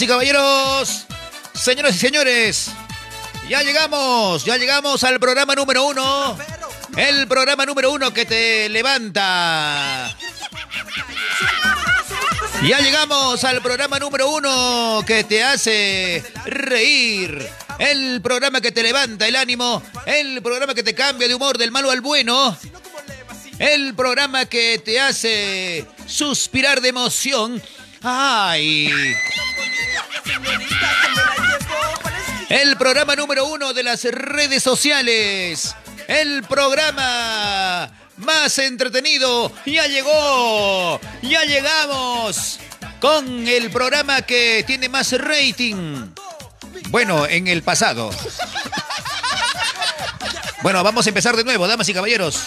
Y caballeros, señoras y señores, ya llegamos, ya llegamos al programa número uno. El programa número uno que te levanta. Ya llegamos al programa número uno que te hace reír. El programa que te levanta el ánimo. El programa que te cambia de humor del malo al bueno. El programa que te hace suspirar de emoción. ¡Ay! El programa número uno de las redes sociales. El programa más entretenido. Ya llegó. Ya llegamos. Con el programa que tiene más rating. Bueno, en el pasado. Bueno, vamos a empezar de nuevo, damas y caballeros.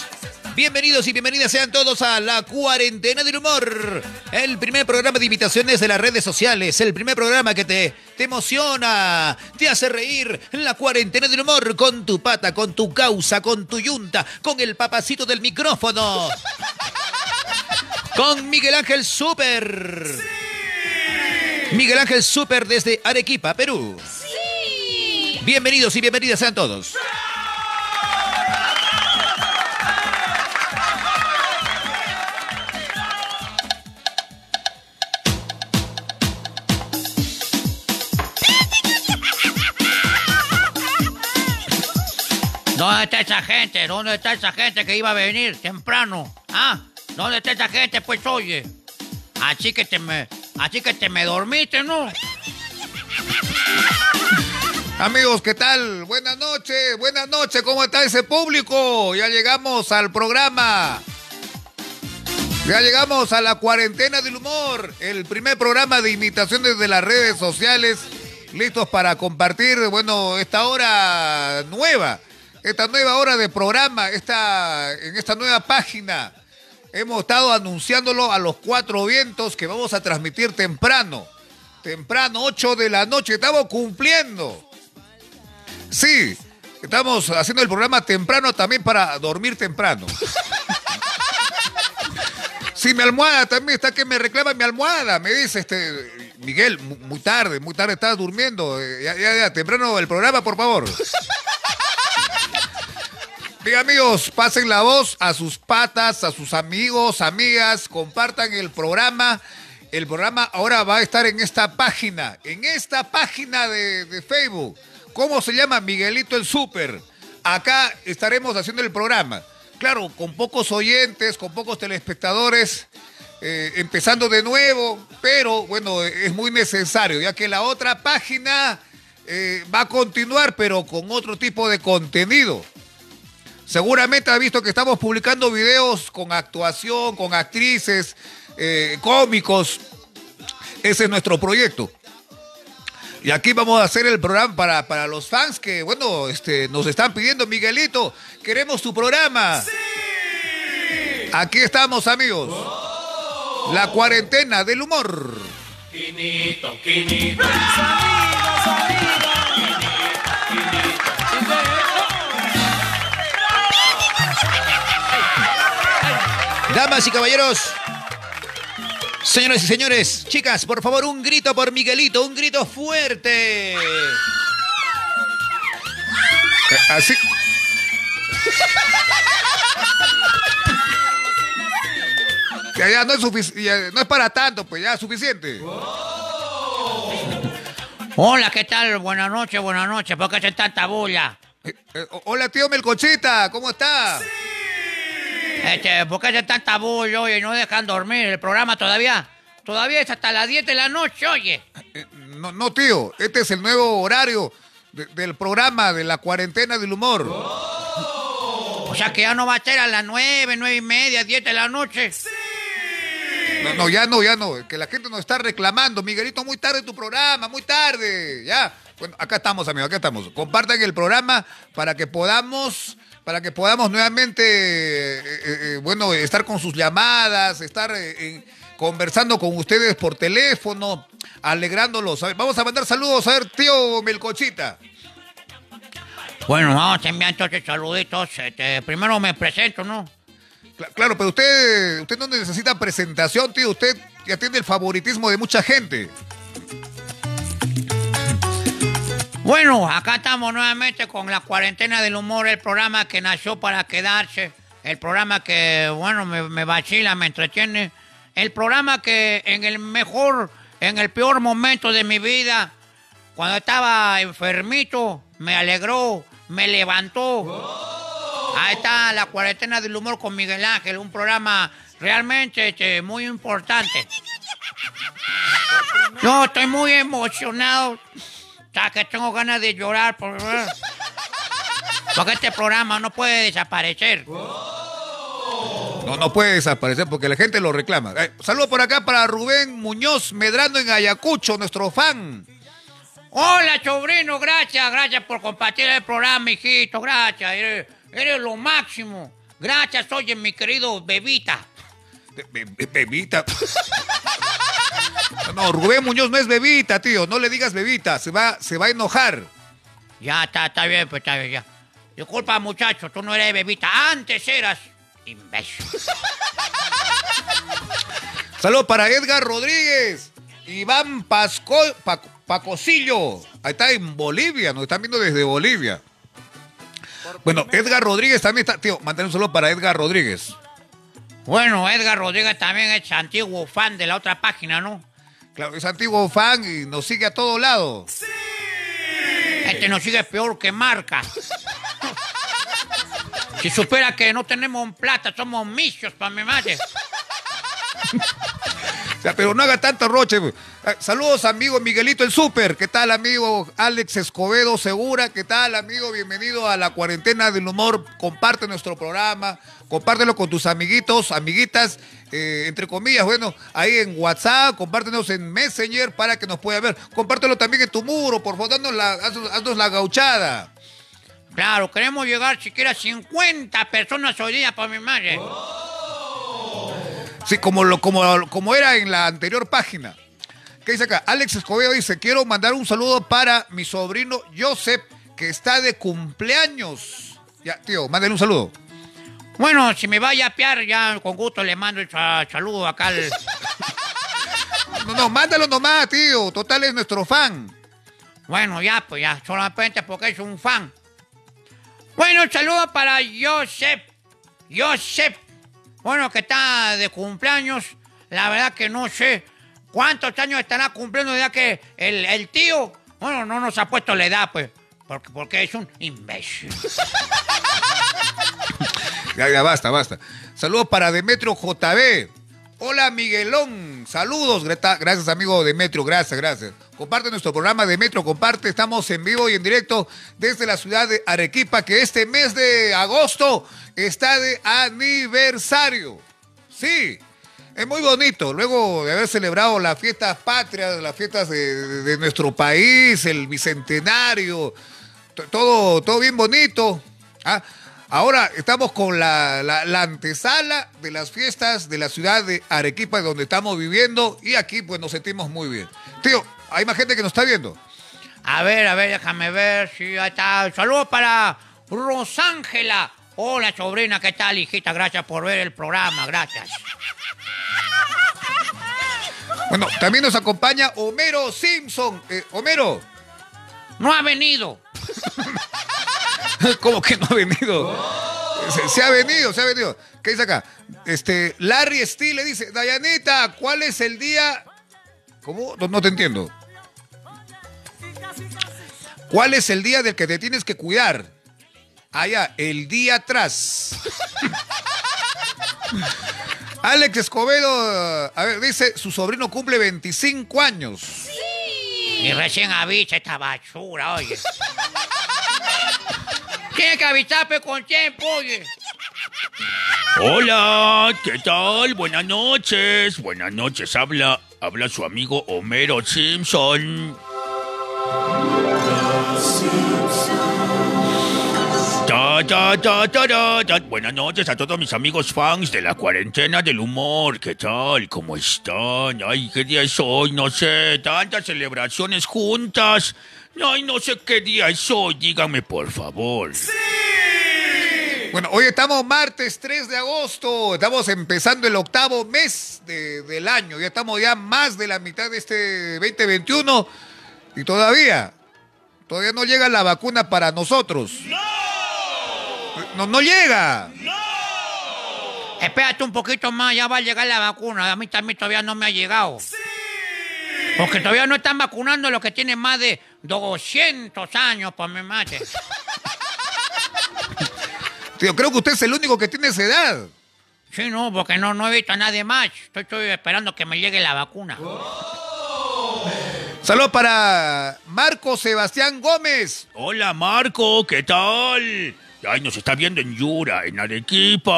Bienvenidos y bienvenidas sean todos a La Cuarentena del Humor, el primer programa de imitaciones de las redes sociales, el primer programa que te, te emociona, te hace reír, La Cuarentena del Humor, con tu pata, con tu causa, con tu yunta, con el papacito del micrófono, con Miguel Ángel Super. Miguel Ángel Super desde Arequipa, Perú. Bienvenidos y bienvenidas sean todos. ¿Dónde está esa gente? ¿Dónde está esa gente que iba a venir temprano? ¿Ah? ¿Dónde está esa gente? Pues oye. Así que te me, así que te me dormiste, ¿no? Amigos, ¿qué tal? Buenas noches, buenas noches, ¿cómo está ese público? Ya llegamos al programa. Ya llegamos a la cuarentena del humor, el primer programa de imitaciones de las redes sociales, listos para compartir, bueno, esta hora nueva, esta nueva hora de programa, esta, en esta nueva página. Hemos estado anunciándolo a los cuatro vientos que vamos a transmitir temprano. Temprano, 8 de la noche, estamos cumpliendo. Sí, estamos haciendo el programa temprano también para dormir temprano. Sí, mi almohada también está que me reclama mi almohada. Me dice, este, Miguel, mu- muy tarde, muy tarde estás durmiendo. Eh, Ya, ya, ya, temprano el programa, por favor. Bien, amigos, pasen la voz a sus patas, a sus amigos, amigas, compartan el programa. El programa ahora va a estar en esta página, en esta página de, Facebook. ¿Cómo se llama? Miguelito el Super. Acá estaremos haciendo el programa. Claro, con pocos oyentes, con pocos telespectadores, eh, empezando de nuevo, pero bueno, es muy necesario, ya que la otra página eh, va a continuar, pero con otro tipo de contenido. Seguramente ha visto que estamos publicando videos con actuación, con actrices, eh, cómicos. Ese es nuestro proyecto. Y aquí vamos a hacer el programa para, para los fans que, bueno, este, nos están pidiendo, Miguelito, queremos tu programa. Aquí estamos, amigos. La cuarentena del humor. Damas y caballeros, señores y señores, chicas, por favor, un grito por Miguelito, un grito fuerte. Eh, Así. Ya, ya, no es suficiente, no es para tanto, pues ya es suficiente. Hola, ¿qué tal? Buenas noches, buenas noches. ¿Por qué hace tanta bulla? Eh, eh, hola, tío Melcochita, ¿cómo está? Este, ¿por qué hace tanta bulla, oye? No dejan dormir. El programa todavía, todavía es hasta las 10 de la noche, oye. Eh, No, no, tío, este es el nuevo horario de- del programa de la cuarentena del humor. O sea que ya no va a ser a las 9, 9 y media, 10 de la noche. No, no, ya no, ya no. Que la gente nos está reclamando. Miguelito, muy tarde tu programa, muy tarde. Ya. Bueno, acá estamos, amigos, acá estamos. Compartan el programa para que podamos, para que podamos nuevamente, eh, eh, eh, bueno, estar con sus llamadas, estar eh, en- conversando con ustedes por teléfono, alegrándolos. A ver, vamos a mandar saludos a ver, tío Melcochita. Bueno, vamos a enviar entonces saluditos. Este, primero me presento, ¿no? Cla- Claro, pero usted, usted no necesita presentación, tío. Usted ya tiene el favoritismo de mucha gente. Bueno, acá estamos nuevamente con la cuarentena del humor, el programa que nació para quedarse, el programa que, bueno, me, me vacila, me entretiene, el programa que en el mejor, en el peor momento de mi vida, cuando estaba enfermito, me alegró, me levantó. Ahí está la cuarentena del humor con Miguel Ángel, un programa realmente este, muy importante. No, estoy muy emocionado. O sea, que tengo ganas de llorar por porque este programa no puede desaparecer. No, no puede desaparecer porque la gente lo reclama. Eh, saludo por acá para Rubén Muñoz Medrano en Ayacucho, nuestro fan. Hola, sobrino, gracias, gracias por compartir el programa, hijito, gracias. Eres, eres lo máximo. Gracias, oye, mi querido Bebita. Be- be- bebita. No, Rubén Muñoz no es bebita, tío. No le digas bebita. Se va, se va a enojar. Ya está, está bien, pues está bien, ya. Disculpa, muchacho, tú no eres Bebita. Antes eras imbécil. Saludos para Edgar Rodríguez. Iván Pasco, Pac- Pacosillo. Ahí está en Bolivia. Nos están viendo desde Bolivia. Bueno, Edgar Rodríguez también está. Tío, mantén un saludo para Edgar Rodríguez. Bueno, Edgar Rodríguez también es antiguo fan de la otra página, ¿no? Claro, es antiguo fan y nos sigue a todo lado. Este nos sigue peor que marca. Si supera que no tenemos plata, somos misios para mi madre. O sea, pero no haga tanto roche. Eh, Saludos, amigo Miguelito el Super. ¿Qué tal, amigo Alex Escobedo Segura? ¿Qué tal, amigo? Bienvenido a la cuarentena del humor. Comparte nuestro programa. Compártelo con tus amiguitos, amiguitas, eh, entre comillas, bueno, ahí en WhatsApp, compártenos en Messenger para que nos pueda ver. Compártelo también en tu muro, por favor, danos la, haznos, haznos la gauchada. Claro, queremos llegar siquiera a 50 personas hoy día para mi madre. Sí, como, lo, como, como era en la anterior página. ¿Qué dice acá? Alex Escobedo dice, quiero mandar un saludo para mi sobrino Joseph, que está de cumpleaños. Ya, tío, mándale un saludo. Bueno, si me va a yapear, ya con gusto le mando el sa- saludo acá al... No, no, mándalo nomás, tío. Total es nuestro fan. Bueno, ya, pues ya, solamente porque es un fan. Bueno, saludo para Joseph. Joseph. Bueno, que está de cumpleaños. La verdad que no sé cuántos años estará cumpliendo ya que el, el tío, bueno, no nos ha puesto la edad, pues, porque, porque es un imbécil. Ya, ya, basta, basta. Saludos para Demetrio JB. Hola, Miguelón. Saludos. Gracias, amigo Demetrio. Gracias, gracias. Comparte nuestro programa, Demetrio. Comparte. Estamos en vivo y en directo desde la ciudad de Arequipa, que este mes de agosto está de aniversario. Sí. Es muy bonito. Luego de haber celebrado las fiestas patrias, las fiestas de, de- de nuestro país, el bicentenario, to- todo, todo bien bonito. Ah, Ahora estamos con la, la- la antesala de las fiestas de la ciudad de Arequipa, donde estamos viviendo, y aquí pues nos sentimos muy bien. Tío, hay más gente que nos está viendo. A ver, a ver, déjame ver si está. Saludos para Rosángela. Hola, sobrina, ¿qué tal, hijita? Gracias por ver el programa, gracias. Bueno, también nos acompaña Homero Simpson. Eh, Homero, No ha venido. ¿cómo que no ha venido? Se, se ha venido, se ha venido. ¿Qué dice acá? Este, Larry Steele le dice, Dayanita, ¿cuál es el día? ¿Cómo? No, no te entiendo. ¿Cuál es el día del que te tienes que cuidar? Ah, ya, el día atrás. Alex Escobedo, a ver, dice, su sobrino cumple 25 años. Y recién avisa esta basura, oye. Tiene que avisarme con tiempo, oye. Hola, ¿qué tal? Buenas noches. Buenas noches. Habla, habla su amigo Homero Simpson. Buenas noches a todos mis amigos fans de la cuarentena del humor. ¿Qué tal? ¿Cómo están? Ay, ¿qué día es hoy? No sé. Tantas celebraciones juntas. Ay, no sé qué día es hoy, díganme por favor. Bueno, hoy estamos martes 3 de agosto, estamos empezando el octavo mes de- del año, ya estamos ya más de la mitad de este 2021 y todavía, todavía no llega la vacuna para nosotros. No, no llega. Espérate un poquito más, ya va a llegar la vacuna. A mí también todavía no me ha llegado. Porque todavía no están vacunando los que tienen más de 200 años, por mi madre. Yo creo que usted es el único que tiene esa edad. Sí, no, porque no, no he visto a nadie más. Estoy, estoy esperando que me llegue la vacuna. Saludos para Marco Sebastián Gómez. Hola Marco, ¿qué tal? Ay, nos está viendo en Yura, en Arequipa.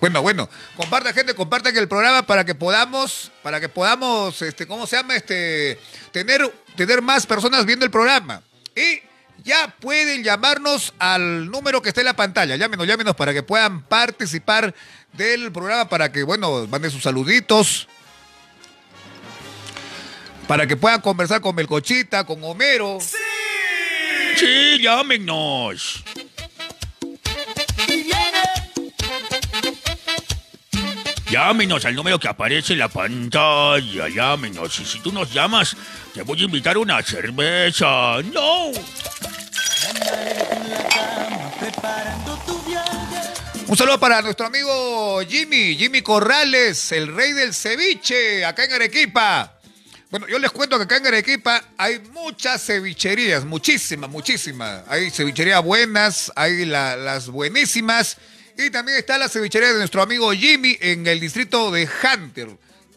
Bueno, bueno, comparta gente, compartan el programa para que podamos, para que podamos, este, ¿cómo se llama? Este, tener, tener más personas viendo el programa. Y ya pueden llamarnos al número que está en la pantalla. Llámenos, llámenos para que puedan participar del programa, para que, bueno, manden sus saluditos. Para que puedan conversar con Melcochita, con Homero. Sí, llámenos. Llámenos al número que aparece en la pantalla, llámenos. Y si tú nos llamas, te voy a invitar una cerveza. ¡No! Un saludo para nuestro amigo Jimmy, Jimmy Corrales, el rey del ceviche, acá en Arequipa. Bueno, yo les cuento que acá en Arequipa hay muchas cevicherías, muchísimas, muchísimas. Hay cevicherías buenas, hay la- las buenísimas. Y también está la cevichería de nuestro amigo Jimmy en el distrito de Hunter.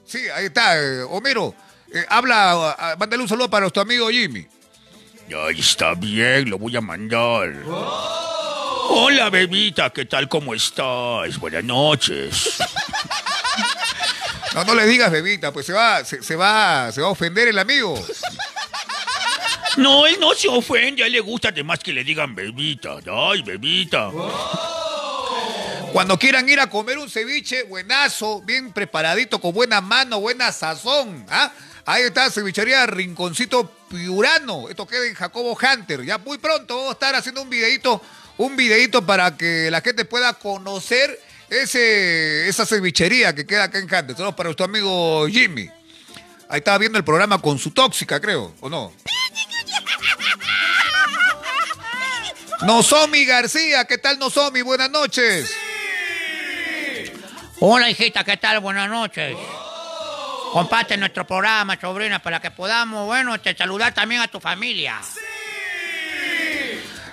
Sí, ahí está, eh, Homero. eh, habla, ah, mándale un saludo para nuestro amigo Jimmy. Ahí está bien, lo voy a mandar. Hola, bebita, ¿qué tal? ¿Cómo estás? Buenas noches. No, no le digas bebita, pues se va, se, se va, se va a ofender el amigo. No, él no se ofende, a él le gusta además que le digan bebita. Ay, bebita. Cuando quieran ir a comer un ceviche buenazo, bien preparadito, con buena mano, buena sazón. ¿ah? Ahí está cevichería Rinconcito Piurano. Esto queda en Jacobo Hunter. Ya muy pronto vamos a estar haciendo un videito, un videito para que la gente pueda conocer ese, esa cevichería que queda acá en Hunter. Saludos para nuestro amigo Jimmy. Ahí estaba viendo el programa con su tóxica, creo, ¿o no? Nozomi García, ¿qué tal Nozomi? Buenas noches. Hola, hijita, ¿qué tal? Buenas noches. Comparte nuestro programa, sobrina, para que podamos, bueno, te saludar también a tu familia.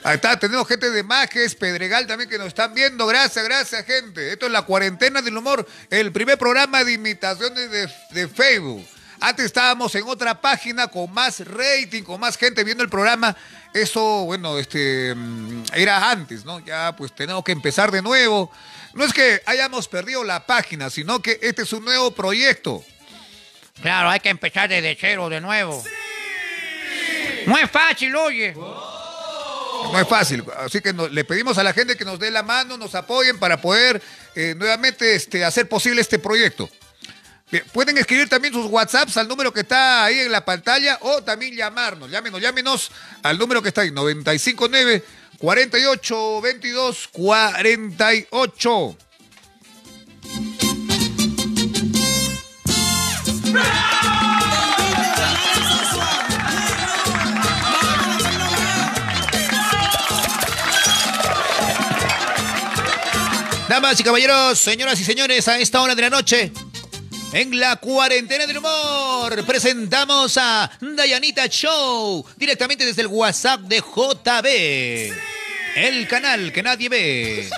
Ahí está, tenemos gente de Majes, Pedregal también que nos están viendo. Gracias, gracias, gente. Esto es la cuarentena del humor, el primer programa de imitaciones de, de Facebook. Antes estábamos en otra página con más rating, con más gente viendo el programa. Eso, bueno, este mm, era antes, ¿no? Ya pues tenemos que empezar de nuevo. No es que hayamos perdido la página, sino que este es un nuevo proyecto. Claro, hay que empezar desde cero de nuevo. No es fácil, oye. No es fácil, así que le pedimos a la gente que nos dé la mano, nos apoyen para poder eh, nuevamente este, hacer posible este proyecto. Pueden escribir también sus WhatsApps al número que está ahí en la pantalla o también llamarnos. Llámenos, llámenos al número que está ahí, 959 48 22 48. Damas y caballeros, señoras y señores, a esta hora de la noche, en la cuarentena del humor, presentamos a Dayanita Show, directamente desde el WhatsApp de JB. El canal que nadie ve.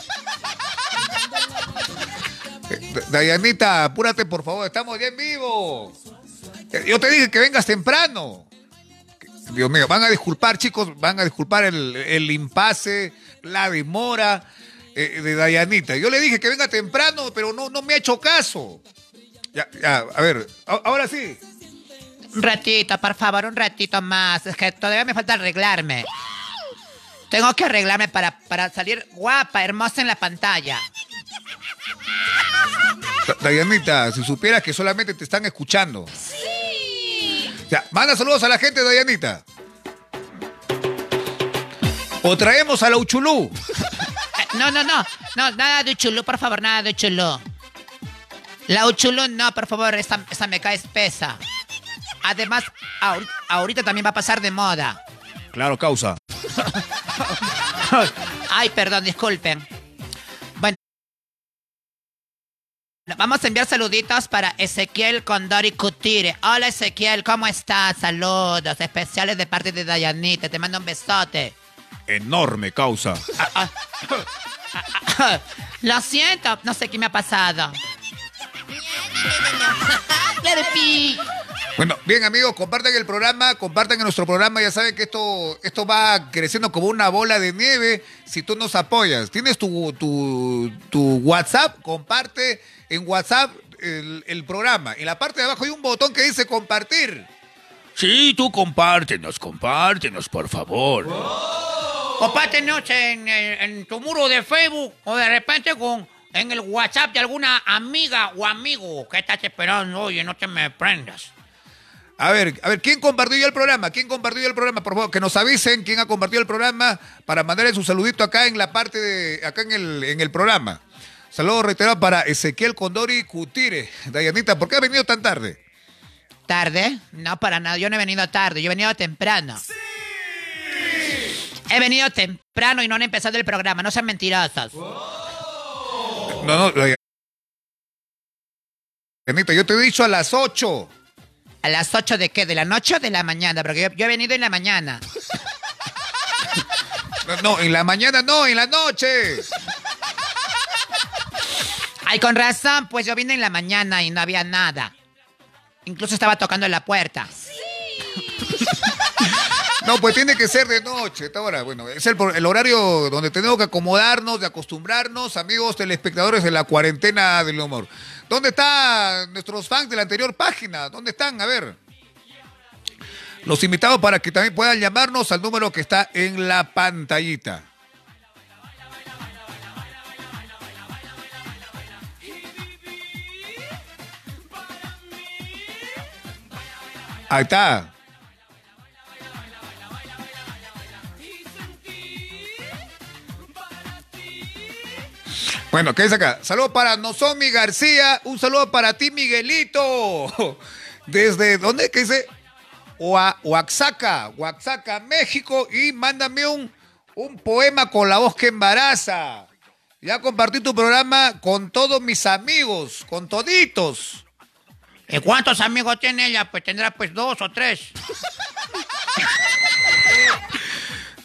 Eh, Dayanita, apúrate por favor, estamos ya en vivo. Eh, Yo te dije que vengas temprano. Dios mío, van a disculpar, chicos, van a disculpar el, el impasse, la demora eh, de Dayanita. Yo le dije que venga temprano, pero no, no me ha hecho caso. Ya, ya, a ver, a- ahora sí. Un ratito, por favor, un ratito más. Es que todavía me falta arreglarme. Tengo que arreglarme para, para salir guapa, hermosa en la pantalla. Da- Dayanita, si supieras que solamente te están escuchando. Sí. Ya, manda saludos a la gente, Dayanita. O traemos a la Uchulú. No, no, no. No, nada de Uchulú, por favor, nada de Uchulú. La Uchulú, no, por favor, esa, esa me cae espesa. Además, ahorita, ahorita también va a pasar de moda. Claro, causa. Ay, perdón, disculpen. Bueno. Vamos a enviar saluditos para Ezequiel Condori Cutire. Hola Ezequiel, ¿cómo estás? Saludos especiales de parte de Dayanita. Te mando un besote. Enorme causa. Lo siento, no sé qué me ha pasado. Bueno, bien amigos, compartan el programa, compartan nuestro programa, ya saben que esto, esto va creciendo como una bola de nieve si tú nos apoyas. Tienes tu, tu, tu WhatsApp, comparte en WhatsApp el, el programa. En la parte de abajo hay un botón que dice compartir. Sí, tú compártenos, compártenos, por favor. Compártenos en, en- en tu muro de Facebook o de repente con en el WhatsApp de alguna amiga o amigo que estás esperando. Oye, no te me prendas. A ver, a ver, ¿quién compartió ya el programa? ¿Quién compartió ya el programa? Por favor, que nos avisen quién ha compartido el programa para mandarle su saludito acá en la parte de, acá en el, en el programa. Saludos reiterados para Ezequiel Condori Cutire. Dayanita, ¿por qué ha venido tan tarde? ¿Tarde? No, para nada. Yo no he venido tarde, yo he venido temprano. He venido temprano y no han empezado el programa. No sean mentirosos. No, no, Dayanita, yo te he dicho a las 8. ¿A las 8 de qué? ¿De la noche o de la mañana? Porque yo, yo he venido en la mañana. No, no, en la mañana no, en la noche. Ay, con razón, pues yo vine en la mañana y no había nada. Incluso estaba tocando en la puerta. No, pues tiene que ser de noche. esta hora. Bueno, es el, el horario donde tenemos que acomodarnos, de acostumbrarnos, amigos telespectadores de la cuarentena del humor. ¿Dónde están nuestros fans de la anterior página? ¿Dónde están? A ver. Los invitamos para que también puedan llamarnos al número que está en la pantallita. Ahí está. Bueno, ¿qué es acá? Saludo para Nozomi García, un saludo para ti, Miguelito. ¿Desde dónde? ¿Qué dice? Oa- Oaxaca, Oaxaca, México. Y mándame un, un poema con la voz que embaraza. Ya compartí tu programa con todos mis amigos, con toditos. ¿Y cuántos amigos tiene ella? Pues tendrá pues dos o tres.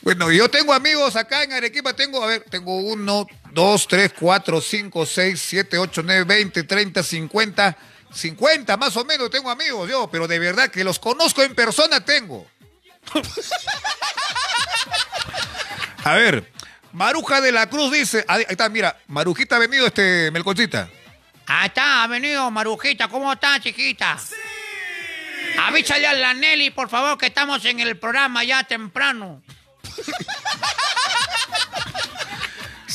Bueno, yo tengo amigos acá en Arequipa, tengo, a ver, tengo uno, dos, tres, cuatro, cinco, seis, siete, ocho, nueve, veinte, treinta, cincuenta, cincuenta más o menos tengo amigos yo, pero de verdad que los conozco en persona tengo. A ver, Maruja de la Cruz dice, ahí ahí está, mira, Marujita ha venido este Melconcita. Ah, está, ha venido Marujita. ¿Cómo está, chiquita? Avísale a la Nelly, por favor, que estamos en el programa ya temprano.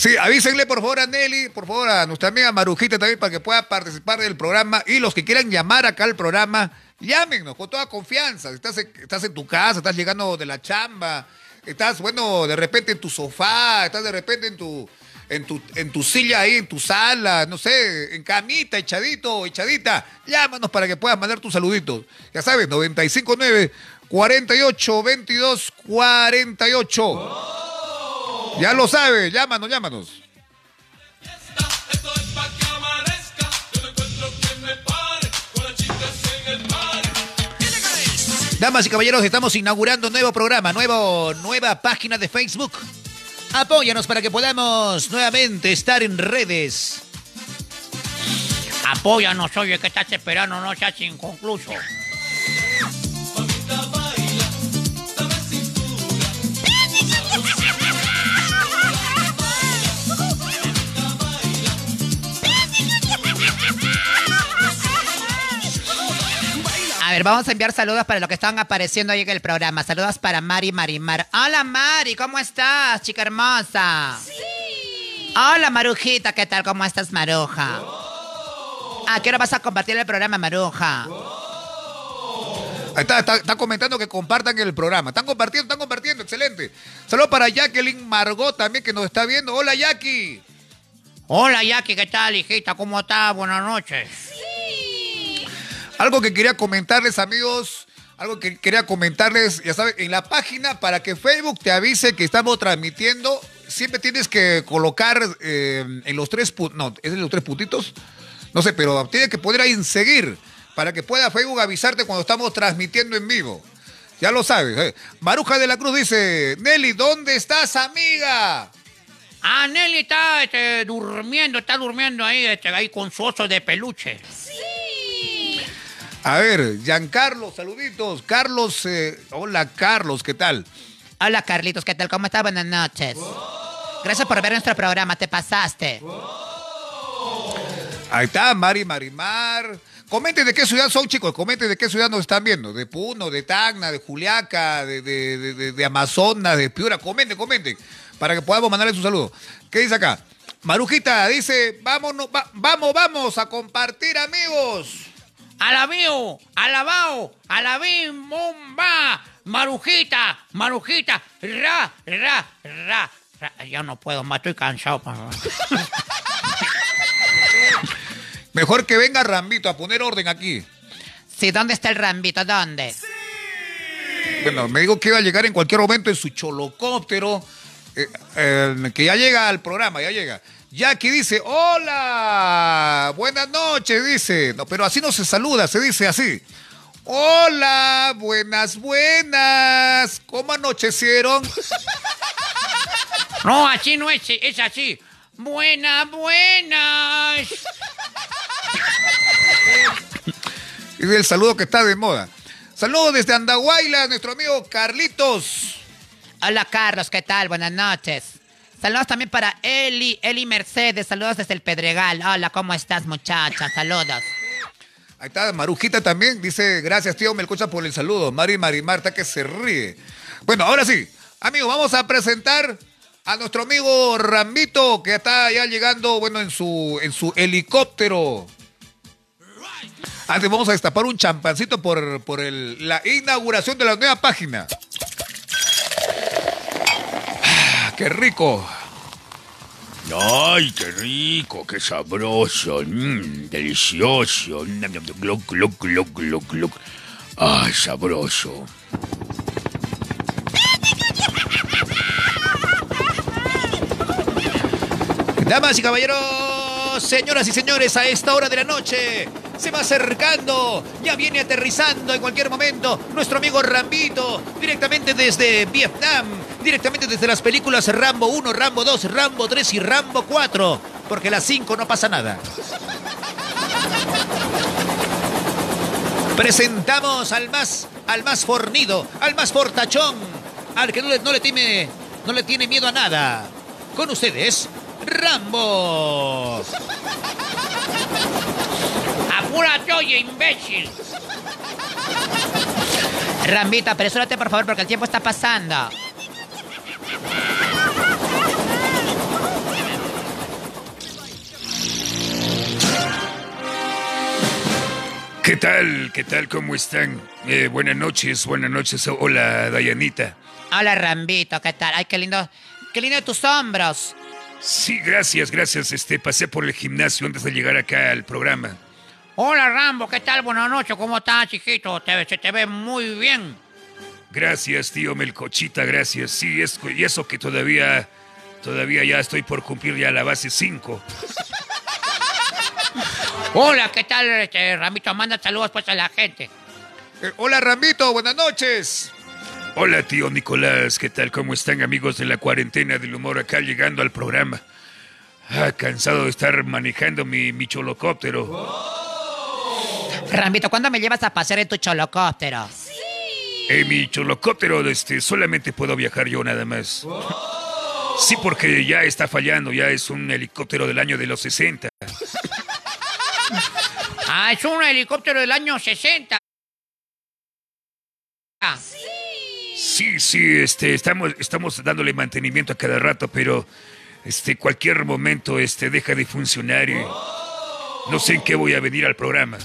Sí, avísenle por favor a Nelly, por favor a nuestra amiga Marujita también para que pueda participar del programa y los que quieran llamar acá al programa, llámenos con toda confianza. Estás en, tu casa, estás llegando de la chamba, estás, bueno, de repente en tu sofá, estás de repente en tu, en tu, en tu silla ahí, en tu sala, no sé, en camita, echadito, echadita. Llámanos para que puedas mandar tus saluditos. Ya sabes, 959 48 22 48. Ya lo sabes, llámanos, llámanos. Damas y caballeros, estamos inaugurando nuevo programa, nuevo, nueva página de Facebook. Apóyanos para que podamos nuevamente estar en redes. Apóyanos, oye, que estás esperando, no seas inconcluso. Ver, vamos a enviar saludos para los que están apareciendo ahí en el programa. Saludos para Mari Marimar. Hola Mari, ¿cómo estás, chica hermosa? Sí. Hola Marujita, ¿qué tal? ¿Cómo estás, Maruja? ¿A qué hora vas a compartir el programa, Maruja? Ahí está, está, está comentando que compartan el programa. Están compartiendo, están compartiendo, excelente. Saludos para Jacqueline Margot también que nos está viendo. Hola Jackie. Hola, Jackie, ¿qué tal, hijita? ¿Cómo estás? Buenas noches. Algo que quería comentarles, amigos. Algo que quería comentarles, ya saben, en la página para que Facebook te avise que estamos transmitiendo, siempre tienes que colocar eh, en los tres puntos, no, es en los tres puntitos, no sé, pero tienes que poner ahí en seguir para que pueda Facebook avisarte cuando estamos transmitiendo en vivo. Ya lo sabes. ¿eh? Maruja de la Cruz dice, Nelly, ¿dónde estás, amiga? Ah, Nelly está este, durmiendo, está durmiendo ahí, este, ahí con su oso de peluche. A ver, Giancarlo, saluditos. Carlos, eh, hola Carlos, ¿qué tal? Hola Carlitos, ¿qué tal? ¿Cómo estás? Buenas noches. Gracias por ver nuestro programa, te pasaste. Ahí está, Mari Marimar. Comenten de qué ciudad son, chicos. Comenten de qué ciudad nos están viendo. De Puno, de Tacna, de Juliaca, de, de, de- de- de Amazonas, de Piura. Comenten, comenten. Para que podamos mandarles un saludo. ¿Qué dice acá? Marujita dice, vámonos, va- vamos, vamos a compartir, amigos. Alabío, alabao, alabim, bomba, marujita, marujita, ra, ra, ra, ra. Ya no puedo más, estoy cansado. Mejor que venga Rambito a poner orden aquí. Sí, ¿dónde está el Rambito? ¿Dónde? Bueno, me dijo que iba a llegar en cualquier momento en su cholocóptero, eh, eh, que ya llega al programa, ya llega. Jackie dice, hola, buenas noches, dice. No, pero así no se saluda, se dice así. Hola, buenas, buenas. ¿Cómo anochecieron? No, así no es, es así. Buenas, buenas. Es el saludo que está de moda. Saludos desde Andahuayla, nuestro amigo Carlitos. Hola Carlos, ¿qué tal? Buenas noches. Saludos también para Eli, Eli Mercedes. Saludos desde el Pedregal. Hola, ¿cómo estás, muchacha? Saludos. Ahí está Marujita también. Dice, gracias, tío Melcocha, por el saludo. Mari Marimar, está que se ríe. Bueno, ahora sí. Amigos, vamos a presentar a nuestro amigo Rambito, que está ya llegando, bueno, en su, en su helicóptero. Antes vamos a destapar un champancito por, por el- la inauguración de la nueva página. ¡Qué rico! Ay, qué rico, qué sabroso, mm, delicioso. Gluc, gluc, gluc, gluc, gluc. Ay, sabroso. Damas y caballeros, señoras y señores, a esta hora de la noche se va acercando, ya viene aterrizando en cualquier momento nuestro amigo Rambito, directamente desde Vietnam, directamente desde las películas Rambo 1, Rambo 2, Rambo 3 y Rambo 4, porque las 5 no pasa nada. Presentamos al más, al más fornido, al más fortachón, al que no le, no le tiene, no le tiene miedo a nada. Con ustedes, Rambo. Apúrate, oye, imbécil. Rambito, apresúrate por favor porque el tiempo está pasando. ¿Qué tal? ¿Qué tal? ¿Cómo están? Eh, buenas noches, buenas noches. Hola, Dayanita. Hola, Rambito, ¿qué tal? Ay, qué lindo. Qué lindo de tus hombros. Sí, gracias, gracias. Este, pasé por el gimnasio antes de llegar acá al programa. Hola, Rambo, ¿qué tal? Buenas noches, ¿cómo estás, chiquito? Te- se te ve muy bien. Gracias, tío Melcochita, gracias. Sí, es, y eso que todavía, todavía ya estoy por cumplir ya la base 5. Hola, ¿qué tal, este, Ramito? Manda saludos pues a la gente. Eh, hola Rambito, buenas noches. Hola, tío Nicolás, ¿qué tal? ¿Cómo están, amigos de la cuarentena del humor acá llegando al programa? Ah, cansado de estar manejando mi, mi cholocóptero. Rambito, ¿cuándo me llevas a pasear en tu cholocóptero? En mi cholocóptero este, solamente puedo viajar yo nada más. Sí, porque ya está fallando, ya es un helicóptero del año de los 60. Ah, es un helicóptero del año 60. Ah, Sí, sí, este, estamos, estamos dándole mantenimiento a cada rato, pero este, cualquier momento este, deja de funcionar y no sé en qué voy a venir al programa.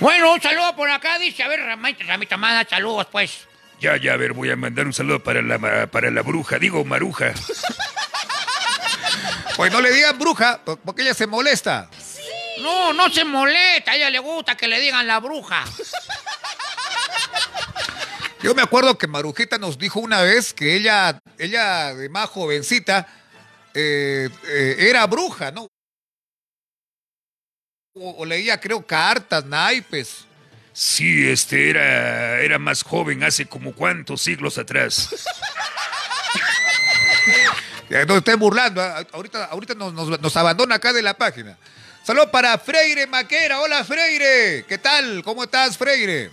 Bueno, un saludo por acá, dice. A ver, Ramita, Ramita, manda saludos, pues. Ya, ya, a ver, voy a mandar un saludo para la, para la bruja, digo maruja. Pues no le digan bruja, po- porque ella se molesta. No, no se molesta. A ella le gusta que le digan la bruja. Yo me acuerdo que Marujita nos dijo una vez que ella, ella de más jovencita, eh, eh, era bruja, ¿no? O, o leía, creo, cartas, naipes. Sí, este era, era más joven hace como cuántos siglos atrás. No estén burlando, ¿ah? ahorita, ahorita nos, nos- nos abandona acá de la página. Saludos para Freire Maquera. Hola, Freire. ¿Qué tal? ¿Cómo estás, Freire?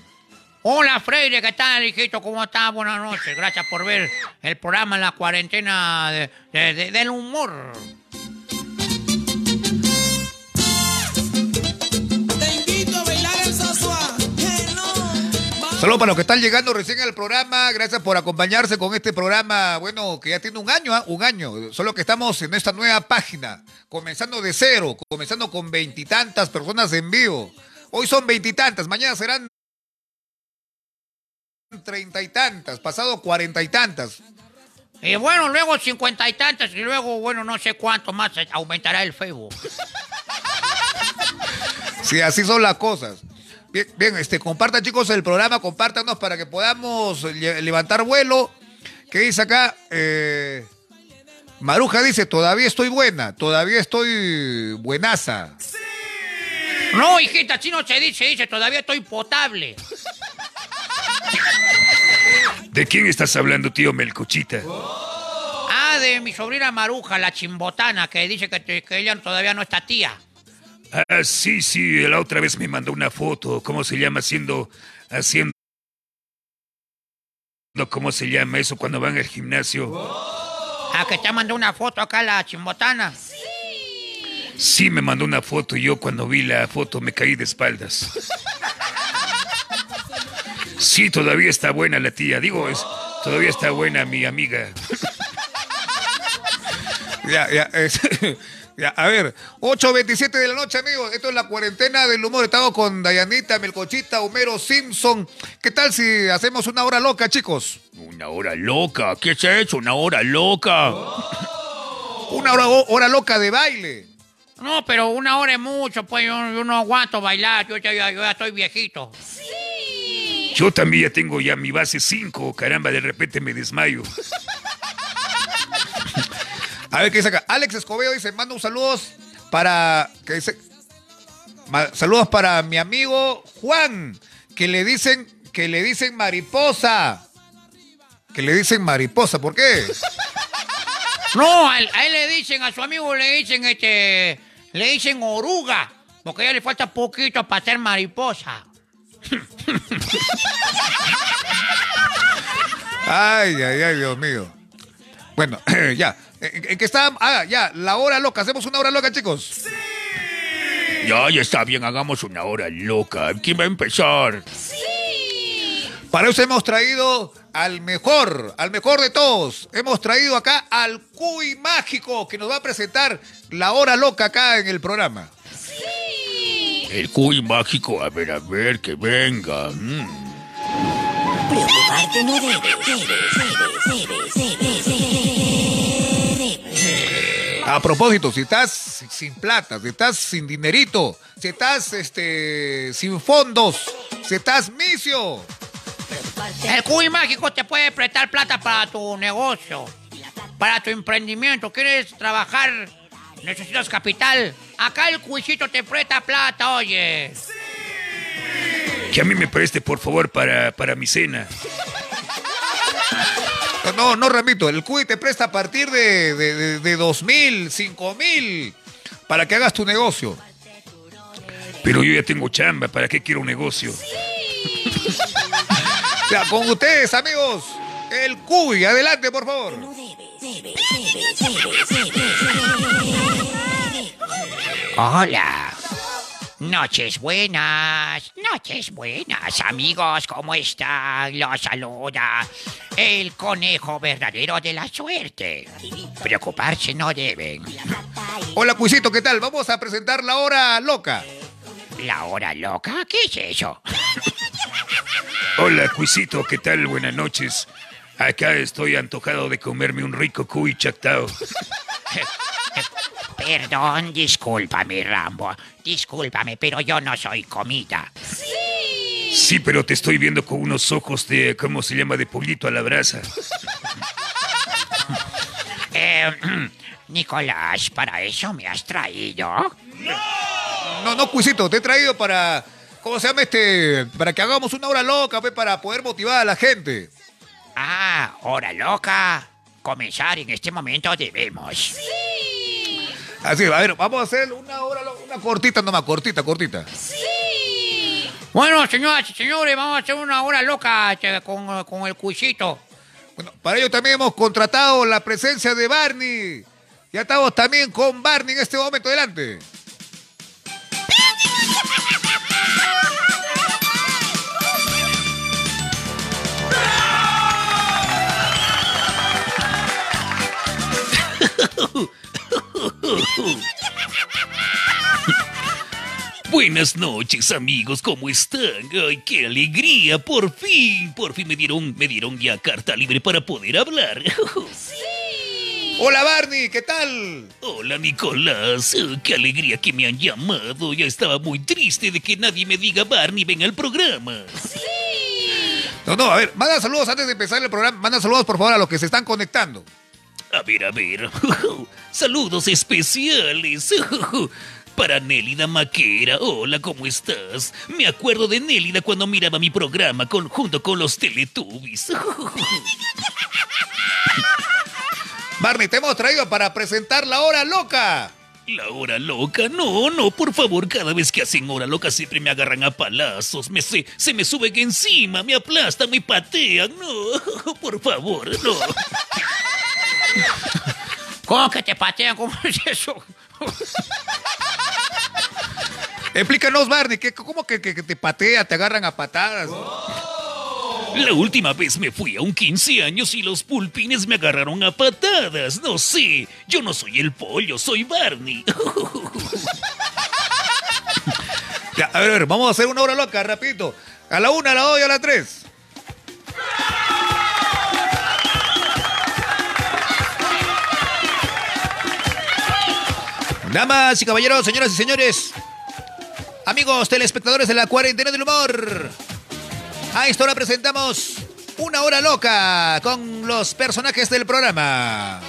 Hola, Freire, ¿qué tal, hijito? ¿Cómo estás? Buenas noches. Gracias por ver el programa en la cuarentena de- de- de- del humor. Saludos para los que están llegando recién al programa. Gracias por acompañarse con este programa, bueno, que ya tiene un año, ¿ah? un año. Solo que estamos en esta nueva página, comenzando de cero, comenzando con veintitantas personas en vivo. Hoy son veintitantas, mañana serán treinta y tantas, pasado cuarenta y tantas. Y bueno, luego cincuenta y tantas y luego, bueno, no sé cuánto más aumentará el Facebook. Sí, así son las cosas. Bien, bien, este, compartan chicos el programa, compártanos para que podamos levantar vuelo. ¿Qué dice acá? Eh, Maruja dice, todavía estoy buena, todavía estoy buenaza. No, hijita, así no se dice, dice, todavía estoy potable. ¿De quién estás hablando, tío Melcochita? Ah, de mi sobrina Maruja, la chimbotana, que dice que, ella todavía no está tía. Ah, sí, sí, la otra vez me mandó una foto, ¿cómo se llama? Haciendo, haciendo, ¿cómo se llama eso cuando van al gimnasio? Ah, que te mandó una foto acá la chimbotana. Sí, me mandó una foto y yo cuando vi la foto me caí de espaldas. Sí, todavía está buena la tía, digo, es, todavía está buena mi amiga. Ya, ya, es- ya, a ver, 8.27 de la noche, amigos. Esto es la cuarentena del humor. Estamos con Dayanita, Melcochita, Homero Simpson. ¿Qué tal si hacemos una hora loca, chicos? Una hora loca, ¿qué es eso? Una hora loca. Una hora, hora loca de baile. No, pero una hora es mucho, pues yo, yo no aguanto bailar, yo ya, ya- yo ya estoy viejito. Yo también ya tengo ya mi base 5, caramba, de repente me desmayo. A ver qué dice acá. Alex Escobedo dice, manda un saludos para. que dice? Saludos para mi amigo Juan, que le dicen, que le dicen mariposa. Que le dicen mariposa, ¿por qué? No, a él, a él le dicen, a su amigo le dicen, este, le dicen oruga, porque ya le falta poquito para ser mariposa. Ay, ay, ay, Dios mío. Bueno, ya. ¿En, en qué está? Ah, ya, la hora loca. Hacemos una hora loca, chicos. Ya, ya está bien, hagamos una hora loca. ¿Quién va a empezar? Para eso hemos traído al mejor, al mejor de todos. Hemos traído acá al Cuy Mágico, que nos va a presentar la hora loca acá en el programa. El cuy mágico, a ver, a ver, que venga. Mm. Preocuparte no debes, debes, debes, debes. A propósito, si estás sin plata, si estás sin dinerito, si estás este, sin fondos, si estás misio, El cuy mágico te puede prestar plata para tu negocio, para tu emprendimiento. ¿Quieres trabajar? ¿Necesitas capital? Acá el cuisito te presta plata, oye. Que a mí me preste, por favor, para, para mi cena. No, no, Ramito, el CUI te presta a partir de, de, de, de 2 mil, 5 mil, para que hagas tu negocio. Pero yo ya tengo chamba, ¿para qué quiero un negocio? Ya, con ustedes, amigos, el CUI, adelante, por favor. No debes, debes, debes, debes, debes. Hola. Noches buenas, noches buenas, amigos, ¿cómo están? Los saluda el conejo verdadero de la suerte. Preocuparse no deben. Hola, Cuisito, ¿qué tal? Vamos a presentar la hora loca. ¿La hora loca? ¿Qué es eso? Hola, Cuisito, ¿qué tal? Buenas noches. Acá estoy antojado de comerme un rico cuy chactao. Perdón, discúlpame, Rambo. Discúlpame, pero yo no soy comida. Sí, pero te estoy viendo con unos ojos de, ¿cómo se llama? De pollito a la brasa. Eh, Nicolás, ¿para eso me has traído? No, no, Cuisito, te he traído para. ¿Cómo se llama este? Para que hagamos una hora loca, pe, para poder motivar a la gente. Ah, hora loca. Comenzar en este momento debemos. Así, a ver, vamos a hacer una hora loca, una cortita nomás, cortita, cortita. Bueno, señoras y señores, vamos a hacer una hora loca con, con el cuisito. Bueno, para ello también hemos contratado la presencia de Barney. Ya estamos también con Barney en este momento. Adelante. Buenas noches, amigos, ¿cómo están? Ay, qué alegría, por fin, por fin me dieron, me dieron ya carta libre para poder hablar. Hola Barney, ¿qué tal? Hola, Nicolás, Oh, qué alegría que me han llamado. Ya estaba muy triste de que nadie me diga Barney, ven al programa. No, no, a ver, manda saludos antes de empezar el programa. Manda saludos, por favor, a los que se están conectando. A ver, a ver. Saludos especiales. Para Nélida Maquera. Hola, ¿cómo estás? Me acuerdo de Nélida cuando miraba mi programa con, junto con los Teletubbies. Barney, te hemos traído para presentar la hora loca. La hora loca, no, no, por favor, cada vez que hacen hora loca siempre me agarran a palazos, me se, se me suben encima, me aplastan, me patean, no, por favor, no. ¿Cómo que te patean? ¿Cómo es eso? Explícanos, Barney, ¿qué, ¿cómo que, que- que te patea, te agarran a patadas? La última vez me fui a un 15 años y los pulpines me agarraron a patadas, no sé, yo no soy el pollo, soy Barney. Ya, a ver, a ver, vamos a hacer una hora loca, rapidito. A la una, a la dos y a la tres. Damas y caballeros, señoras y señores, amigos telespectadores de la cuarentena del humor, a esta hora presentamos una hora loca con los personajes del programa.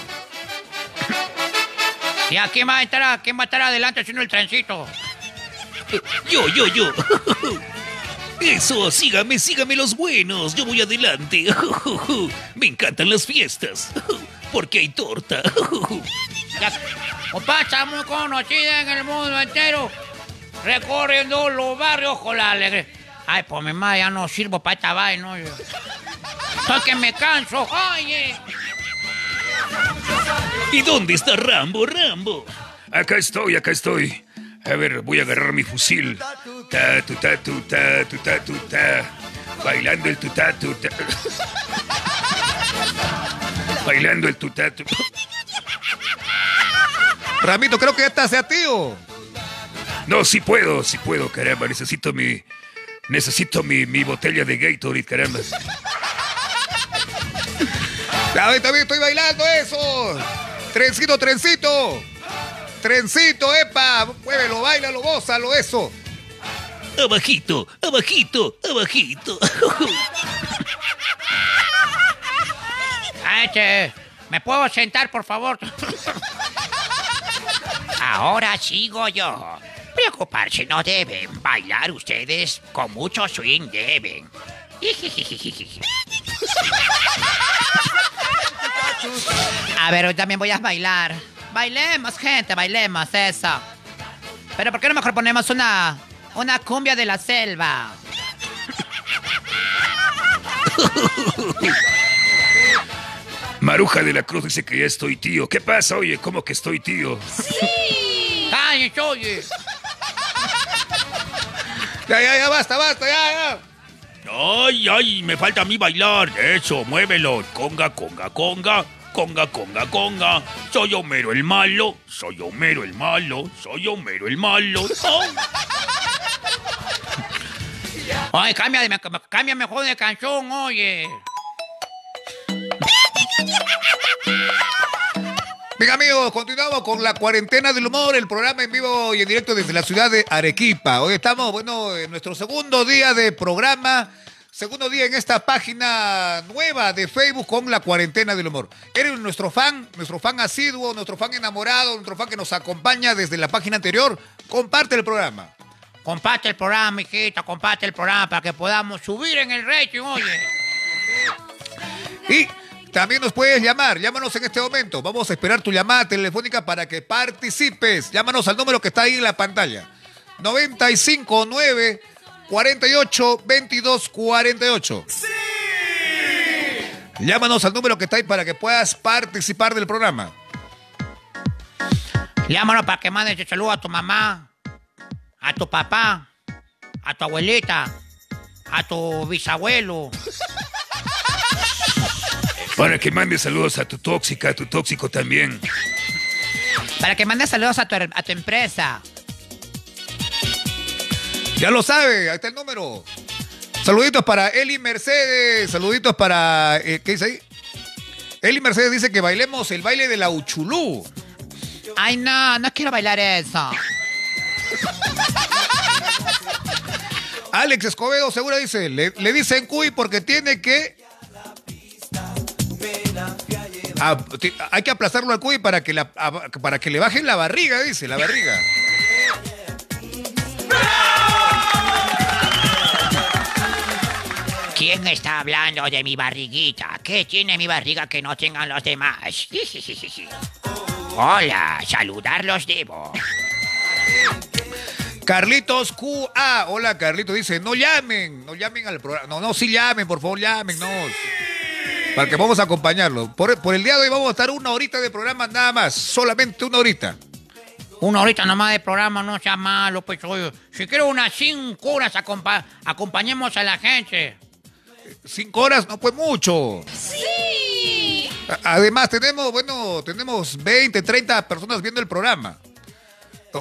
¿Y a quién va a estar, quién va a estar adelante haciendo el trencito? Yo, yo, yo. Eso, sígame, sígame los buenos, yo voy adelante. Me encantan las fiestas, porque hay torta. Comparsa muy conocida en el mundo entero, recorriendo los barrios con la alegría. Ay, pues mi madre, ya no sirvo para esta vaina. oye. Estoy que me canso. Oye. ¿Y dónde está Rambo, Rambo? Acá estoy, acá estoy. A ver, voy a agarrar mi fusil. Ta, tu, ta, tu, ta, tu, ta, tu, ta. Bailando el tuta, tu, ta. Bailando el tuta, tu. Ramito, creo que esta sea tío. No, sí puedo, sí puedo, caramba. Necesito mi. Necesito mi, mi botella de Gatorade, caramba. También, también estoy bailando eso. Trencito, trencito. Trencito, epa. Muévelo, bailalo, gózalo, eso. Abajito, abajito, abajito. Ay, che, ¿Me puedo sentar, por favor? Ahora sigo yo. Preocuparse no deben. Bailar ustedes con mucho swing deben. A ver, hoy también voy a bailar. Bailemos, gente, bailemos eso. Pero ¿por qué no mejor ponemos una, una cumbia de la selva? Maruja de la Cruz dice que ya estoy tío. ¿Qué pasa? Oye, ¿cómo que estoy tío? ¡Cállate, oye! Ya, ya, ya, basta, basta, ya, ya. Ay, ay, me falta a mí bailar. Eso, muévelo. Conga, conga, conga. Conga, conga, conga. Soy Homero el malo. Soy Homero el malo. Soy Homero el malo. Oh. Oye, cambia, de, cambia mejor de canción, oye. Bien amigos, continuamos con la cuarentena del humor, el programa en vivo y en directo desde la ciudad de Arequipa. Hoy estamos, bueno, en nuestro segundo día de programa, segundo día en esta página nueva de Facebook con la cuarentena del humor. Eres nuestro fan, nuestro fan asiduo, nuestro fan enamorado, nuestro fan que nos acompaña desde la página anterior. Comparte el programa. Comparte el programa, hijita, comparte el programa para que podamos subir en el rating, oye. Y también nos puedes llamar, llámanos en este momento. Vamos a esperar tu llamada telefónica para que participes. Llámanos al número que está ahí en la pantalla. 959 48 22 48. ¡Sí! Llámanos al número que está ahí para que puedas participar del programa. Llámanos para que mandes saludo a tu mamá, a tu papá, a tu abuelita, a tu bisabuelo. Para que mande saludos a tu tóxica, a tu tóxico también. Para que mandes saludos a tu, a tu empresa. Ya lo sabe, ahí está el número. Saluditos para Eli Mercedes, saluditos para... eh, ¿Qué dice ahí? Eli Mercedes dice que bailemos el baile de la Uchulú. Ay, no, no quiero bailar eso. Alex Escobedo seguro dice, le, le dicen cuy porque tiene que... Hay que aplazarlo al cuy para que, la, a- para que le bajen la barriga, dice, la barriga. ¿Quién está hablando de mi barriguita? ¿Qué tiene mi barriga que no tengan los demás? Hola, saludarlos debo. Carlitos QA, hola Carlitos, dice, no llamen, no llamen al programa. No, no, sí llamen, por favor, llámenos. Para que vamos a acompañarlo. Por, por el día de hoy vamos a estar una horita de programa nada más, solamente una horita. Una horita nomás de programa, no sea malo, pues oye. Si quiero unas cinco horas, acompa- acompañemos a la gente. Cinco horas no fue mucho. Sí. Además, tenemos, bueno, tenemos 20, 30 personas viendo el programa.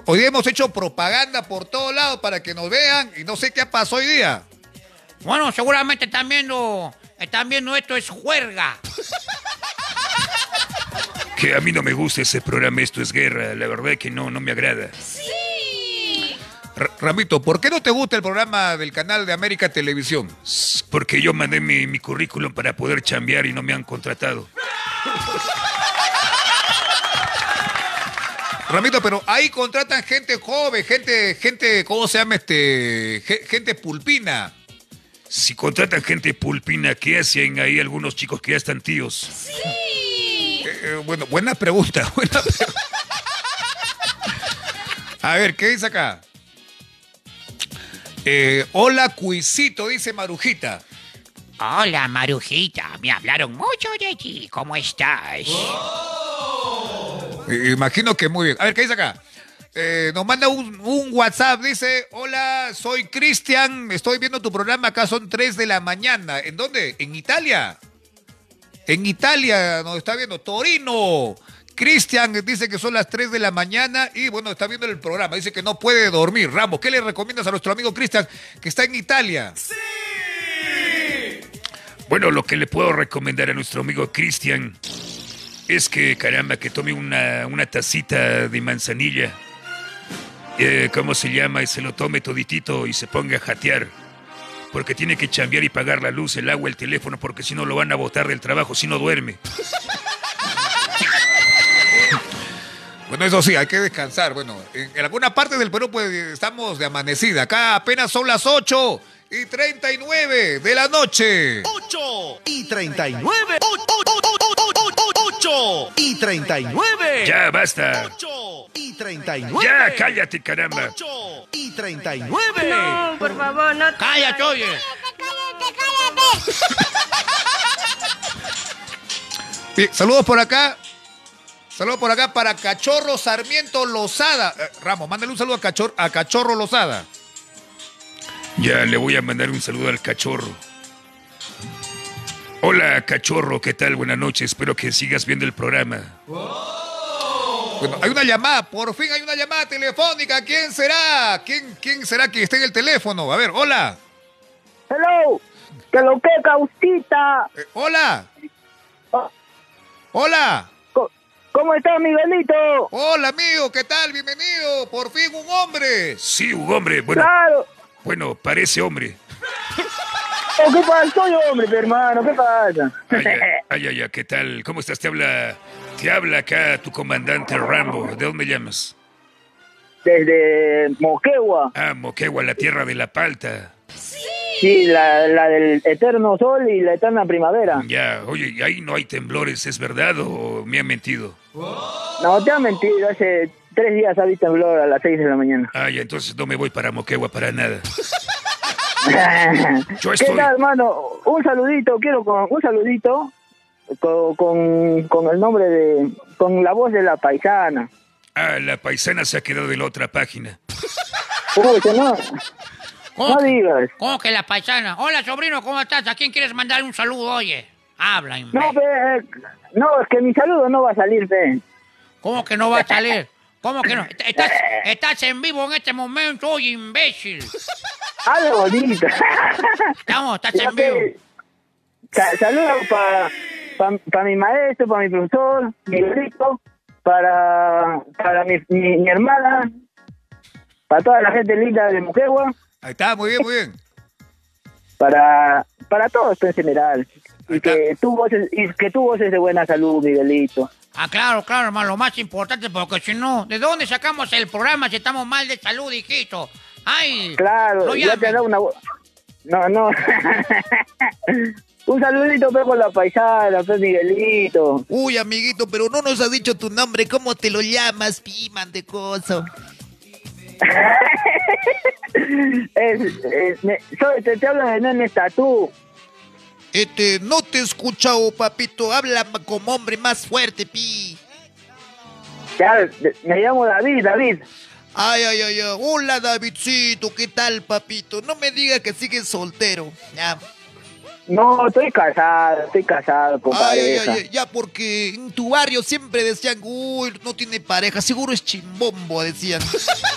Hoy hemos hecho propaganda por todos lados para que nos vean y no sé qué pasó hoy día. Bueno, seguramente están viendo, están viendo esto es juerga. Que a mí no me gusta ese programa, esto es guerra. La verdad que no, no me agrada. R- Ramito, ¿por qué no te gusta el programa del canal de América Televisión? Porque yo mandé mi, mi currículum para poder chambear y no me han contratado. Ramito, pero ahí contratan gente joven, gente, gente, ¿cómo se llama este? Ge- Gente pulpina. Si contratan gente pulpina, ¿qué hacen ahí algunos chicos que ya están tíos? Eh, eh, bueno, buena pregunta, buena pregunta. A ver, ¿qué dice acá? Eh, hola, Cuisito, dice Marujita. Hola, Marujita. Me hablaron mucho de ti. ¿Cómo estás? Eh, imagino que muy bien. A ver, ¿qué dice acá? Eh, nos manda un, un WhatsApp, dice, hola, soy Cristian, estoy viendo tu programa, acá son 3 de la mañana. ¿En dónde? En Italia. En Italia nos está viendo Torino. Cristian dice que son las 3 de la mañana y bueno, está viendo el programa. Dice que no puede dormir. Ramos, ¿qué le recomiendas a nuestro amigo Cristian que está en Italia? Bueno, lo que le puedo recomendar a nuestro amigo Cristian es que, caramba, que tome una, una tacita de manzanilla. Eh, ¿Cómo se llama? Y se lo tome toditito y se ponga a jatear. Porque tiene que chambear y pagar la luz, el agua, el teléfono, porque si no lo van a botar del trabajo si no duerme. Bueno, eso sí, hay que descansar. Bueno, en, en alguna parte del Perú pues estamos de amanecida. Acá apenas son las 8 y 39 de la noche. 8 y 39. 8 y 39. Ya, basta. 8 y 39. Ya, cállate, caramba. 8 y 39. Por favor, no te... Cállate, oye. Cállate, cállate. Bien, saludos por acá. Saludos por acá para Cachorro Sarmiento Lozada. Eh, Ramos, mándale un saludo a, Cachor- a Cachorro Lozada. Ya le voy a mandar un saludo al cachorro. Hola, cachorro, ¿qué tal? Buenas noches, espero que sigas viendo el programa. Bueno, hay una llamada, por fin hay una llamada telefónica. ¿Quién será? ¿Quién, quién será que esté en el teléfono? A ver, hola. Hello. Que lo que causita. Eh, hola. Oh. Hola. ¿Cómo estás, Miguelito? Hola, amigo. ¿Qué tal? Bienvenido. Por fin un hombre. Sí, un hombre. Bueno, Claro. bueno, parece hombre. Oh, ¿Qué pasa? Soy hombre, hermano. ¿Qué pasa? Ay, ay, ay, ¿qué tal? ¿Cómo estás? Te habla, te habla acá tu comandante Rambo. ¿De dónde llamas? Desde Moquegua. Ah, Moquegua, la tierra de la palta. Sí, la, la del eterno sol y la eterna primavera. Ya, oye, ¿y ahí no hay temblores, ¿es verdad o me han mentido? No, te han mentido. Hace tres días ha visto temblor a las seis de la mañana. Ah, ya, entonces no me voy para Moquegua para nada. Yo ¿Qué estoy- tal, hermano? Un saludito, quiero con un saludito con, con, con el nombre de, con la voz de la paisana. Ah, la paisana se ha quedado de la otra página. Uy, que no, ¿Cómo, no digas. cómo que la paisana? Hola, sobrino, ¿cómo estás? ¿A quién quieres mandar un saludo, oye? Habla, No, pe, eh, no, es que mi saludo no va a salir, pe. ¿Cómo que no va a salir? ¿Cómo que no? Estás, estás en vivo en este momento, oye, imbécil. Algo bonito. Estamos, estás en vivo. Saludos para pa, mi maestro, para mi profesor, mi grito, para, para mi, mi, mi hermana, para toda la gente linda de Moquegua. Ahí está, muy bien, muy bien. para para todos pues, en general y que tu voz es, y que tu voz es de buena salud Miguelito Ah, claro, claro, hermano, lo más importante, porque si no, ¿de dónde sacamos el programa si estamos mal de salud, hijito? Ay, claro no ya te da una voz no no un saludito pe, por la paisana pe, Miguelito Uy, amiguito, pero no nos has dicho tu nombre. ¿Cómo te lo llamas, piman de coso? es, es- me- soy, te, te hablo de nene tatú Este, no te he escuchado, papito. Habla como hombre más fuerte, pi. ya, me llamo David David Ay, ay, ay, ay. Hola, Davidcito. ¿Qué tal, papito? No me digas que sigues soltero. Ya. no estoy casado estoy casado con Ay, ay, pareja ay, ay, ya porque en tu barrio siempre decían, uy, no tiene pareja, seguro es chimbombo, decían.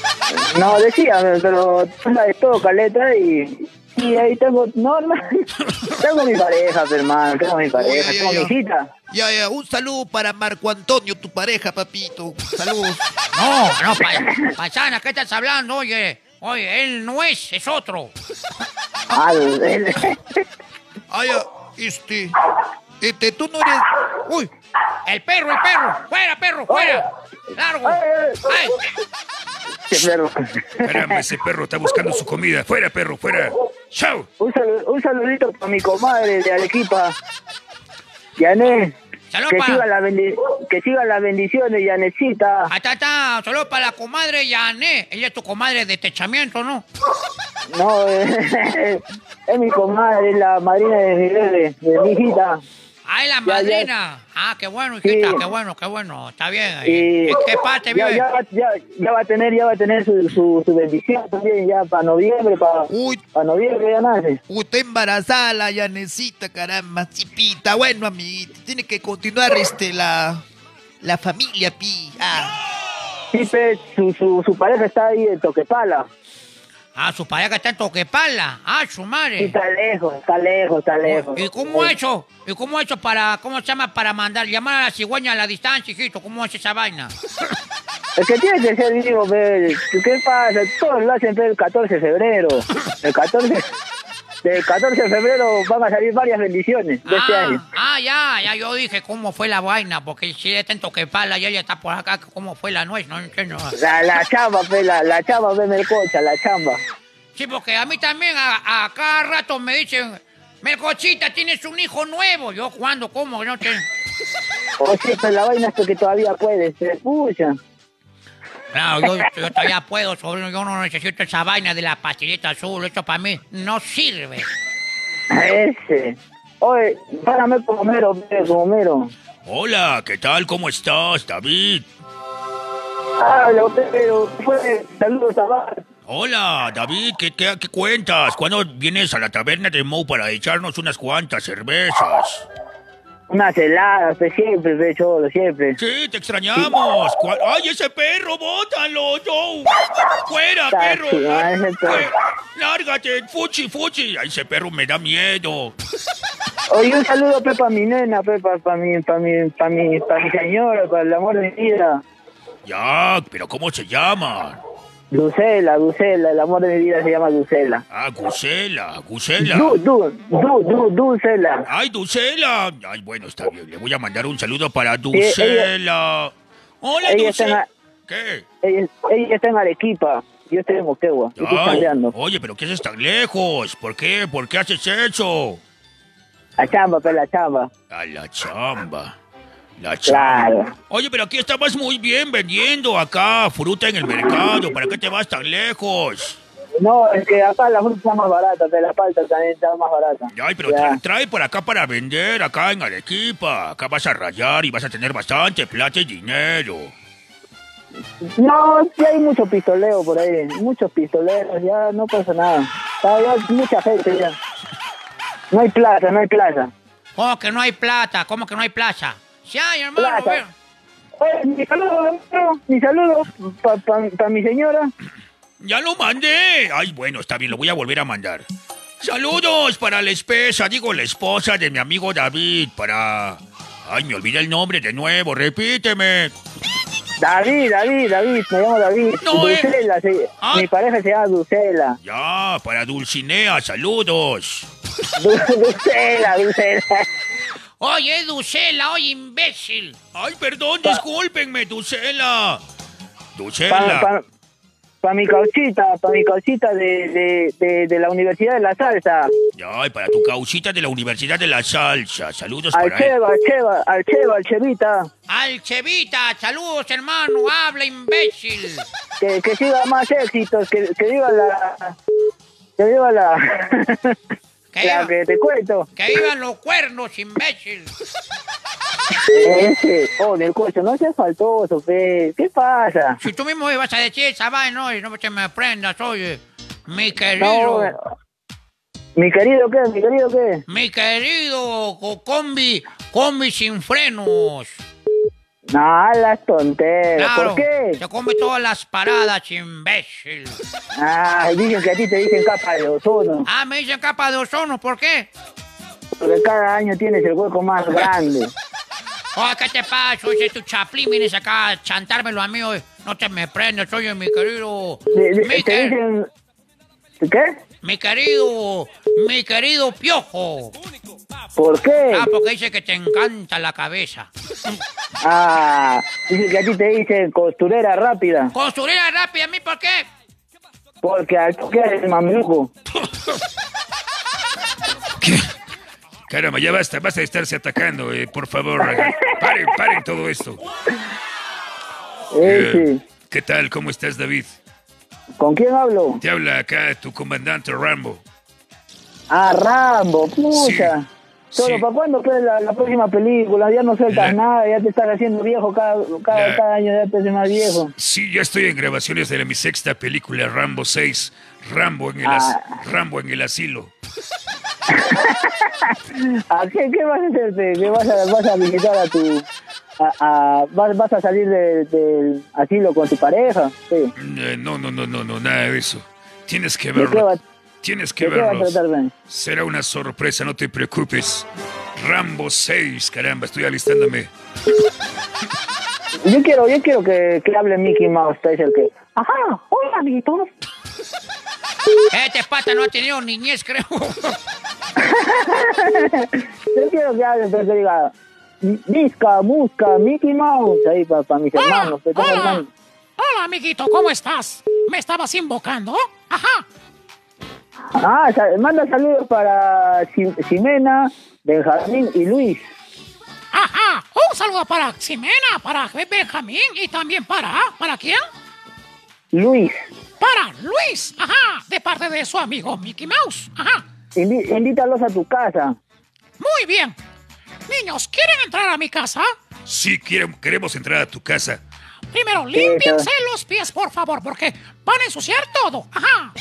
no decía pero tú sabes todo caleta y y ahí tengo no no, tengo mi pareja pe, hermano tengo mi pareja Oye, tengo ya, mi ya. cita Ya, ya, un saludo para Marco Antonio, tu pareja, papito. Saludos. No, no, pa- paisana, ¿qué estás hablando? Oye, oye, él no es, es otro. Él- Ay, este, este, tú no eres, uy, El perro, el perro, fuera, perro, fuera. Largo. Ay, ay, Ay, Qué perro. Caramba, ese perro está buscando su comida. Fuera, perro, fuera. ¡Chao! Un, salu- un saludito para mi comadre de Arequipa, Yané. Que pa- siga, la que siga las bendiciones, Yanecita. Está, está, solo para la comadre Yané. Ella es tu comadre de techamiento, ¿no? No, es mi comadre, la madrina de mi bebé, de mi hijita. Ay, la Ya, ya. madrina. Ah, qué bueno, hijita, Sí. qué bueno, qué bueno. Está bien. Y ¿En qué parte ya, vive? ya, va- ya, ya va a tener, ya va a tener su, su, su bendición también, ya para noviembre, para, uy, para noviembre ya nace. está embarazada la llanecita, caramba, chipita. Bueno, amiguito, tiene que continuar, este, la, la familia, pi. Ah. Sí, pe, su, su, su pareja está ahí en Toquepala. Ah, su pareja está en Toquepala. Ah, su Sí, madre. está lejos, está lejos, está lejos. ¿Y cómo ha hecho? ¿Y cómo hecho para, cómo se llama, para mandar, llamar a la cigüeña a la distancia, hijito? ¿Cómo es esa vaina? Es que tiene que ser vivo. ¿Qué pasa? Todos lo hacen el 14 de febrero. El 14, del 14 de febrero van a salir varias bendiciones de este ah, año. ah, ya, ya yo dije cómo fue la vaina, porque si ella está en Toquepala y ella está por acá, ¿cómo fue la nuez? No entiendo. La, la chamba, pe, la, la chamba, pe, Melcocha, la chamba. Sí, porque a mí también a, a cada rato me dicen, Melcochita, tienes un hijo nuevo. Yo, ¿cuándo? ¿Cómo? No te... O sí, pero la vaina es que todavía puedes, se escucha. Claro, yo, yo todavía puedo, sobrino, yo no necesito esa vaina de la pastillita azul, eso para mí no sirve. Ese. Oye, párame como mero, pe, como mero. Hola, ¿qué tal? ¿Cómo estás, David? Habla, pero fue, saludos a Bar. Hola, David, ¿qué, qué, qué cuentas? ¿Cuándo vienes a la taberna de Mo para echarnos unas cuantas cervezas? Unas heladas, siempre, pe, cholo, siempre. Sí, te extrañamos. ¿Cuál- ¡Ay, ese perro, bótalo, Joe! ¡Fuera, perro! lárgate, fuchi, fuchi. Ay, ese perro me da miedo. Oye, un saludo pe, para mi nena, pe, para mi, pa mi, pa mi, pa mi señora, para el amor de mi vida. Ya, pero ¿cómo se llama? Ducela, Ducela, el amor de mi vida se llama Ducela. Ah, Gusela, Gusela. Du, du, du, du, Ducela. Ay, Ducela. Ay, bueno, está bien. Le voy a mandar un saludo para ella- Ducela. Hola, ella está en ¿Qué? Ella, ella está en Arequipa, yo estoy en Moquegua, oye, pero ¿qué haces tan lejos? ¿Por qué? ¿Por qué haces eso? La chamba, pe, la chamba. A la chamba. La. Claro. Oye, pero aquí estabas muy bien vendiendo acá fruta en el mercado. ¿Para qué te vas tan lejos? No, es que acá la fruta está más barata, pe, la palta también está más barata. Ay, pero Ya. trae, trae por acá para vender, acá en Arequipa. Acá vas a rayar y vas a tener bastante plata y dinero. No, sí hay mucho pistoleo por ahí, muchos pistoleros, ya no pasa nada. Ya mucha gente ya. No hay plaza, no hay plaza. ¿Cómo que no hay plata? ¿Cómo que no hay plaza? Sí hay, hermano. Plata. Oye, mi saludo, hermano, mi saludo para pa, pa mi señora. ¡Ya lo mandé! Ay, bueno, está bien, lo voy a volver a mandar. Saludos para la esposa, digo la esposa de mi amigo David, para... Ay, me olvidé el nombre de nuevo, repíteme. David, David, David, me llamo David. No, eh. Ducela, se- Ah. mi pareja se llama Ducela. Ya, para Dulcinea, saludos. Du- Ducela, Ducela. Oye, Ducela, oye, imbécil. Ay, perdón, discúlpenme, Dulcela. Para Dulcela. pa, pa mi cauchita, para mi cauchita de, de, de, de la Universidad de la Salsa. Ay, para tu causita de la Universidad de la Salsa. Saludos Al para él. Cheva, al Cheva, al Cheva, al Chevita. Al Chevita, saludos, hermano. Habla, imbécil. Que, que siga más éxitos, que, que viva la... Que viva la... Que la que te cuento. Que vivan los cuernos, imbécil. Ese, oh, del coche, no seas faltoso, fe. ¿Qué pasa? Si tú mismo ibas a decir esa vaina, no te me prendas, oye. Mi No, querido, mi querido, ¿qué? Mi querido, ¿qué? mi querido co- combi, combi sin frenos. No, las tonteras. Claro, ¿Por qué? te come todas las paradas, imbécil. Ah, dicen que a ti te dicen capa de ozono. Ah, me dicen capa de ozono, ¿por qué? Porque cada año tienes el hueco más grande. Oh, ¿qué te pasa? Oye, tu chaplín vienes acá a chantármelo a mí. No te me prendas, oye, mi querido. De- de- te dicen... ¿Qué? Mi querido, mi querido piojo. ¿Por qué? Ah, porque dice que te encanta la cabeza. Ah, dicen que a ti te dicen costurera rápida. Costurera rápida, ¿a mí por qué? Porque al toque eres mameluco. Caramba, ya basta, basta de estarse atacando, eh, por favor. Paren, paren todo esto. Ese. Eh, ¿Qué tal? ¿Cómo estás, David? ¿Con quién hablo? Te habla acá tu comandante Rambo. Ah, Rambo, pucha. Sí, Solo sí. para cuándo pues, la, la próxima película? Ya no sueltas La- nada, ya te estás haciendo viejo cada, cada, La- cada año, ya te haces más viejo. Sí, ya estoy en grabaciones de la- mi sexta película, Rambo 6. Rambo en el, as- Rambo en el asilo. ¿A qué, qué vas a hacer? pe? ¿Qué vas a, vas a visitar a tu... A, a- vas, vas a salir de- del asilo con tu pareja? Sí. Eh, no, no, no, no, no, nada de eso. Tienes que ¿De va, verlo. Tienes que de Ben? Será una sorpresa, no te preocupes. Rambo 6, caramba, estoy alistándome. Yo quiero, yo quiero que, que hable Mickey Mouse, es el que... Ajá, hola, amiguitos. Este pata no ha tenido niñez, creo. Yo quiero que hable, pero que diga... Misca, Musca, Mickey Mouse. Ahí para mis hermanos. que hola. hermanos. Hola, amiguito, ¿cómo estás? ¿Me estabas invocando? Ajá. Ah, manda saludos para Xim- Ximena, Benjamín y Luis. Ajá. Un saludo para Ximena, para Benjamín y también para... ¿Para quién? Luis, Para Luis. Ajá. De parte de su amigo Mickey Mouse. Ajá. invi- invítalos a tu casa. Muy bien. Niños, ¿quieren entrar a mi casa? Sí, quiere- queremos entrar a tu casa. Primero, límpiense los pies, por favor, porque van a ensuciar todo. Ajá.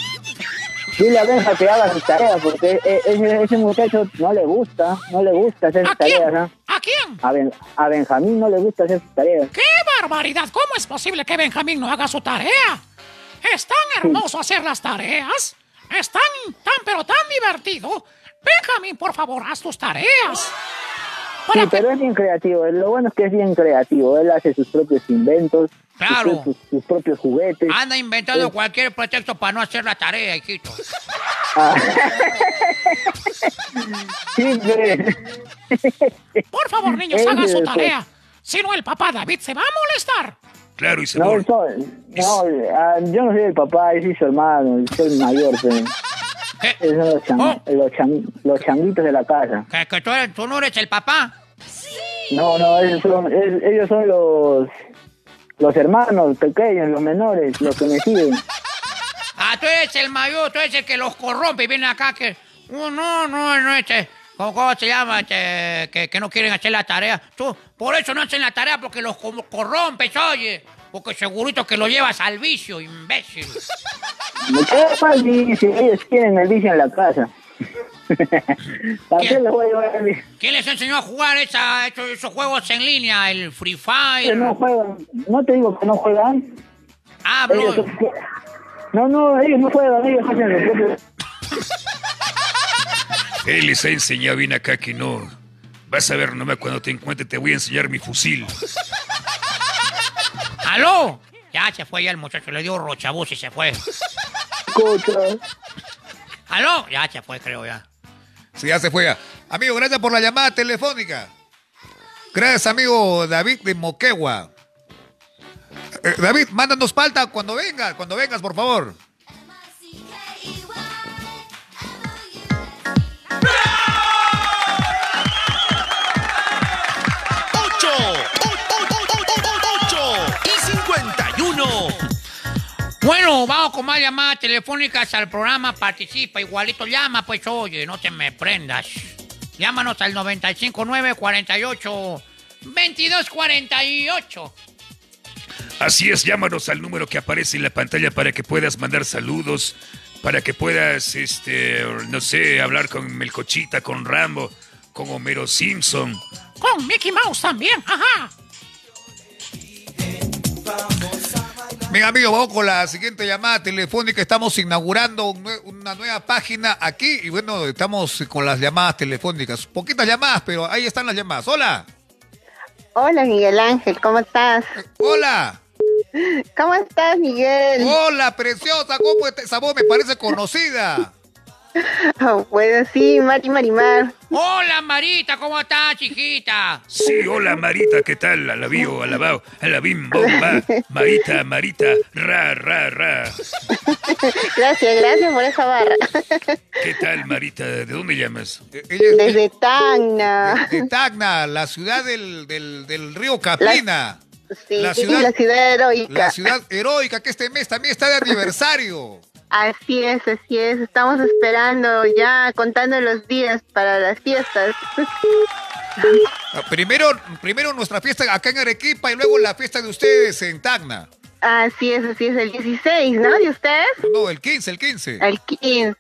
Dile a Benja que haga sus tareas, porque e- ese, ese muchacho no le gusta, no le gusta hacer sus tareas. ¿ah? ¿A quién? A, Ben- a Benjamín no le gusta hacer sus tareas. ¡Qué barbaridad! ¿Cómo es posible que Benjamín no haga su tarea? Es tan hermoso hacer las tareas. es tan, tan, pero tan divertido. Benjamín, por favor, haz tus tareas. Sí, pero es bien creativo. Lo bueno es que es bien creativo. Él hace sus propios inventos. Claro. Sus, sus- sus propios juguetes. Anda inventando cualquier pretexto para no hacer la tarea, hijito. Ah. Sí, pero- Por favor, niños, hagan su tarea. Si no, el papá David se va a molestar. Claro, y se No, son- no, ah, yo no soy el papá, yo soy su hermano, soy el mayor. Pero... Esos son los, chan- los, chan- los changuitos de la casa. ¿Que, que tú, eres- tú no eres el papá? No, no, ellos son, es- ellos son los, los hermanos pequeños, los menores, los que me siguen. Ah, tú eres el mayor, tú eres el que los corrompe y viene acá que... Oh, no, no, no, este... ¿Cómo, cómo se llama? Este, que, que no quieren hacer la tarea. Tú, por eso no hacen la tarea, porque los co- corrompes, oye. Porque segurito que lo llevas al vicio, imbécil. ¿Qué dice? Ellos tienen el vicio en la casa. ¿Para qué les voy a llevar el vicio? ¿Quién les enseñó a jugar esa, esos, esos juegos en línea? El Free Fire. No juegan, no te digo que no juegan. Ah, Ellos no, no, ellos no juegan, ellos hacen lo propio. Él les ha enseñado bien acá que no. Vas a ver nomás cuando te encuentre, te voy a enseñar mi fusil. ¡Aló! Ya se fue ya el muchacho, le dio rochabús y se fue. ¿Aló? Ya se fue, creo ya. Sí, ya se fue ya. Amigo, gracias por la llamada telefónica. Gracias, amigo David de Moquegua. Eh, David, mándanos falta cuando vengas, cuando vengas, por favor. Bueno, vamos con más llamadas telefónicas al programa. Participa, igualito llama, pues oye, no te me prendas. Llámanos al 959 48 2248. Así es, llámanos al número que aparece en la pantalla para que puedas mandar saludos, para que puedas, este, no sé, hablar con Melcochita, con Rambo, con Homero Simpson. Con Mickey Mouse también, ajá. Bien, amigo, vamos con la siguiente llamada telefónica. Estamos inaugurando un una nueva página aquí y bueno, estamos con las llamadas telefónicas. Poquitas llamadas, pero ahí están las llamadas. Hola. Hola, Miguel Ángel, ¿cómo estás? Hola. ¿Cómo estás, Miguel? Hola, preciosa. ¿Cómo está esa voz? Me parece conocida. Oh, bueno, sí, Mari Marimar. Hola, Marita, ¿cómo estás, chiquita? Sí, hola Marita, ¿qué tal? Alabío, alabao, alabim, bomba. Marita, Marita, ra, ra, ra. Gracias, gracias por esa barra. ¿Qué tal, Marita? ¿De dónde llamas? Desde Tacna. De Tacna, la ciudad del, del- del río Capina. Sí, la sí, ciudad- la ciudad heroica. La ciudad heroica que este mes también está de aniversario. Así es, así es. Estamos esperando ya, contando los días para las fiestas. Ah, Primero, primero nuestra fiesta acá en Arequipa y luego la fiesta de ustedes en Tacna. Así es, así es. El 16, ¿no? ¿De ustedes? No, el 15, el 15. El 15.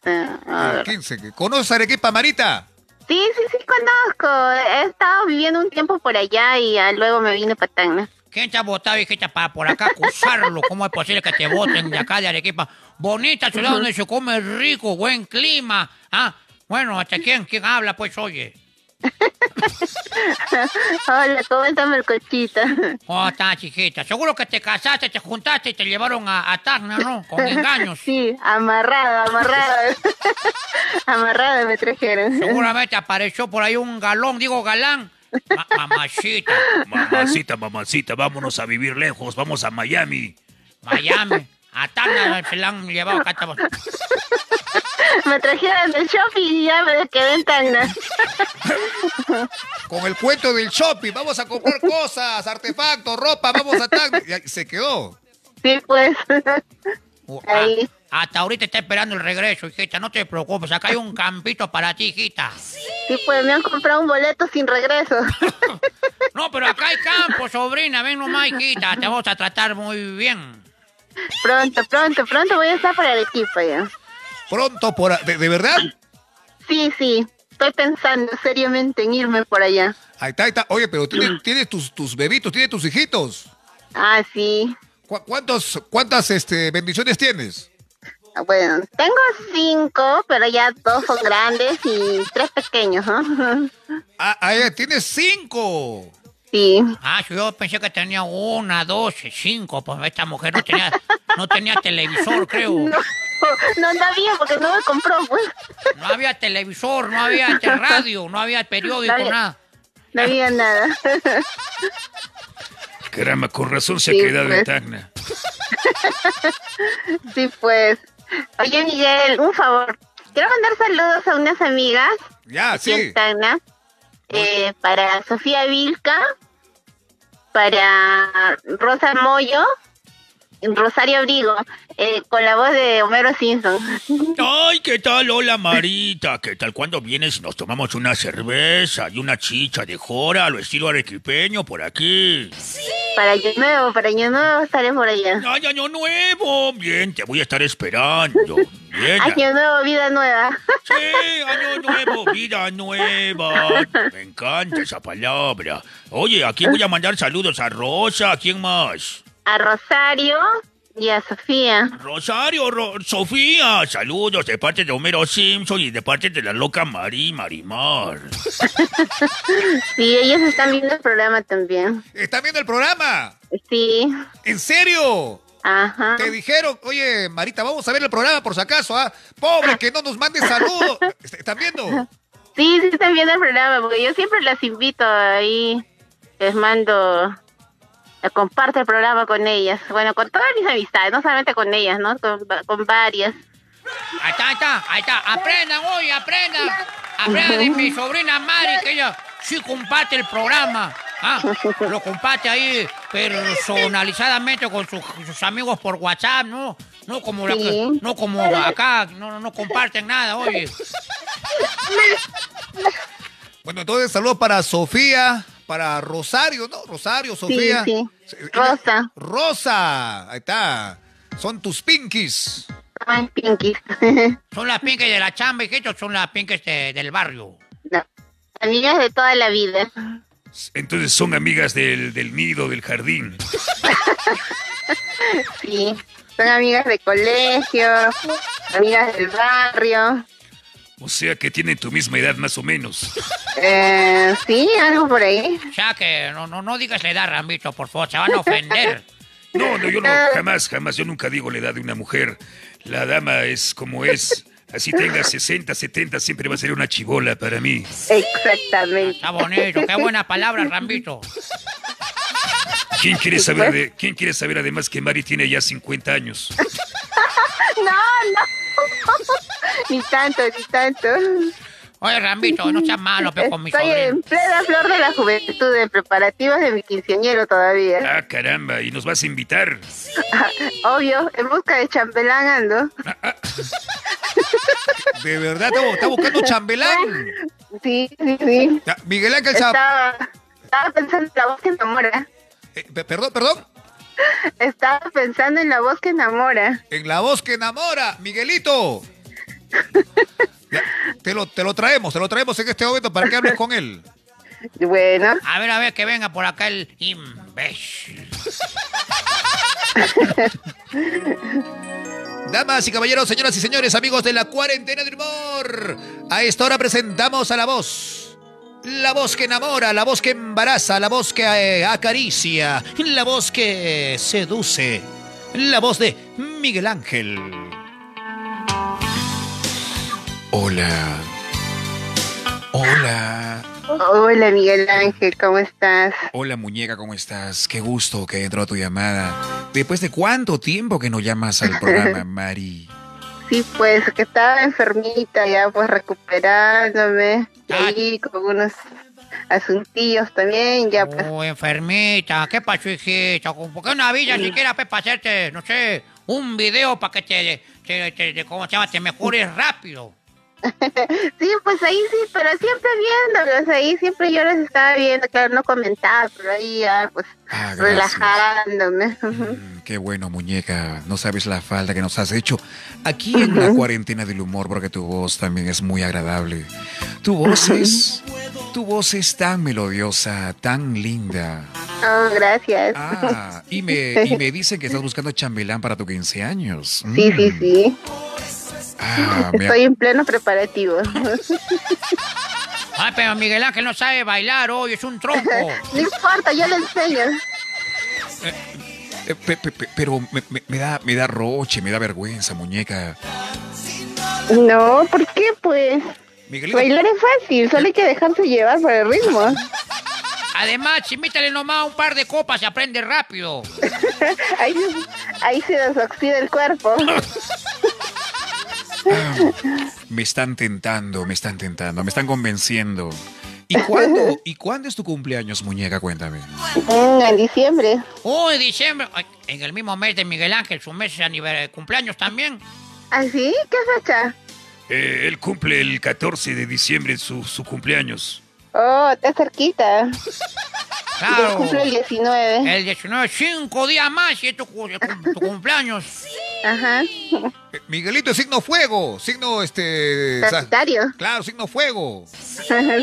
Ah. El 15. ¿Conoces Arequipa, Marita? Sí, sí, sí, conozco. He estado viviendo un tiempo por allá y luego me vine para Tacna. ¿Quién te ha votado, hijita, para por acá acusarlo? ¿Cómo es posible que te voten de acá de Arequipa? Bonita ciudad donde se come rico, buen clima. Ah, bueno, ¿hasta quién? ¿Quién habla, pues, oye? Hola, ¿cómo está Melcochita? ¿Cómo estás, chiquita? Seguro que te casaste, te juntaste y te llevaron a, a Tacna, ¿no? Con engaños. Sí, amarrada, amarrada. amarrada me trajeron. Seguramente apareció por ahí un galón, digo galán. Ma- mamacita. Mamacita, mamacita, vámonos a vivir lejos, vamos a Miami. Miami. A Tacna se la han llevado acá. estamos. Me trajeron del shopping y ya me quedé en Tacna. Con el cuento del shopping, vamos a comprar cosas, artefactos, ropa, vamos a Tacna. Ahí se quedó. Sí, pues. Ah, hasta ahorita está esperando el regreso, hijita. No te preocupes, acá hay un campito para ti, hijita. Sí, pues me han comprado un boleto sin regreso. No, pero acá hay campo, sobrina. Ven nomás, hijita. Te vamos a tratar muy bien. Pronto, pronto, pronto voy a estar para Arequipa ya. Pronto, por, de, de verdad? Sí, sí. Estoy pensando seriamente en irme por allá. Ahí está, ahí está. Oye, pero tienes, tienes tus, tus bebitos, tienes tus hijitos. Ah, sí. ¿Cu- ¿Cuántos, ¿Cuántas este, bendiciones tienes? Bueno, tengo cinco, pero ya dos son grandes y tres pequeños, ¿no? Ah, ah, tienes cinco. Sí. Ah, yo pensé que tenía una, dos, cinco, pues esta mujer no tenía, no tenía televisor, creo. No, no, no había porque no me compró, pues. No había televisor, no había radio, no había periódico, No había- nada. No había nada. Caramba, con razón se Sí, ha quedado pues. en Tacna. Sí, pues. Oye, Miguel, un favor. Quiero mandar saludos a unas amigas Ya, en sí. Tacna. Eh, para Sofía Vilca, para Rosa Moyo, Rosario Abrigo, eh, con la voz de Homero Simpson. Ay, ¿qué tal? Hola, Marita. ¿Qué tal? ¿Cuándo vienes y nos tomamos una cerveza y una chicha de jora a lo estilo arequipeño por aquí? Para Año Nuevo, para Año Nuevo estaré por allá. ¡Ay, año nuevo! Bien, te voy a estar esperando. Bien. Año Nuevo, vida nueva. Sí, año nuevo, vida nueva. Me encanta esa palabra. Oye, aquí voy a mandar saludos a Rosa. ¿A quién más? A Rosario y a Sofía. Rosario, Ro- Sofía. Saludos de parte de Homero Simpson y de parte de la loca Mari Marimar. Sí, ellos están viendo el programa también. ¿Están viendo el programa? Sí. ¿En serio? Ajá. Te dijeron, oye, Marita, vamos a ver el programa por si acaso, ¿ah? Pobre, que no nos mande saludos. ¿Están viendo? Sí, sí están viendo el programa, porque yo siempre las invito ahí, les mando, comparto el programa con ellas, bueno, con todas mis amistades, no solamente con ellas, ¿no? Con, con varias. Ahí está, ahí está, ahí está. Aprendan hoy, aprendan. Aprendan de mi sobrina Mari, que ella sí comparte el programa. Ah, lo comparte ahí personalizadamente con sus, sus amigos por WhatsApp, ¿no? No como, la que- Sí. no como acá, no, no comparten nada, oye. Bueno, entonces saludos para Sofía, para Rosario, ¿no? Rosario, Sofía. sí. Eh, Rosa. Rosa, ahí está. Son tus pinkies. Pinky. Son las pinques de la chamba y que estos son las pinques de- del barrio. No, Amigas de toda la vida. Entonces son amigas del, del nido, del jardín. Sí, son amigas de colegio, amigas del barrio. O sea que tienen tu misma edad más o menos. Eh, sí, algo por ahí. Ya que no, no, no digas la edad, Rambito, por favor, se van a ofender. No, no, yo no, jamás, jamás, yo nunca digo la edad de una mujer. La dama es como es. Así tenga 60, 70, siempre va a ser una chivola para mí. Exactamente. Está bonito, qué buena palabra, Rambito. ¿Quién quiere saber de, quién quiere saber además que Mari tiene ya 50 años? No, no. ni tanto, ni tanto. Oye, Rambito, no seas malo, pero con mi Estoy sobrino. en plena flor de la juventud, en preparativos de mi quinceañero todavía. Ah, caramba, ¿y nos vas a invitar? Obvio, en busca de chambelán ando. De verdad, está, buscando chambelán. Sí, sí, sí. Miguel Ángel Estaba, estaba pensando en la voz que enamora. eh, pe- perdón, perdón. Estaba pensando en la voz que enamora. En la voz que enamora, Miguelito. Ya, te, lo, te lo traemos, te lo traemos en este momento para que hables con él. Bueno, A ver, a ver, que venga por acá el imbécil. Damas y caballeros, señoras y señores, amigos de la cuarentena del humor. A esta hora presentamos a la voz. La voz que enamora, la voz que embaraza, la voz que eh, acaricia, la voz que seduce. La voz de Miguel Ángel. Hola. Hola. hola Miguel Ángel, ¿cómo estás? Hola muñeca, ¿cómo estás? Qué gusto que entró tu llamada. Después de cuánto tiempo que no llamas al programa, Mari. Sí, pues que estaba enfermita ya, pues recuperándome. Ahí con unos asuntillos también, ya pues. Oh, enfermita, ¿qué pasó, hijita? ¿Por qué no avisas siquiera pues, para hacerte, no sé, un video para que te, te, te- te- ¿cómo se llama? Te mejores rápido. Sí, pues ahí sí, pero siempre viéndolos, ahí siempre yo los estaba viendo, claro, no comentaba, pero ahí ya, pues, Ah, relajándome. Qué bueno, muñeca. No sabes la falta que nos has hecho aquí en la cuarentena del humor, porque tu voz también es muy agradable. Tu voz es. Tu voz es tan melodiosa, tan linda. Oh, gracias. Ah, y me, y me dicen que estás buscando chambelán para tu 15 años. Sí, sí, Mm. sí. Ah, Estoy en pleno preparativo. Ay, pero Miguel Ángel no sabe bailar hoy, es un tronco. No importa, yo le enseño. eh, pero me, me- me da, me da roche, me da vergüenza, muñeca. No, ¿por qué pues? Miguelito, Bailar es fácil, solo hay que dejarse llevar por el ritmo. Además, invítale nomás un par de copas y aprende rápido. Ahí, ahí se desoxida el cuerpo. me están tentando, me están tentando, me están convenciendo. ¿Y cuándo, ¿Y cuándo es tu cumpleaños, muñeca? Cuéntame. En diciembre. Uy, diciembre, ay, en el mismo mes de Miguel Ángel, su mes de aniver- cumpleaños también. ¿Ah, sí? ¿Qué fecha? Eh, él cumple el 14 de diciembre su, su cumpleaños. Oh, está cerquita. Claro. Yo cumplo el 19. El 19, cinco días más y es tu, cu- tu cumpleaños. Ajá. Eh, Miguelito es signo fuego, signo este... sa- Sagitario. Claro, signo fuego.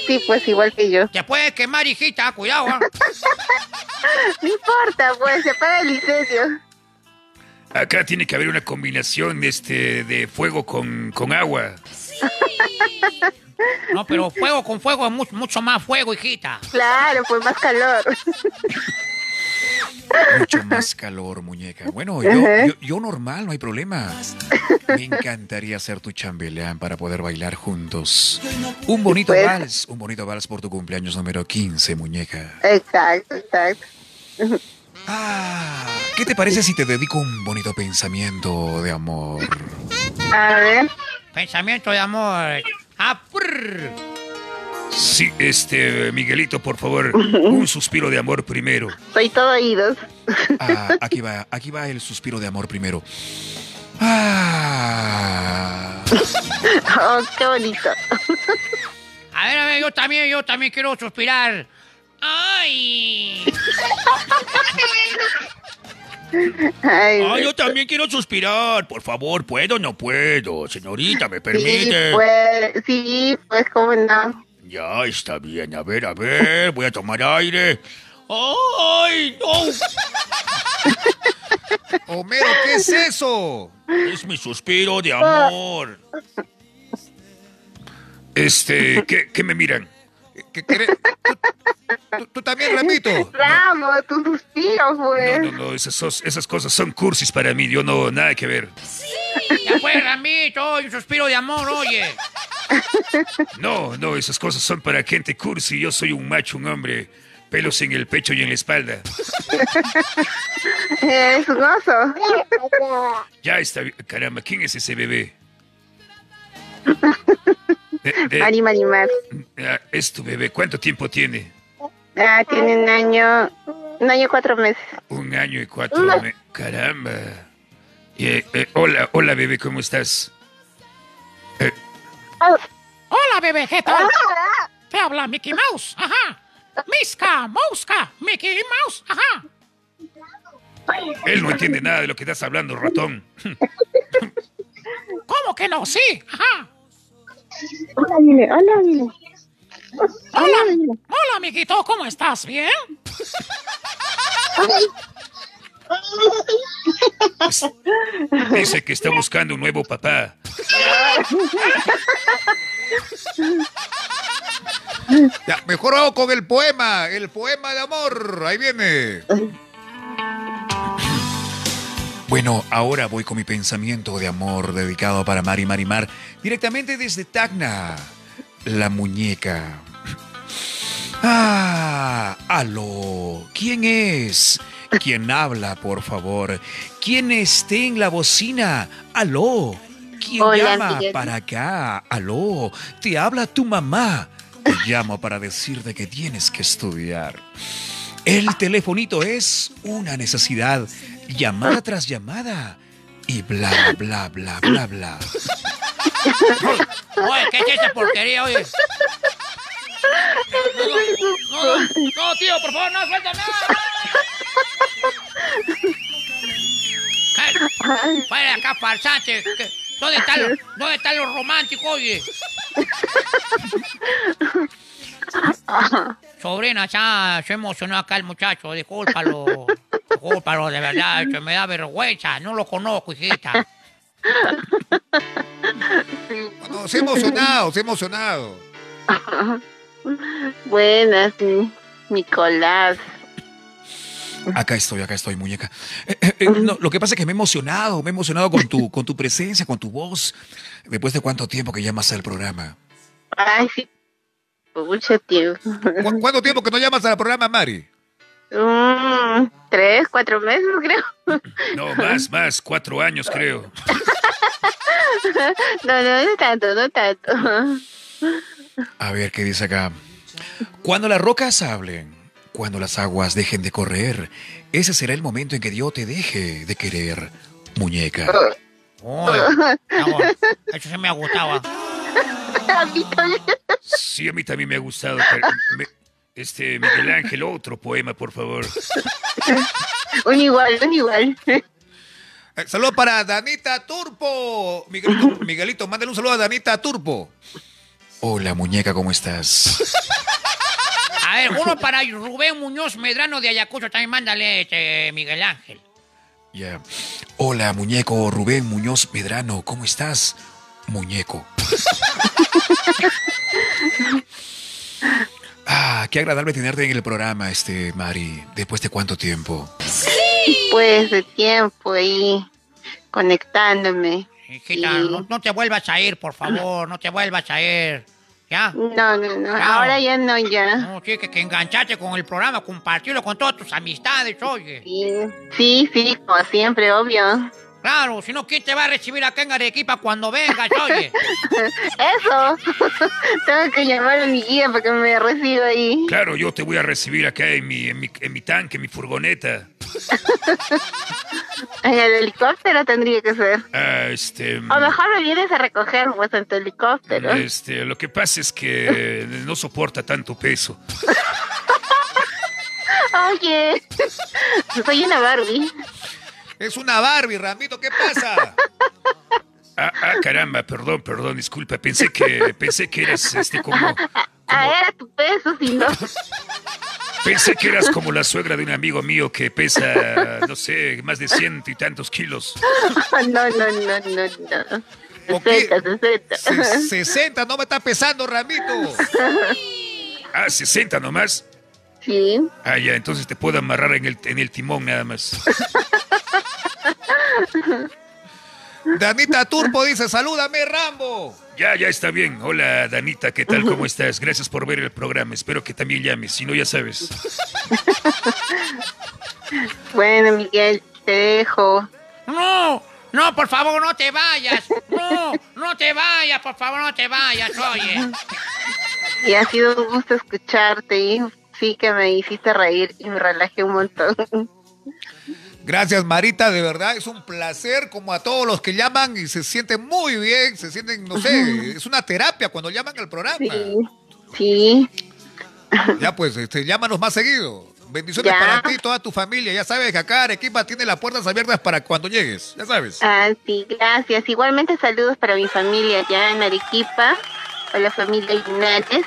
Sí, pues igual que yo. Te puedes quemar, hijita, cuidado. ¿ah? No importa, pues se paga el licencio. Acá tiene que haber una combinación este, de fuego con, con agua. No, pero fuego con fuego es mucho, mucho más fuego, hijita. Claro, pues más calor. Mucho más calor, muñeca. Bueno, yo, yo, yo normal, no hay problema. Me encantaría ser tu chambelán para poder bailar juntos. Un bonito Pues- vals, un bonito vals por tu cumpleaños número 15, muñeca. Exacto, exacto. Ah, ¿qué te parece si te dedico un bonito pensamiento de amor? A ver. Pensamiento de amor. Ah, prr. Sí, este, Miguelito, por favor, un suspiro de amor primero. Soy todo oídos. Ah, aquí va, aquí va el suspiro de amor primero. Ah. Oh, qué bonito. A ver, a ver, yo también, yo también quiero suspirar. ¡Ay! Ay, Ah, yo también quiero suspirar. Por favor, ¿puedo o no puedo? Señorita, ¿me sí, permite? pues, sí, pues, cómo no. Ya está bien. A ver, a ver. Voy a tomar aire. ¡Ay, no! Homero, ¿qué es eso? Es mi suspiro de amor. Este, ¿qué, qué me miran? ¿Qué, qué- tú, tú- tú también, Ramito. Ramos, tu suspiro, No, pues. no, no, esas, sos- esas cosas son cursis para mí. Yo no, nada que ver. Ya fue, Ramito, un suspiro de amor, oye. No, no, esas cosas son para gente cursi. Yo soy un macho, un hombre. Pelos en el pecho y en la espalda. Es un oso. Ya está bien. Caramba, ¿quién es ese bebé? De- de- Animal, animal. ah, es tu bebé. ¿Cuánto tiempo tiene? Ah, tiene un año, un año cuatro meses. Un año y cuatro meses. Caramba. Eh, eh, hola, hola bebé, ¿cómo estás? Eh, Hola, bebé, ¿qué tal? Te habla Mickey Mouse, ajá. Miska, Mouska, Mickey Mouse, ajá. él no entiende nada de lo que estás hablando, ratón. ¿Cómo que no? Sí, ajá. Hola, dile, hola, dile. Hola, hola, amiguito, ¿cómo estás? ¿Bien? Dice que está buscando un nuevo papá. Ya, mejor hago con el poema, el poema de amor. Ahí viene. Bueno, ahora voy con mi pensamiento de amor dedicado para Mari Marimar, directamente desde Tacna, la muñeca. Ah, aló, ¿quién es? ¿Quién habla, por favor? ¿Quién esté en la bocina? Aló, ¿quién Hola, llama Miguel. para acá? Aló, te habla tu mamá. Te llamo para decirte que tienes que estudiar. El telefonito es una necesidad, llamada tras llamada. Y bla, bla, bla, bla, bla. Oye, ¿qué es esa porquería, oye? No, no, no, no, tío, por favor, no, suelta nada. Fuera acá, farsante. ¿Dónde están los, dónde están los románticos, oye? Sobrina, ya se emocionó acá el muchacho, discúlpalo. Discúlpalo, de verdad, que me da vergüenza. No lo conozco, hijita. No, se ha emocionado, se ha emocionado. Buenas, mi- Nicolás. Acá estoy, acá estoy, muñeca. Eh, eh, eh, no, lo que pasa es que me he emocionado, me he emocionado con tu, con tu presencia, con tu voz. Después de cuánto tiempo que llamas al programa. Ay, sí. Por mucho tiempo. ¿Cu- ¿Cuánto tiempo que no llamas al programa, Mari? Mm, tres, cuatro meses, creo. No, más, más, cuatro años creo. No, no, no tanto, no tanto. A ver, ¿qué dice acá? Cuando las rocas hablen, cuando las aguas dejen de correr, ese será el momento en que Dios te deje de querer, muñeca. No, eso sí me gustaba. A mí también. Sí, a mí también me ha gustado. pero me- este, Miguel Ángel, otro poema, por favor. Un igual, un igual. Eh, saludo para Danita Turpo. Miguelito, Miguelito, mándale un saludo a Danita Turpo. Hola, muñeca, ¿cómo estás? A ver, uno para Rubén Muñoz Medrano de Ayacucho. También mándale, este, Miguel Ángel. Ya. Hola, muñeco Rubén Muñoz Medrano, ¿cómo estás? Muñeco. Ah, qué agradable tenerte en el programa, este, Mari. Después de cuánto tiempo. Pues de tiempo ahí conectándome. Hijita, Sí. no, no te vuelvas a ir, por favor. No te vuelvas a ir. ¿Ya? No, no, no. Ahora ya no, ya. No, sí, que, que enganchate con el programa, compartirlo con todas tus amistades, oye. Sí, sí, sí, como siempre, obvio. Claro, si no, ¿quién te va a recibir acá en Arequipa cuando vengas, oye? Eso. Tengo que llamar a mi guía para que me reciba ahí. Claro, yo te voy a recibir acá en mi, en mi, en mi tanque, en mi furgoneta. En el helicóptero tendría que ser. Ah, este. O mejor me vienes a recoger, pues, en tu helicóptero. Este, lo que pasa es que no soporta tanto peso. Oye, soy una Barbie. Es una Barbie, Ramito, ¿qué pasa? Ah, ah, caramba, perdón, perdón, disculpa. Pensé que, pensé que eras este como. Ah, era tu peso, si no. Pensé que eras como la suegra de un amigo mío que pesa, no sé, más de ciento y tantos kilos. No, no, no, no, no. ¿O qué? 60, 60. Se- 60, no me está pesando, Ramito. Ah, 60 nomás. Sí. Ah, ya, entonces te puedo amarrar en el, en el timón nada más. Danita Turpo dice, salúdame, Rambo. Ya, ya está bien. Hola, Danita, ¿qué tal? ¿Cómo estás? Gracias por ver el programa. Espero que también llames. Si no, ya sabes. Bueno, Miguel, te dejo. No, no, por favor, no te vayas. No, no te vayas, por favor, no te vayas, oye. Y ha sido un gusto escucharte y sí que me hiciste reír y me relajé un montón. Gracias, Marita, de verdad es un placer, como a todos los que llaman y se sienten muy bien, se sienten, no sé, es una terapia cuando llaman al programa. Sí, sí. Ya pues, este, llámanos más seguido. Bendiciones Ya. para ti y toda tu familia. Ya sabes que acá Arequipa tiene las puertas abiertas para cuando llegues. Ya sabes. Ah, sí, gracias. Igualmente saludos para mi familia allá en Arequipa, para la familia Linares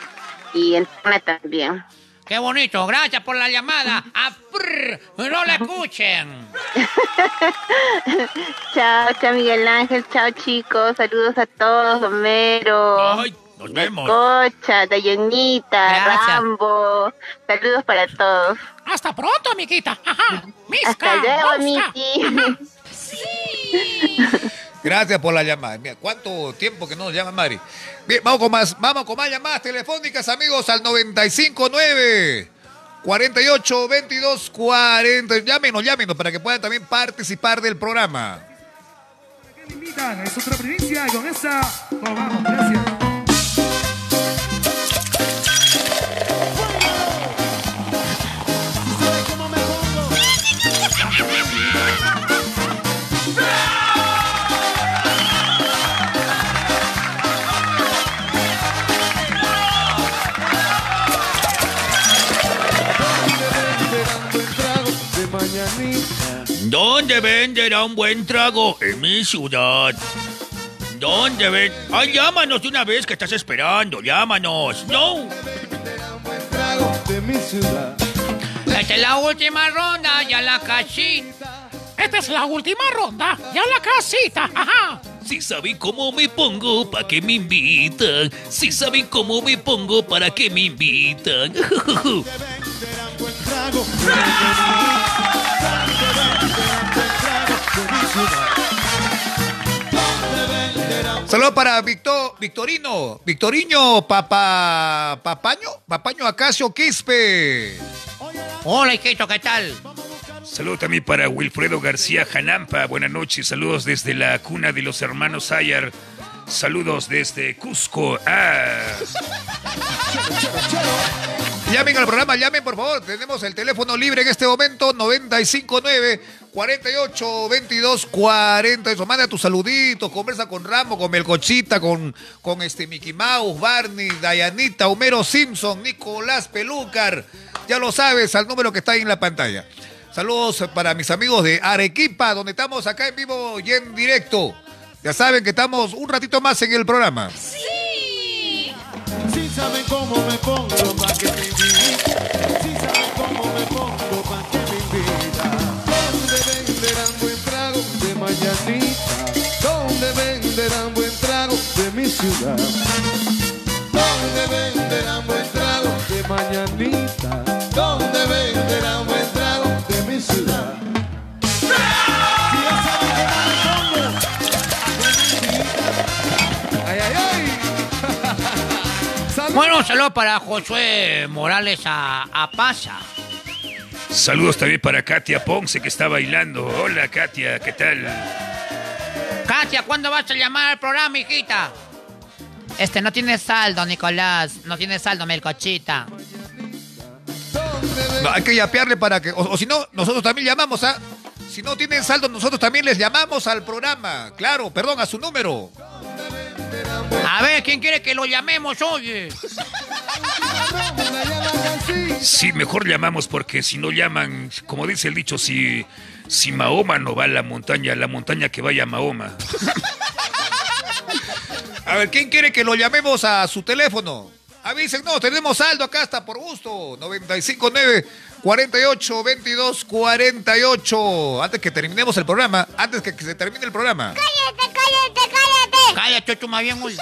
y en Tacna también. Qué bonito, gracias por la llamada. ¡A prr! ¡No la escuchen! Chao, chao Miguel Ángel, chao chicos, saludos a todos, Homero, Ay, nos vemos. Cocha, Gracias. Rambo, saludos para todos. Hasta pronto, amiguita. Ajá. Misca, Hasta luego. Miki. Gracias por la llamada. Mira, ¿cuánto tiempo que no nos llama Mari? Bien, vamos con más, vamos con más llamadas telefónicas, amigos, al 959 48 22 40. Llámenos, llámenos para que puedan también participar del programa. Es otra primicia y con esa vamos. Gracias. ¿Dónde venderá un buen trago? En mi ciudad. ¿Dónde ven? Ay, llámanos de una vez que estás esperando. Llámanos. No. Esta es la última ronda, ya la casita. Esta es la última ronda. Ya la casita. Ajá. Si saben cómo me pongo, ¿para qué me invitan? Si saben cómo me pongo, ¿para qué me invitan? Saludos para Victor, Victorino, Victoriño, Papa, Papaño, Papaño Acacio Quispe. Hola, Iquito, ¿qué tal? Saludos también para Wilfredo García Janampa. Buenas noches. Saludos desde la cuna de los hermanos Ayar. Saludos desde Cusco. Ah. Llamen al programa, llamen por favor. Tenemos el teléfono libre en este momento, 959 48 22 40. Eso, manda tu saludito, conversa con Ramo, con Melcochita, con, con este Mickey Mouse, Barney, Dayanita, Homero Simpson, Nicolás Pelúcar. Ya lo sabes, al número que está ahí en la pantalla. Saludos para mis amigos de Arequipa, donde estamos acá en vivo y en directo. Ya saben que estamos un ratito más en el programa. Sí. Sí saben cómo me pongo Bueno, saludos para Josué Morales a, a Pasa. Saludos también para Katia Ponce que está bailando. Hola Katia, ¿qué tal? Katia, ¿cuándo vas a llamar al programa, hijita? Este, no tiene saldo, Nicolás. No tiene saldo, Melcochita. No, hay que yapearle para que. O, o si no, nosotros también llamamos a. Si no tienen saldo, nosotros también les llamamos al programa. Claro, perdón, a su número. A ver, ¿quién quiere que lo llamemos, oye? Sí, mejor llamamos porque si no llaman, como dice el dicho, si, si Mahoma no va a la montaña, la montaña que vaya a Mahoma. A ver, ¿quién quiere que lo llamemos a su teléfono? Avisen, no, tenemos saldo acá hasta por gusto. 959 48 22 48. Antes que terminemos el programa, antes que, que se termine el programa. ¡Cállate, cállate, cállate! Cállate, tú más bien, oye.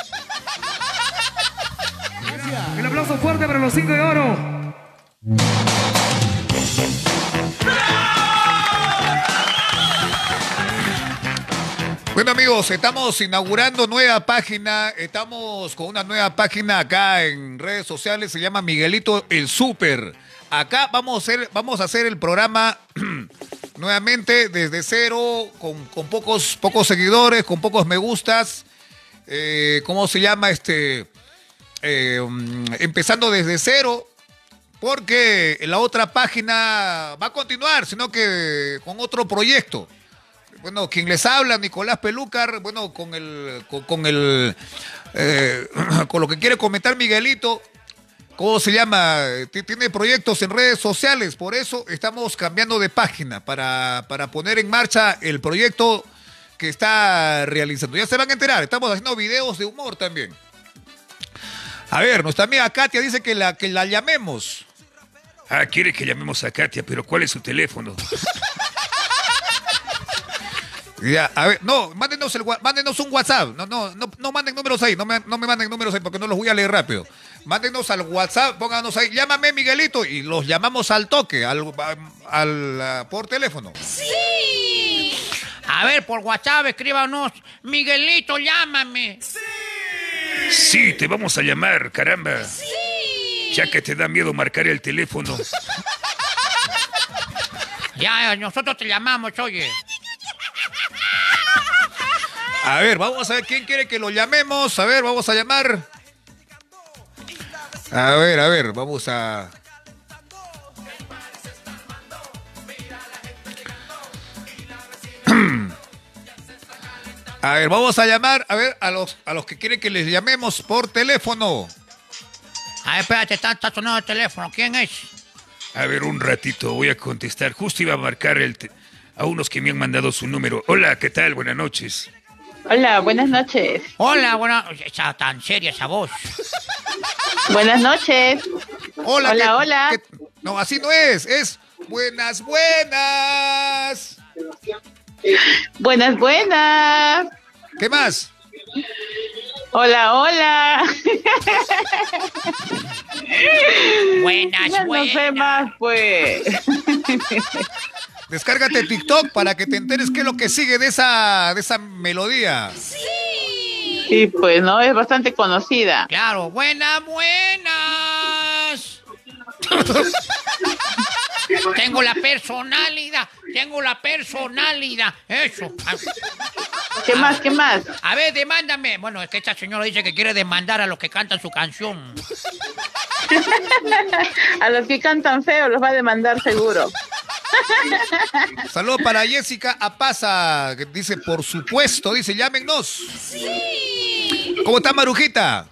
El aplauso fuerte para los cinco de oro. Bueno amigos, estamos inaugurando nueva página, estamos con una nueva página acá en redes sociales, se llama Miguelito el Super. Acá vamos a hacer, vamos a hacer el programa nuevamente desde cero, con, pocos, pocos seguidores, con pocos me gustas. Eh, ¿Cómo se llama este? Eh, mm, empezando desde cero, porque la otra página va a continuar, sino que con otro proyecto. Bueno, quien les habla, Nicolás Pelúcar, bueno, con el, con, con el, eh, con lo que quiere comentar Miguelito, ¿cómo se llama? Tiene proyectos en redes sociales, por eso estamos cambiando de página para, para poner en marcha el proyecto que está realizando. Ya se van a enterar, estamos haciendo videos de humor también. A ver, nuestra amiga Katia dice que la, que la llamemos. Ah, quiere que llamemos a Katia, pero ¿cuál es su teléfono? Ya, a ver, no, mándenos, el, mándenos un WhatsApp. No, no, no, no manden números ahí, no me, no me manden números ahí porque no los voy a leer rápido. Mándenos al WhatsApp, pónganos ahí, llámame Miguelito y los llamamos al toque, al, al, por teléfono. ¡Sí! A ver, por WhatsApp, escríbanos. Miguelito, llámame. Sí, te vamos a llamar, caramba. Ya que te da miedo marcar el teléfono. Ya, nosotros te llamamos, oye. A ver, vamos a ver quién quiere que lo llamemos. A ver, vamos a llamar. A ver, a ver, vamos a. A ver, vamos a llamar, a ver, a los, a los que quieren que les llamemos por teléfono. A ver, espérate, está, está sonando el teléfono. ¿Quién es? A ver, un ratito, voy a contestar. Justo iba a marcar el te- a unos que me han mandado su número. Hola, ¿qué tal? Buenas noches. Hola, buenas noches. Hola, buena... Esa tan seria esa voz. Buenas noches. Hola, Hola, ¿qué- hola. no, así no es, es buenas, buenas. Buenas, buenas. ¿Qué más? Hola, hola. Buenas, Ya no sé más, pues. Descárgate TikTok para que te enteres qué es lo que sigue de esa, de esa melodía. Sí, pues, ¿no? Es bastante conocida. Claro, buenas, buenas. tengo la personalidad, tengo la personalidad. Eso. ¿Qué más, qué más? A ver, demándame. Bueno, es que esta señora dice que quiere demandar a los que cantan su canción. A los que cantan feo los va a demandar seguro. Saludos para Jessica Apaza, que dice, por supuesto, dice, llámenos. ¿Cómo está Marujita?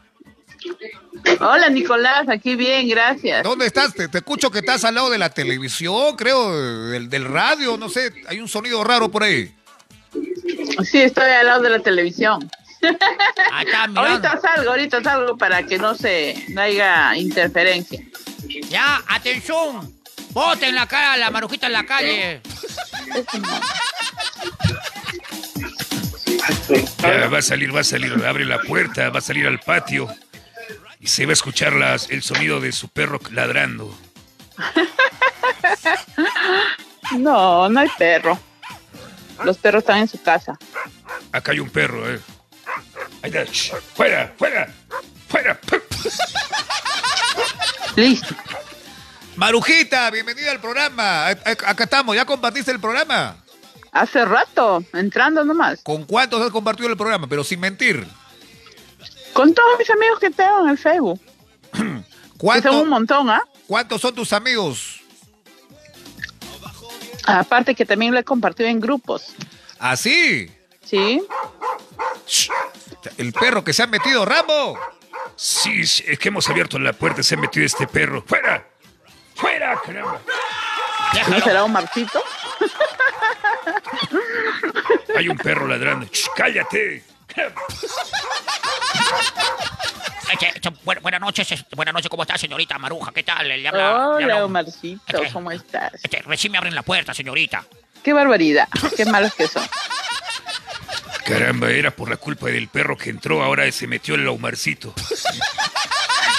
Hola, Nicolás, aquí bien, gracias. ¿Dónde estás? Te, te escucho que estás al lado de la televisión, creo, del, del radio, no sé, hay un sonido raro por ahí. Sí, estoy al lado de la televisión. Acá, mirando. ahorita salgo, ahorita salgo para que no se no haya interferencia. Ya, atención. Boten la cara a la marujita en la calle. Ya va a salir, va a salir, abre la puerta, va a salir al patio y se va a escuchar las, el sonido de su perro ladrando. No, no hay perro. Los perros están en su casa. Acá hay un perro, eh. Ahí está. Shh, fuera, fuera, fuera. Listo. Marujita, bienvenida al programa. A- a- Acá estamos, ¿ya compartiste el programa? Hace rato, entrando nomás. ¿Con cuántos has compartido el programa? Pero sin mentir. Con todos mis amigos que tengo en el Facebook. Que ¿Cuántos, son un montón, ¿ah? ¿Cuántos son tus amigos? Aparte que también lo he compartido en grupos. ¿Así? ¿Sí? El perro que se ha metido, Rambo. Sí, sí, es que hemos abierto la puerta, se ha metido este perro. ¡Fuera! ¡Fuera, caramba! ¿No será un marcito? Hay un perro ladrando. Shh, ¡Cállate! Eche, bu- buenas noches, es- buenas noches, ¿cómo está, señorita Maruja? ¿Qué tal? Le habla, le Hola, habla- Omarcito, ¿cómo estás? Este, recién me abren la puerta, señorita. Qué barbaridad, qué malos que son. Caramba, era por la culpa del perro que entró, ahora se metió el Omarcito.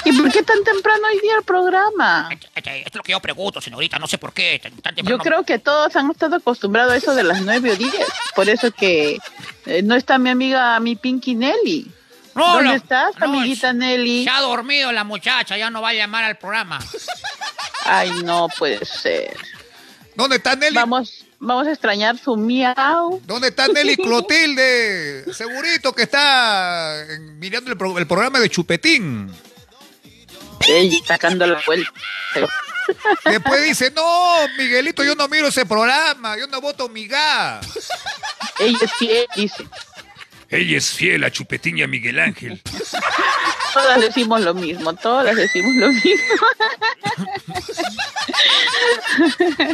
¿Y por qué tan temprano hoy día el programa? Este, esto es lo que yo pregunto, señorita, no sé por qué. tan- tan Yo creo que todos han estado acostumbrados a eso de las 9 o 10. Por eso que eh, no está mi amiga, mi Pinky Nelly. No, ¿Dónde no, estás, no, amiguita Nelly? Se ha dormido la muchacha, ya no va a llamar al programa. Ay, no puede ser. ¿Dónde está Nelly? Vamos, vamos a extrañar su miau. ¿Dónde está Nelly Clotilde? Segurito que está mirando el, pro- el programa de Chupetín. Ey, sacando la vuelta. Después dice, no, Miguelito, yo no miro ese programa, yo no voto miga. Ella es fiel, dice. Ella es fiel a Chupetín y a Miguel Ángel. Todas decimos lo mismo, todas decimos lo mismo.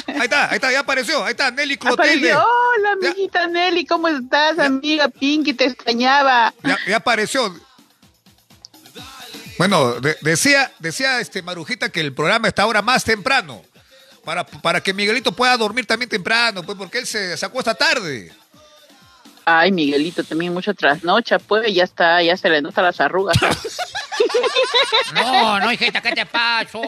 Ahí está, ahí está, ya apareció, ahí está Nelly Clotilde. Apareció, hola, amiguita Nelly, ¿cómo estás, amiga Pinky? Te extrañaba. Ya, ya apareció. Bueno, de- decía, decía este Marujita que el programa está ahora más temprano. Para, para que Miguelito pueda dormir también temprano, pues porque él se, se acuesta tarde. Ay, Miguelito, también mucho trasnocha, pues ya está, ya se le notan las arrugas. No, no, hijita, ¿qué te pasa?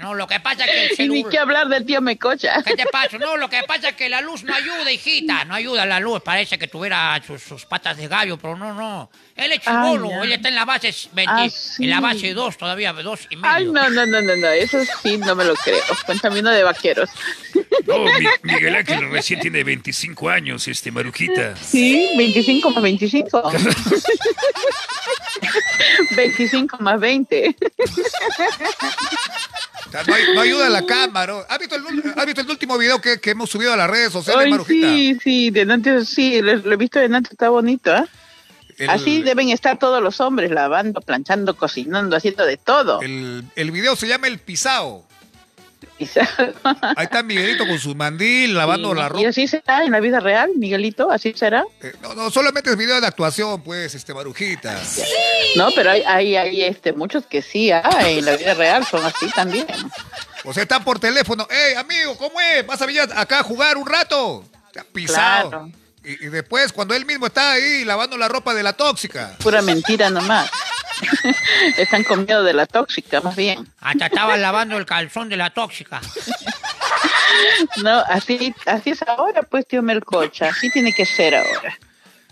No, lo que pasa es que el Y ni celular... que hablar del tío Mecocha. ¿Qué te pasa? No, lo que pasa es que la luz no ayuda, hijita. No ayuda la luz. Parece que tuviera sus, sus patas de gallo, pero no, no. Él es chibolo. Ay, ya. Él está en la base 20, Ah, sí. en la base 2 todavía, 2 y medio. Ay, no, no, no, no, no, eso sí no me lo creo. Cuéntame uno de vaqueros. No, Mi- Miguel Ángel recién tiene 25 años, este Marujita. Sí, 25 más 25. 25 más 20. O sea, no, hay- no ayuda la cámara. ¿Has visto el, has visto el último video que, que hemos subido a las redes sociales, Ay, Marujita? sí, sí, delante, sí, lo, lo he visto delante, está bonito, ¿ah? El- Así deben estar todos los hombres, lavando, planchando, cocinando, haciendo de todo. El, el video se llama El Pisao. Pisao. Ahí está Miguelito con su mandil, lavando Y- la ¿Y ropa. así será en la vida real, Miguelito? ¿Así será? Eh, no, no, solamente es video de actuación, pues, este Marujita. No, pero hay, hay, hay este, muchos que sí, ah, en la vida real son así también. O sea, está por teléfono. ¡Ey, amigo, ¿cómo es? ¿Vas a venir acá a jugar un rato? Te ha pisado. Claro. Y, y después, cuando él mismo está ahí lavando la ropa de la tóxica. Pura mentira nomás. Están con miedo de la tóxica, más bien. Hasta estaba lavando el calzón de la tóxica. No, así, así es ahora, pues, tío Melcocha. Así tiene que ser ahora.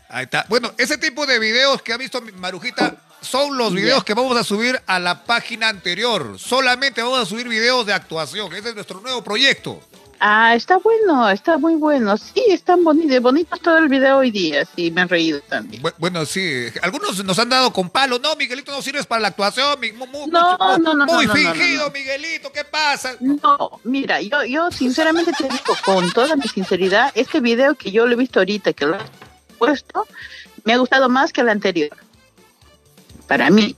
Ahí está. Bueno, ese tipo de videos que ha visto Marujita son los videos que vamos a subir a la página anterior. Solamente vamos a subir videos de actuación. Ese es nuestro nuevo proyecto. Ah, está bueno, está muy bueno. Sí, están bonitos, bonito todo el video hoy día. Sí, me han reído también. Bu- Bueno, sí. Algunos nos han dado con palo. No, Miguelito, no sirves para la actuación. mi- mu- mu- No, mucho- no, no, Muy no, fingido. Miguelito. ¿Qué pasa? No, mira, yo, yo sinceramente te digo, con toda mi sinceridad, este video que yo lo he visto ahorita, que lo he puesto, me ha gustado más que el anterior. Para mí,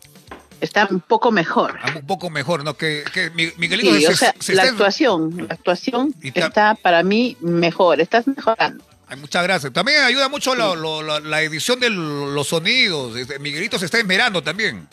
está un poco mejor. Ah, Un poco mejor, ¿no? Que, que Mi- Miguelito Sí, se- o sea, se la está- actuación, la actuación está para mí mejor, estás mejorando. Ay, muchas gracias. También ayuda mucho la, la edición de los sonidos. Este, Miguelito se está esmerando también.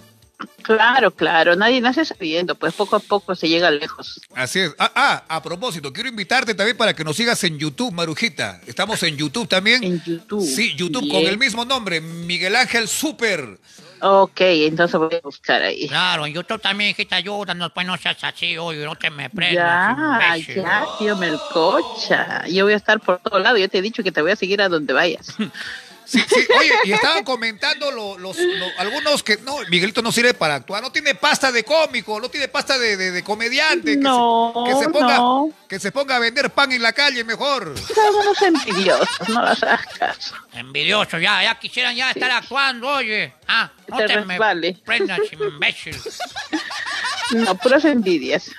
Claro, claro, nadie nace sabiendo, pues poco a poco se llega lejos. Así es. Ah, ah, a propósito, quiero invitarte también para que nos sigas en YouTube, Marujita. Estamos en YouTube también. En YouTube. Sí, YouTube Bien. con el mismo nombre, Miguel Ángel Super. Ok, entonces voy a buscar ahí. Claro, en YouTube también, hijita, ayúdanos, pues no seas así, oye, no te me prendas, Ya, imbécil. ya, tío Melcocha. Yo voy a estar por todos lados. Yo te he dicho que te voy a seguir a donde vayas. Sí, sí, oye, y estaban comentando lo- los, lo- algunos que no, Miguelito no sirve para actuar, no tiene pasta de cómico, no tiene pasta de, de- de comediante, que, No, se, que se ponga, no. que se ponga a vender pan en la calle mejor. Son unos envidiosos, no las hagas caso. Envidioso, ya, ya quisieran ya estar actuando, oye. Ah, no Te te, me resbale. prendas, imbécil. No, puras envidias.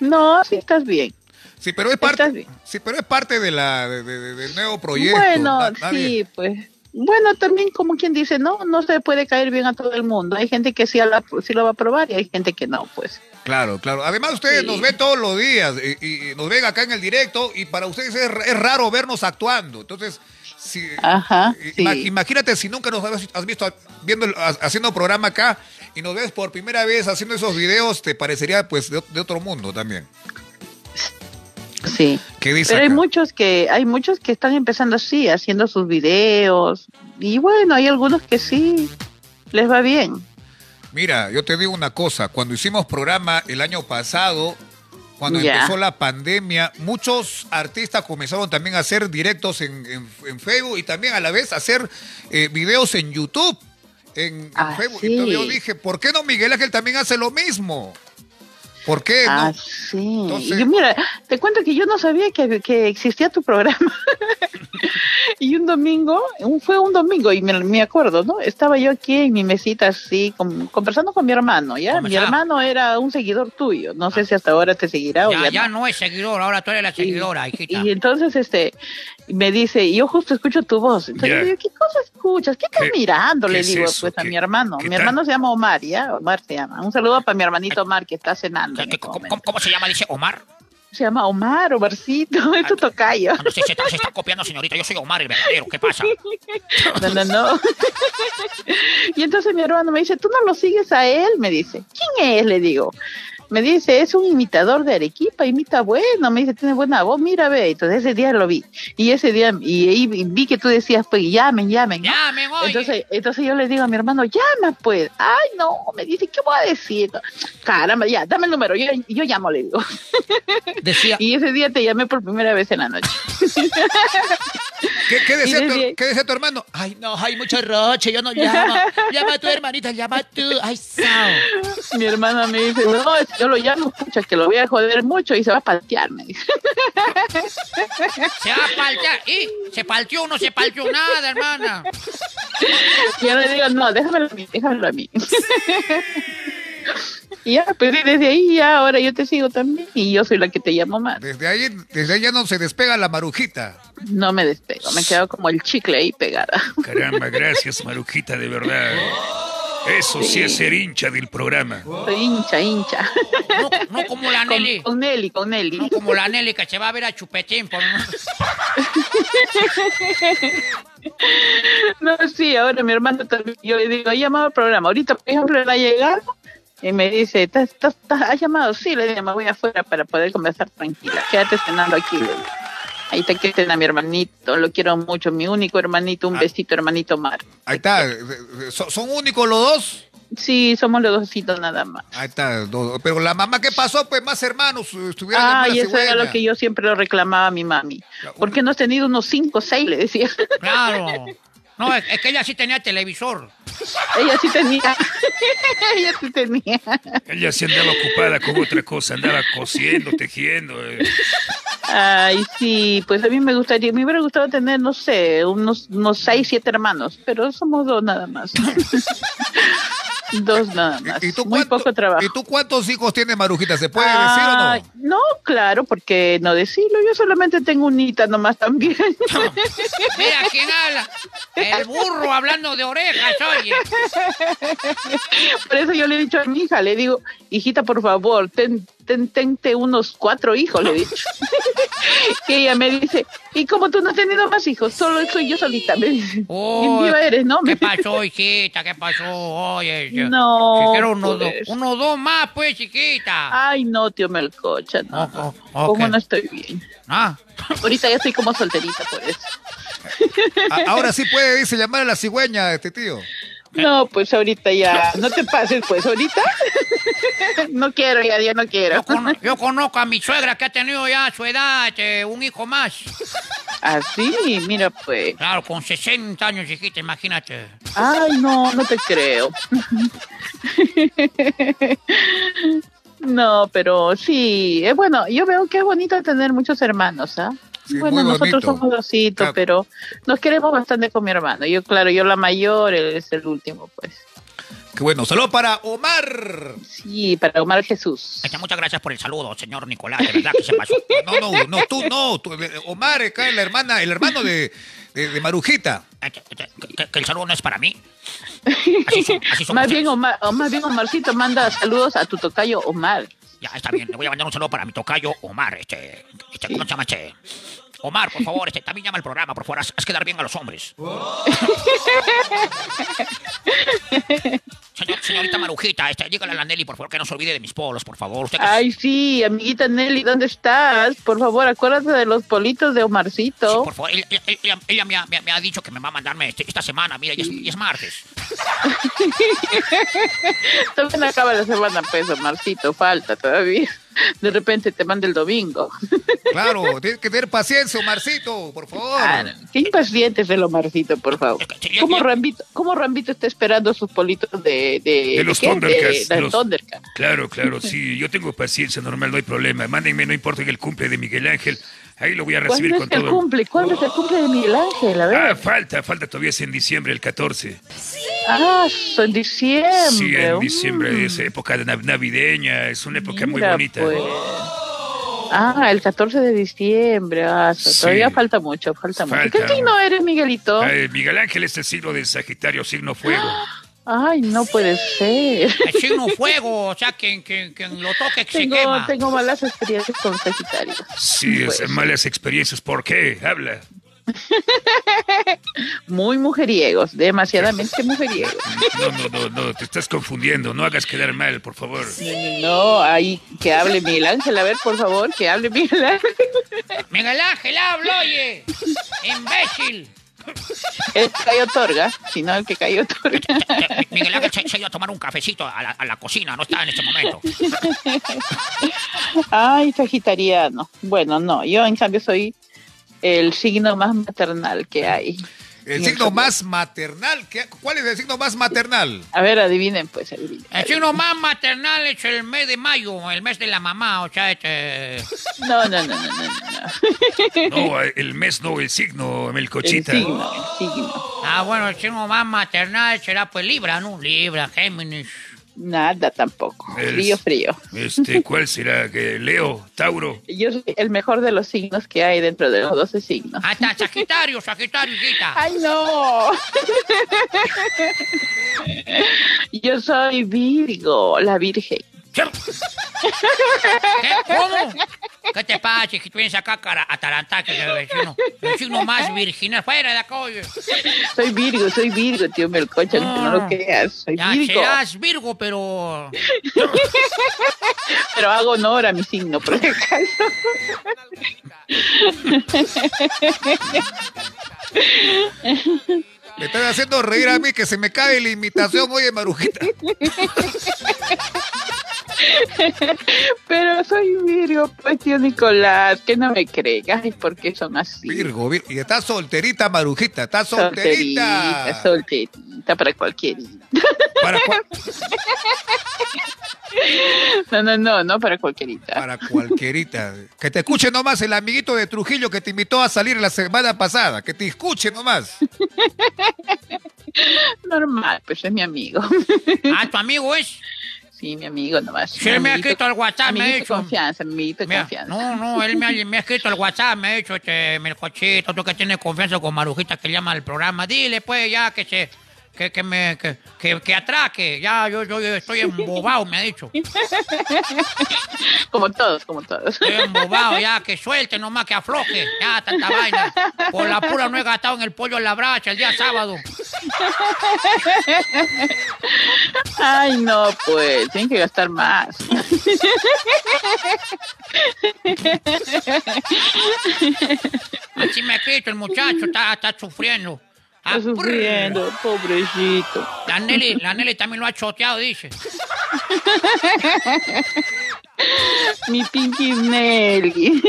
No, sí estás bien. Sí, pero es parte, sí, pero es parte de la, de- de- de- del nuevo proyecto. Bueno, nadie- sí, pues. Bueno, también como quien dice, no, no se puede caer bien a todo el mundo. Hay gente que sí, a la- sí lo va a probar y hay gente que no, pues. Claro, claro. Además, ustedes nos ven todos los días y, y nos ven acá en el directo y para ustedes es, es raro vernos actuando. Entonces, si, Ajá, ima- sí. imagínate si nunca nos has visto viendo haciendo programa acá y nos ves por primera vez haciendo esos videos, te parecería pues de, de otro mundo también. Sí. ¿Qué dice Pero hay muchos que hay muchos que están empezando así, haciendo sus videos y bueno, hay algunos que sí les va bien. Mira, yo te digo una cosa, cuando hicimos programa el año pasado, cuando empezó la pandemia, muchos artistas comenzaron también a hacer directos en, en- en Facebook y también a la vez a hacer eh, videos en YouTube, en, en Ah, Facebook. sí. Entonces yo dije, ¿por qué no Miguel Ángel también hace lo mismo? ¿Por qué Ah, no? sí. Entonces- Yo, mira, te cuento que yo no sabía que, que existía tu programa. y un domingo, un- fue un domingo, y me, me acuerdo, ¿no? Estaba yo aquí en mi mesita así, con- conversando con mi hermano, ¿ya? Mi hermano era un seguidor tuyo. No sé si hasta ahora te seguirá o Ya, ya, ya no. no es seguidor, ahora tú eres la seguidora, hijita. Y entonces, este, me dice, y yo justo escucho tu voz. Entonces yo digo, ¿qué cosa escuchas? ¿Qué estás ¿Qué- mirando? qué Le digo, pues, a ¿Qué- mi hermano. Mi tal? hermano se llama Omar, ¿ya? Omar se llama. Un saludo para mi hermanito Omar que está cenando. ¿Cómo, cómo se llama? Dice Omar. Se llama Omar, Omarcito, es tu tocayo. Ah, no, se, se está, se está copiando, señorita. Yo soy Omar, el verdadero. ¿Qué pasa? No, no, no. Y entonces mi hermano me dice, ¿tú no lo sigues a él? Me dice, ¿quién es? Le digo. Me dice, es un imitador de Arequipa, imita bueno, me dice, tiene buena voz, mira, ve. Entonces ese día lo vi. Y ese día, y, ahí vi que tú decías, pues, llamen, llamen. ¿no? Llamen, oye. Entonces, entonces yo le digo a mi hermano, llama, pues. Ay, no, me dice, ¿qué voy a decir? Caramba, ya, dame el número, yo, yo llamo, le digo. Decía. Y ese día te llamé por primera vez en la noche. ¿Qué, qué decía tu, qué decía tu hermano? Ay, no, hay mucho roche, yo no llamo. Llama a tu hermanita, llama tú. Ay, sao. Mi hermana me dice, no, yo lo llamo, escucha, que lo voy a joder mucho y se va a paltear, me dice. Se va a paltear. Y se palteó, no se palteó nada, hermana. Yo le digo, no, déjamelo a mí, déjamelo a mí. Y ya, pues desde ahí ya, ahora yo te sigo también y yo soy la que te llamo más. Desde ahí, desde ahí ya no se despega la marujita. No me despego, me quedo como el chicle ahí pegada. Caramba, gracias, Marujita, de verdad. Eso sí, Sí. es ser hincha del programa. Soy hincha, hincha. No, no como la Nelly. Con Nelly, con Nelly. No como la Nelly que se va a ver a Chupetín. Por... No, sí, ahora mi hermano también, yo le digo, ha llamado al programa. Ahorita, por ejemplo, él ha llegado y me dice, ¿estás, estás, has llamado? Sí, le digo, me voy afuera para poder conversar tranquila. Quédate cenando aquí. le digo. Ahí te queden a mi hermanito, lo quiero mucho, mi único hermanito, Ah. un besito, hermanito Mar. Ahí está. eh, eh, ¿Son, son únicos los dos? Sí, somos los dositos nada más. Ahí está. Pero la mamá, ¿qué pasó? Pues más hermanos eh, estuvieron Ay, una eso era lo que yo siempre lo reclamaba a mi mami. ¿Por qué no has tenido unos cinco o seis? Le decía. Claro. No, es, es que ella sí tenía televisor. Ella sí tenía. Ella sí tenía. Ella se andaba ocupada con otra cosa, andaba cosiendo, tejiendo. eh. Ay, sí, pues a mí me gustaría, me hubiera gustado tener, no sé, unos, unos seis, siete hermanos, pero somos dos nada más. dos nada más. Muy poco trabajo. ¿Y tú cuántos hijos tienes, Marujita? ¿Se puede decir o no? No, claro, porque no decirlo. Yo solamente tengo un hita nomás también. Mira quién habla. El burro hablando de orejas, oye. Por eso yo le he dicho a mi hija, le digo, hijita, por favor, ten, ten, tente unos cuatro hijos, le he dicho. y ella me dice, ¿y como tú no has tenido más hijos? Solo soy yo solita, me dice. Oh, viva eres, ¿no? ¿Qué pasó, hijita? ¿Qué pasó? Oye, yo- No, Si quiero uno, dos, uno, dos más, pues, chiquita. Ay, no, tío Melcocha, no. no. ok. Como no estoy bien. Ah. Ahorita ya estoy como solterita, por eso. Ahora sí puede dice, llamar a la cigüeña, este tío. No, pues ahorita ya, no te pases, pues ahorita. no quiero, ya, no quiero. Yo, cono- yo conozco a mi suegra que ha tenido ya a su edad este, un hijo más. Así, mira pues. Claro, con 60 años, hijita, imagínate. Ay, no, no te creo. No, pero sí, es bueno, yo veo que es bonito tener muchos hermanos, ¿ah? Sí, bueno, nosotros bonito. somos dositos, Claro. pero nos queremos bastante con mi hermano. Yo, claro, yo la mayor, él es el último, pues. Qué bueno. Saludos para Omar. Sí, para Omar Jesús. Muchas gracias por el saludo, señor Nicolás, de verdad que se pasó. No, no, no, tú no. tú, eh, Omar, acá la hermana, el hermano de, de, de Marujita. Este, que, que el saludo no es para mí. Más bien, Omar, o más bien Omarcito manda saludos a tu tocayo Omar. Ya, está bien, le voy a mandar un saludo para mi tocayo Omar, este, este ¿cómo se llama este? Omar, por favor, este, también llama al programa, por favor, haz, haz quedar bien a los hombres. Señor- señorita Marujita, este, dígale a la Nelly, por favor, que no se olvide de mis polos, por favor. Usted que- Ay, sí, amiguita Nelly, ¿dónde estás? Por favor, acuérdate de los politos de Omarcito. Por favor, ella, ella- ella- ella me, ha, me ha- me ha dicho que me va a mandarme este- esta semana, mira, ya es, ya es martes. También acaba la semana, pues, Omarcito, falta todavía. De repente te manda el domingo. Claro, tienes que tener paciencia, Omarcito, por favor. Qué impaciente es el Omarcito, por favor. ¿Cómo Rambito, cómo Rambito está esperando sus politos de... De, De los qué? Thundercats, De, los- Thundercats. Claro, claro, sí. Yo tengo paciencia normal, no hay problema. Mándenme, no importa que el cumple de Miguel Ángel. Ahí lo voy a recibir ¿Cuándo con es el todo. cumple? ¿Cuándo es el cumple de Miguel Ángel? A ver. Ah, falta, falta todavía es en diciembre, el 14. Ah, en diciembre. Sí, en Mm. diciembre, es época de nav- navideña, es una época muy bonita. pues. Ah, el 14 de diciembre. Ah, Sí. todavía falta mucho, falta, mucho. ¿Qué Falta. signo eres, Miguelito? Eh, Miguel Ángel es el signo de Sagitario, signo fuego. Ay, no puede ser. El signo fuego, o sea, quien, quien, quien lo toque se Tengo, quema. tengo malas experiencias con Sagitario. Sí, es Pues. malas experiencias. ¿Por qué? Habla. Muy mujeriegos, demasiadamente mujeriegos. No, no, no, no, te estás confundiendo. No hagas quedar mal, por favor. No, ahí que hable Miguel Ángel, a ver, por favor, que hable Miguel Ángel. Miguel Ángel, habla, oye. Imbécil. El que cayó otorga, si no el que cayó otorga. Miguel Ángel se, se ha ido a tomar un cafecito a la, a la cocina, no está en este momento. Ay, sagitariano. Bueno, no, yo en cambio soy el signo más maternal que hay. El signo más maternal. ¿qué- ¿Cuál es el signo más maternal? A ver, adivinen, pues, adivinen. El signo más maternal es el mes de mayo, el mes de la mamá, o sea, este... No, no, no, no, no, no. No, el mes no, el signo, Melcochita. El signo, el signo. Ah, bueno, el signo más maternal será pues Libra, ¿no? Libra, Géminis. Nada tampoco. El- Frío, frío. Este, ¿cuál será? ¿Que Leo, Tauro. Yo soy el mejor de los signos que hay dentro de los 12 signos. Está, Sagitario, Sagitario, hijita. ¡Ay, no! Yo soy Virgo, la Virgen. ¿Qué? ¿Cómo? ¿Qué te pasa? Que tú vienes acá cara, a atarantar que el vecino. El vecino más virginal. Fuera de acá, oye. Soy Virgo, soy Virgo, tío Melcocha, aunque no lo creas. Soy Ya Virgo. serás Virgo, pero... Pero hago honor a mi signo, por si acaso. Me están haciendo reír a mí que se me cae la imitación, oye, Marujita. Pero soy Virgo, pues tío Nicolás, que no me creen. Ay, ¿por qué son así? Virgo, Vir- y está solterita, Marujita, está solterita. Solterita, solterita para cualquier. Para, cua- No, no, no, no para cualquierita. para cualquierita. Que te escuche nomás el amiguito de Trujillo que te invitó a salir la semana pasada. Que te escuche nomás. Normal, pues es mi amigo. Ah, tu amigo es. Sí, mi amigo nomás. Sí, me ha Amiguito- escrito al WhatsApp, me ha amiguito dicho. confianza, amiguito de Mira, confianza. no, no, él me ha, me ha escrito al WhatsApp, me ha dicho, este, Melcochito, tú que tienes confianza con Marujita que llama al programa, dile pues ya que se, que, que me, que, que, que atraque, ya yo, yo, yo estoy embobado, me ha dicho. Como todos, como todos. Estoy embobado, ya que suelte nomás, que afloje, ya tanta vaina. Por la pura no he gastado en el pollo en la bracha el día sábado. Ay, no, pues, tienen que gastar más. Así me escrito el muchacho, está, está sufriendo. Está sufriendo, pobrecito. La Nelly, la Nelly también lo ha choteado, dice. Mi Pinky Nelly.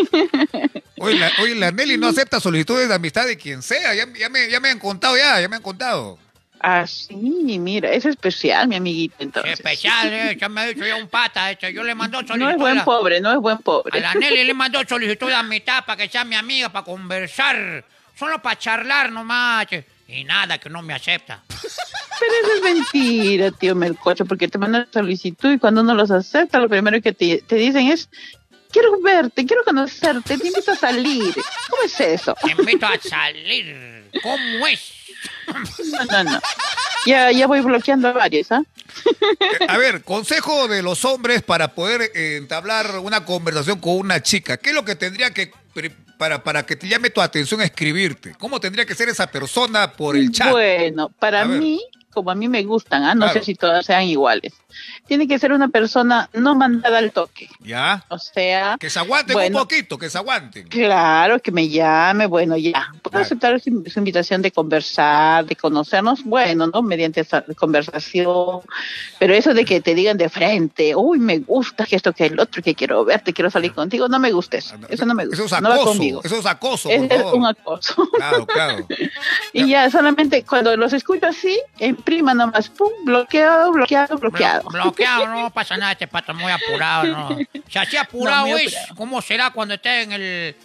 Oye, la, oye, la Nelly no acepta solicitudes de amistad de quien sea. Ya, ya me, ya me han contado, ya, ya me han contado. Ah, sí, mira, es especial, mi amiguito, entonces. Especial, eh, ya me ha dicho ya un pata, este, yo le mando solicitud. No es buen a- pobre, no es buen A pobre. la Nelly le mandó solicitud de amistad para que sea mi amiga, para conversar. Solo para charlar nomás. che. Y nada, que no me acepta. Pero eso es mentira, tío Melcocho, porque te mandan solicitud y cuando uno los acepta, lo primero que te, te dicen es, quiero verte, quiero conocerte, te invito a salir. ¿Cómo es eso? Te invito a salir. ¿Cómo es? No, no, no. Ya, ya voy bloqueando a varios, ¿ah? Eh, A ver, consejo de los hombres para poder eh, entablar una conversación con una chica. ¿Qué es lo que tendría que, para, para que te llame tu atención a escribirte? ¿Cómo tendría que ser esa persona por el chat? Bueno, para mí, como a mí me gustan, ¿ah? no Claro. sé si todas sean iguales. Tiene que ser una persona no mandada al toque. ¿Ya? O sea, Que se aguanten bueno. un poquito, que se aguanten. Claro, que me llame, bueno, ya. Puedo aceptar su, su invitación de conversar, de conocernos, bueno, ¿no? Mediante esa conversación. Pero eso de que te digan de frente, uy, me gusta que esto, que el otro, que quiero verte, quiero salir contigo, no me gusta eso. Eso no me gusta. Eso es no va acoso. conmigo. Eso es acoso, por es favor. un acoso. Claro, claro. y ya, solamente cuando los escucho así, imprima nomás, pum, bloqueado, bloqueado, bloqueado. Bloqueado, no pasa nada, este pato muy apurado, ¿no? Si así apurado No, es, ¿cómo será cuando esté en el...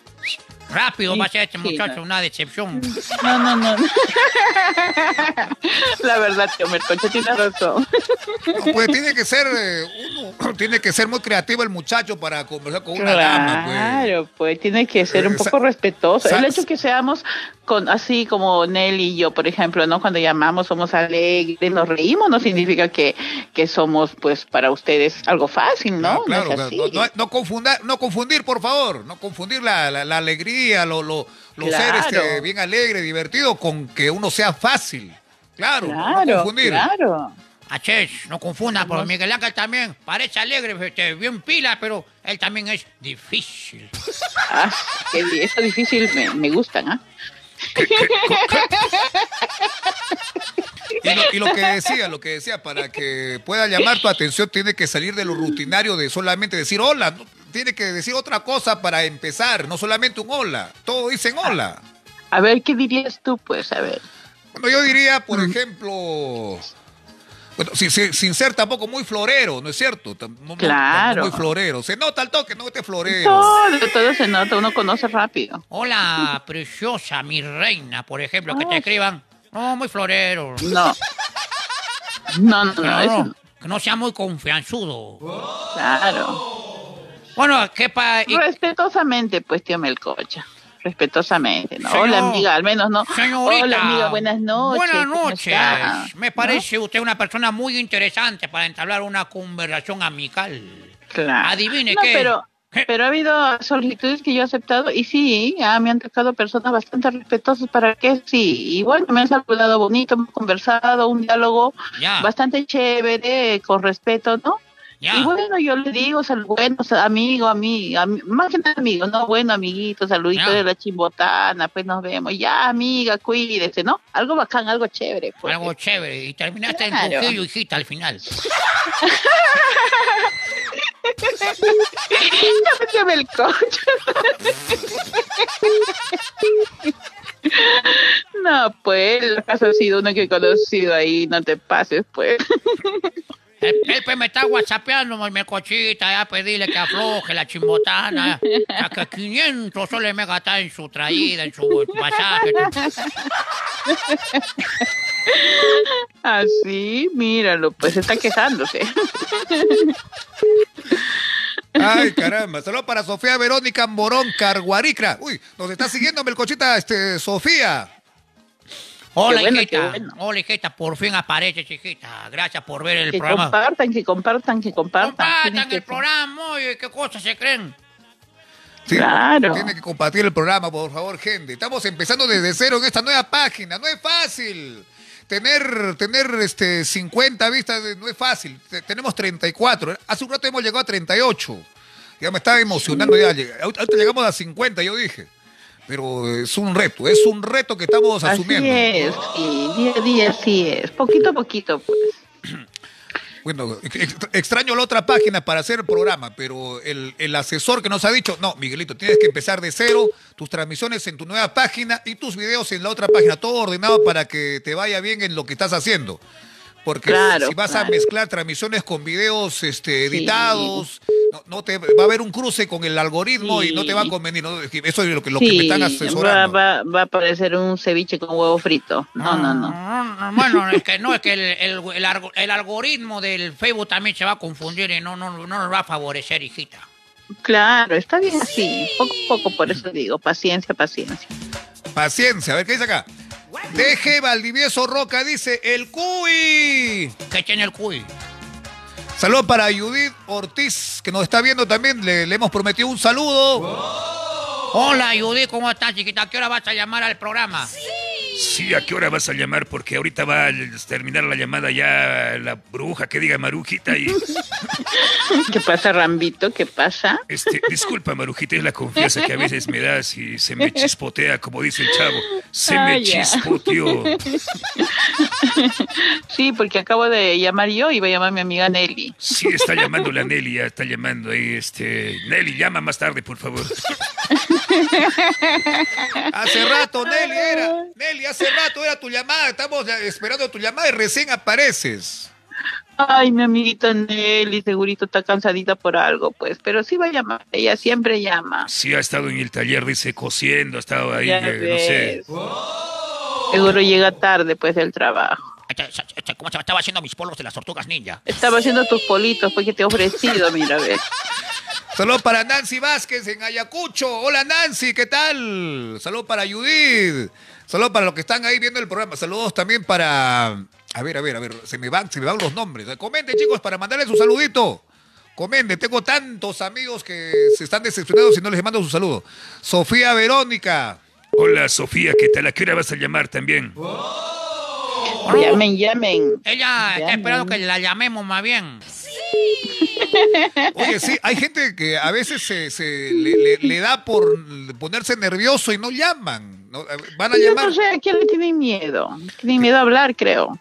Rápido va a ser este sí, muchacho, no. una decepción. No, no, no. La verdad, tío Mercoche, tienes razón. No, pues tiene que ser eh, uno, tiene que ser muy creativo el muchacho para conversar con una dama, pues. Claro, pues tiene que ser un Eh, poco respetuoso. El hecho que seamos con así como Nelly y yo, por ejemplo, ¿no? Cuando llamamos somos alegres, nos reímos, no significa que, que somos, pues, para ustedes algo fácil, ¿no? Ah, No claro, es así. no, no- no confunda- no confundir, por favor, no confundir la, la- la alegría, lo, lo, lo ser Claro. este, bien alegre, divertido, con que uno sea fácil. Claro, no confundir. claro. Aches, no confunda, porque Miguel Ángel también parece alegre, este, bien pila, pero él también es difícil. Ah, eso difícil me, me gustan, ¿ah? Y lo, y lo que decía, lo que decía, para que pueda llamar tu atención, tiene que salir de lo rutinario de solamente decir hola. ¿no? Tiene que decir otra cosa para empezar, no solamente un hola. Todos dicen hola. A ver, ¿qué dirías tú, pues? A ver. Bueno, yo diría, por ejemplo, bueno, sin, sin- sin ser tampoco muy florero, ¿no es cierto? Tam- no- no- Claro. Muy florero. Se nota el toque, no este florero. Todo, todo se nota, uno conoce rápido. Hola, preciosa, mi reina, por ejemplo, que te escriban. No, muy florero. No. No, no, Que no, no, eso no. que no sea muy confianzudo. Claro. Bueno, ¿qué pa... Respetuosamente, pues, tío Melcocha. Respetuosamente, ¿no? Señor- Hola, amiga, al menos, ¿no? Señorita. Hola, amiga, buenas noches. Buenas ¿cómo noches. Me parece usted una persona muy interesante para entablar una conversación amical. Claro. Adivine No, qué. pero Pero ha habido solicitudes que yo he aceptado y sí, ah, me han tocado personas bastante respetuosas para que sí. Y bueno, me han saludado bonito, hemos conversado, un diálogo Ya. bastante chévere, con respeto, ¿no? Y bueno, yo le digo, sal, bueno, amigo, amigo, ami- más que nada amigo, ¿no? Bueno, amiguito, saludito de la chimbotana, pues nos vemos. Ya, amiga, cuídese, ¿no? Algo bacán, algo chévere. Pues. Algo chévere. Y terminaste en Claro. Trujillo, hijita, al final. ya méteme el coche. no, pues, el caso ha sido uno que he conocido ahí, no te pases, pues. Él, pues, me está whatsappeando, mi cochita, ya pedirle que afloje la chimbotana. Ya que 500 soles me gasta en su traída, en su pasaje. Así, míralo, pues está quejándose. Ay, caramba. Saludos para Sofía Verónica Morón Carguaricra. Uy, nos está siguiendo Melcochita, este, Sofía. Hola, Qué bueno, hijita. qué bueno. Hola, hijita. Por fin apareces, hijita. Gracias por ver el Que programa. compartan, que compartan, que compartan. Compartan que- el programa, oye, qué cosas se creen. Sí, Claro. Tiene que compartir el programa, por favor, gente. Estamos empezando desde cero en esta nueva página. No es fácil. Tener, tener este, 50 vistas no es fácil. Te- tenemos 34. Hace un rato hemos llegado a 38. Ya me estaba emocionando ya. Ahorita llegamos a 50, yo dije. Pero es un reto, es un reto que estamos Así asumiendo. es, sí, día a día así es, poquito a poquito, pues. Bueno, ex- extraño la otra página para hacer el programa, pero el, el asesor que nos ha dicho, no, Miguelito, tienes que empezar de cero, tus transmisiones en tu nueva página y tus videos en la otra página, todo ordenado para que te vaya bien en lo que estás haciendo. Porque Claro, si vas a mezclar transmisiones con videos este, editados, no, no te, va a haber un cruce con el algoritmo y no te va a convenir. ¿no? Eso es lo que, lo que me están asesorando. va, va a parecer un ceviche con huevo frito. No, no, no. Bueno, es que no, es que el, el- el algo- el algoritmo del Facebook también se va a confundir y no, no, no nos va a favorecer, hijita. Claro, está bien así, poco a poco, por eso digo, paciencia, paciencia. Paciencia, a ver qué dice acá. Deje Valdivieso Roca, dice el cuy. ¿Qué tiene el cuy? Saludos para Judith Ortiz, que nos está viendo también. Le, le hemos prometido un saludo. Hola, Judy, ¿cómo estás, chiquita? ¿A qué hora vas a llamar al programa? Sí, ¿a qué hora vas a llamar? Porque ahorita va a terminar la llamada ya la bruja que diga Marujita y... ¿Qué pasa, Rambito? ¿Qué pasa? Este, disculpa, Marujita, es la confianza que a veces me das y se me chispotea, como dice el chavo. Se Ah, me ya. chispoteó. Sí, porque acabo de llamar yo y va a llamar mi amiga Nelly. Sí, está llamando la Nelly, ya está llamando ahí, este... Nelly, llama más tarde, por favor. Hace rato, Nelly, era. Nelly, hace rato era tu llamada. Estamos esperando tu llamada y recién apareces. Ay, mi amiguita Nelly, segurito está cansadita por algo, pues, pero sí va a llamar. Ella siempre llama. Sí, ha estado en el taller, dice, cosiendo, ha estado ahí, Ya eh, no sé. ves. Seguro llega tarde, pues, del trabajo. ¿Cómo se estaba haciendo mis polos de las tortugas ninja? Estaba haciendo tus politos, pues, que te he ofrecido, mira, ves. Saludos para Nancy Vázquez en Ayacucho. Hola Nancy, ¿qué tal? Saludos para Judith. Saludos para los que están ahí viendo el programa. Saludos también para... A ver, a ver, a ver, se me van, se me van los nombres. Comenten, chicos, para mandarles un saludito. Comenten, tengo tantos amigos que se están decepcionados si no les mando su saludo. Sofía Verónica. Hola, Sofía, ¿qué tal? ¿A qué hora vas a llamar también? Llamen, llamen. Ella está Llamen. esperando que la llamemos más bien. Oye, sí, hay gente que a veces se, se le, le- le da por ponerse nervioso y no llaman. ¿No? Van a Yo llamar. no sé a quién le tienen miedo. Tienen miedo a hablar, creo.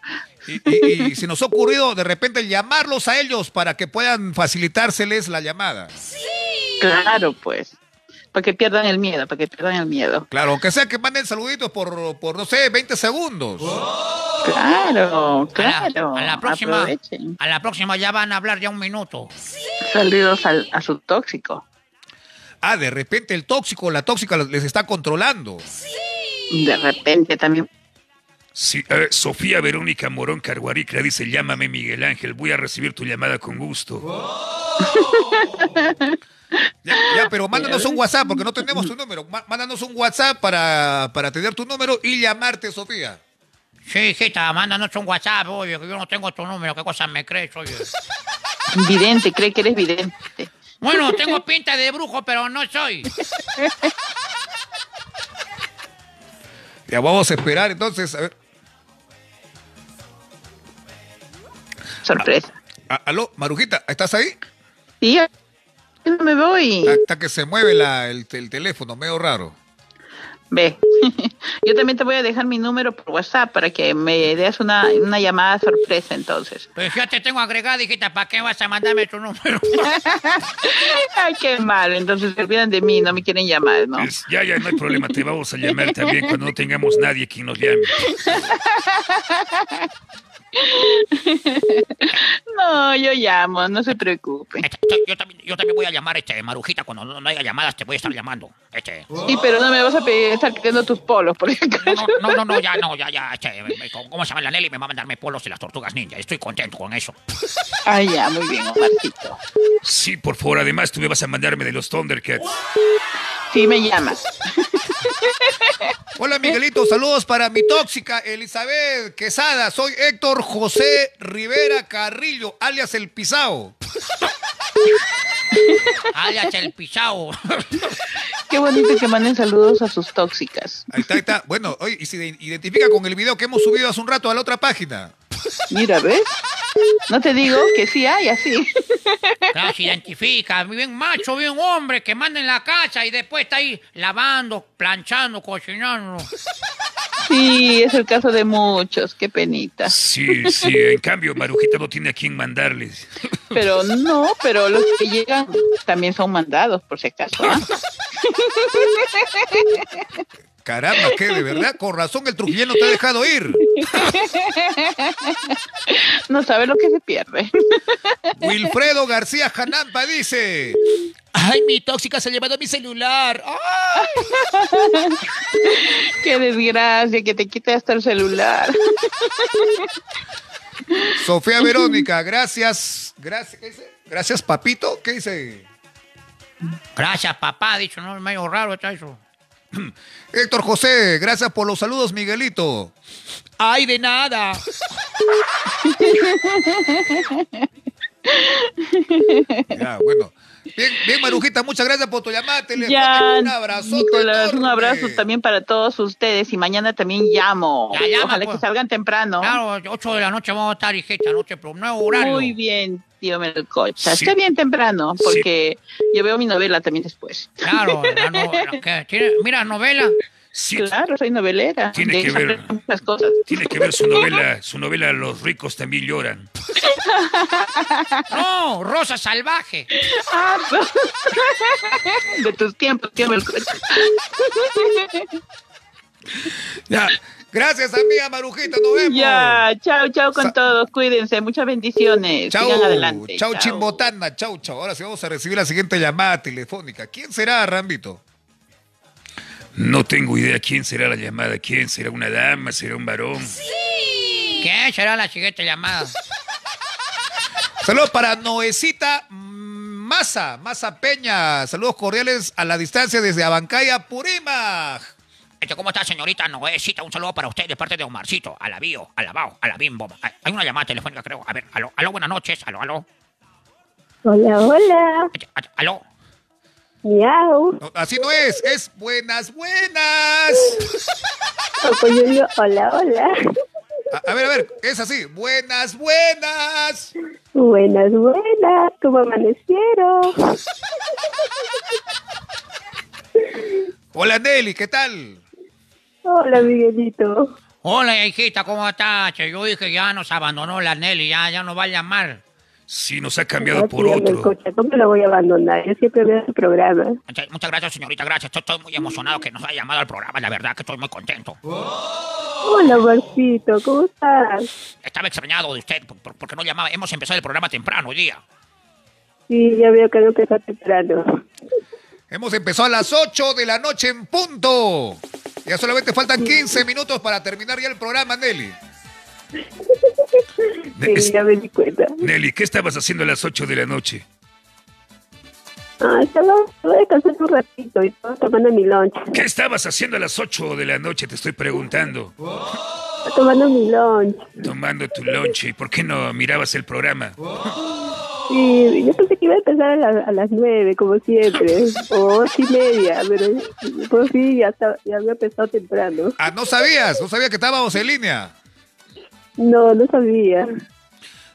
Y, y- y se nos ha ocurrido de repente llamarlos a ellos para que puedan facilitárseles la llamada. Claro, pues. Para que pierdan el miedo, para que pierdan el miedo. Claro, aunque sea que manden saluditos por, por no sé, 20 segundos. Claro, claro. A la próxima, Aprovechen. a la próxima ya van a hablar ya un minuto. Saludos al- a su tóxico. Ah, de repente el tóxico, la tóxica les está controlando. De repente también. Sí, a ver, Sofía Verónica Morón Carguaricla dice, llámame Miguel Ángel, voy a recibir tu llamada con gusto. Ya, ya, pero mándanos un WhatsApp porque no tenemos tu número. Má- Mándanos un WhatsApp para, para tener tu número y llamarte, Sofía. Sí, hijita, mándanos un WhatsApp, oye, que yo no tengo tu número, qué cosas me crees, oye. Vidente, cree que eres vidente. Bueno, tengo pinta de brujo, pero no soy. Ya vamos a esperar entonces. A ver. Sorpresa. A- aló, Marujita, ¿estás ahí? Sí, me voy. Hasta que se mueve la- el, el teléfono, medio raro. Ve, yo también te voy a dejar mi número por WhatsApp para que me des una, una llamada sorpresa entonces. Pues ya te tengo agregada, hijita, ¿para qué vas a mandarme tu número? Ay, qué mal, entonces se olvidan de mí, no me quieren llamar, ¿no? Pues, ya, ya, no hay problema. Te vamos a llamar también cuando no tengamos nadie quien nos llame. No, yo llamo, no se preocupe. Este, Yo también, yo también voy a llamar, este, Marujita, cuando no, no haya llamadas te voy a estar llamando. Este. Sí, pero no me vas a pedir estar pidiendo tus polos, por ejemplo. No, no, no, no, ya, no, ya, ya, este, ¿cómo se llama la Nelly? Me va a mandarme polos y las tortugas ninja. Estoy contento con eso. Ay, ya, muy bien, Omarcito. Sí, por favor. Además, tú me vas a mandarme de los Thundercats. Sí, me llamas. Hola Miguelito, saludos para mi tóxica Elizabeth Quesada. Soy Héctor José Rivera Carrillo, alias El Pisao. Alias el pisao. Qué bonito que manden saludos a sus tóxicas. Ahí está, ahí está. Bueno, oye, y se identifica con el video que hemos subido hace un rato a la otra página. Mira, ¿ves? No te digo que sí hay así. Claro, se identifica, bien macho, bien hombre, que manda en la casa y después está ahí lavando, planchando, cocinando. Sí, es el caso de muchos, qué penita. Sí, sí. En cambio, Marujita no tiene a quién mandarles. Pero no, pero los que llegan también son mandados, por si acaso. ¿ah? Caramba, que de verdad, con razón el trujilleno te ha dejado ir. No sabe lo que se pierde. Wilfredo García Janampa dice. Ay, mi tóxica se ha llevado mi celular. ¡Ay! Qué desgracia que te quite hasta el celular. Sofía Verónica, gracias. Gracias, ¿qué dice? Gracias, papito. ¿Qué dice? Gracias, papá, ha dicho, no, es medio raro está eso. Héctor José, gracias por los saludos, Miguelito. Ay, de nada. Ya, bueno. Bien, bien, Marujita, muchas gracias por tu llamada. Ya, un abrazo. Nicolás, un abrazo también para todos ustedes y mañana también llamo. Ya llama, Ojalá pues. que salgan temprano. Claro, 8 de la noche vamos a estar, hijita, noche, pero nuevo horario. Muy bien, tío Melcocha. Sí. Está bien temprano, porque yo veo mi novela también después. Claro, la no- la que tiene- mira, novela. Claro, soy novelera. Tiene De que ver. muchas cosas. Tiene que ver su novela, su novela Los ricos también lloran. No, Rosa Salvaje. Ah, De tus tiempos, tío Melcocha. Ya. Gracias, amiga Marujita, nos vemos. Ya, chao, chao con todos. Cuídense, muchas bendiciones. Chau, Sigan adelante. chau, chimbotana, chau, chau. Ahora sí vamos a recibir la siguiente llamada telefónica. ¿Quién será, Rambito? No tengo idea quién será la llamada, quién será una dama, será un varón. ¿Quién será la siguiente llamada? Saludos para Noecita Maza, Maza Peña. Saludos cordiales a la distancia desde Abancaya, Purímac. Este, ¿Cómo está, señorita Noecita? Un saludo para usted de parte de Omarcito. A la bio, a la bao, a la bimbo. Hay- una llamada telefónica, creo. A ver, aló, aló, buenas noches. Aló, aló. Hola, hola. Aló. Miau. No, así no es, es buenas, buenas. O yo digo, hola, hola. A, a ver, a ver, es así. Buenas, buenas. Buenas, buenas. ¿Cómo amanecieron? Hola, Nelly, ¿qué tal? Hola, Miguelito. Hola, hijita, ¿cómo estás? Yo dije ya nos abandonó la Nelly, ya, ya no va a llamar. Sí, nos ha cambiado por otro. Melcocha, ¿Cómo lo voy a abandonar? Yo siempre veo su programa. Muchas, muchas gracias, señorita, gracias. Estoy, estoy muy emocionado que nos haya llamado al programa, la verdad que estoy muy contento. Hola, Marcito, ¿cómo estás? Estaba extrañado de usted por- por- porque no llamaba. Hemos empezado el programa temprano hoy día. Sí, ya veo que no empezó temprano. Hemos empezado a las 8 de la noche en punto. Ya solamente faltan 15 minutos para terminar ya el programa, Nelly. Sí, ya me di cuenta. Nelly, ¿qué estabas haciendo a las 8 de la noche? Ah, estaba, estaba descansando un ratito y estaba tomando mi lunch. ¿Qué estabas haciendo a las 8 de la noche? Te estoy preguntando. Estaba tomando mi lunch. Tomando tu lunch. ¿Y por qué no mirabas el programa? Sí, yo pensé que iba a empezar a, la- a las nueve, como siempre, o ocho y media, pero por fin ya, ya había empezado temprano. Ah, no sabías, no sabía que estábamos en línea. No, no sabía.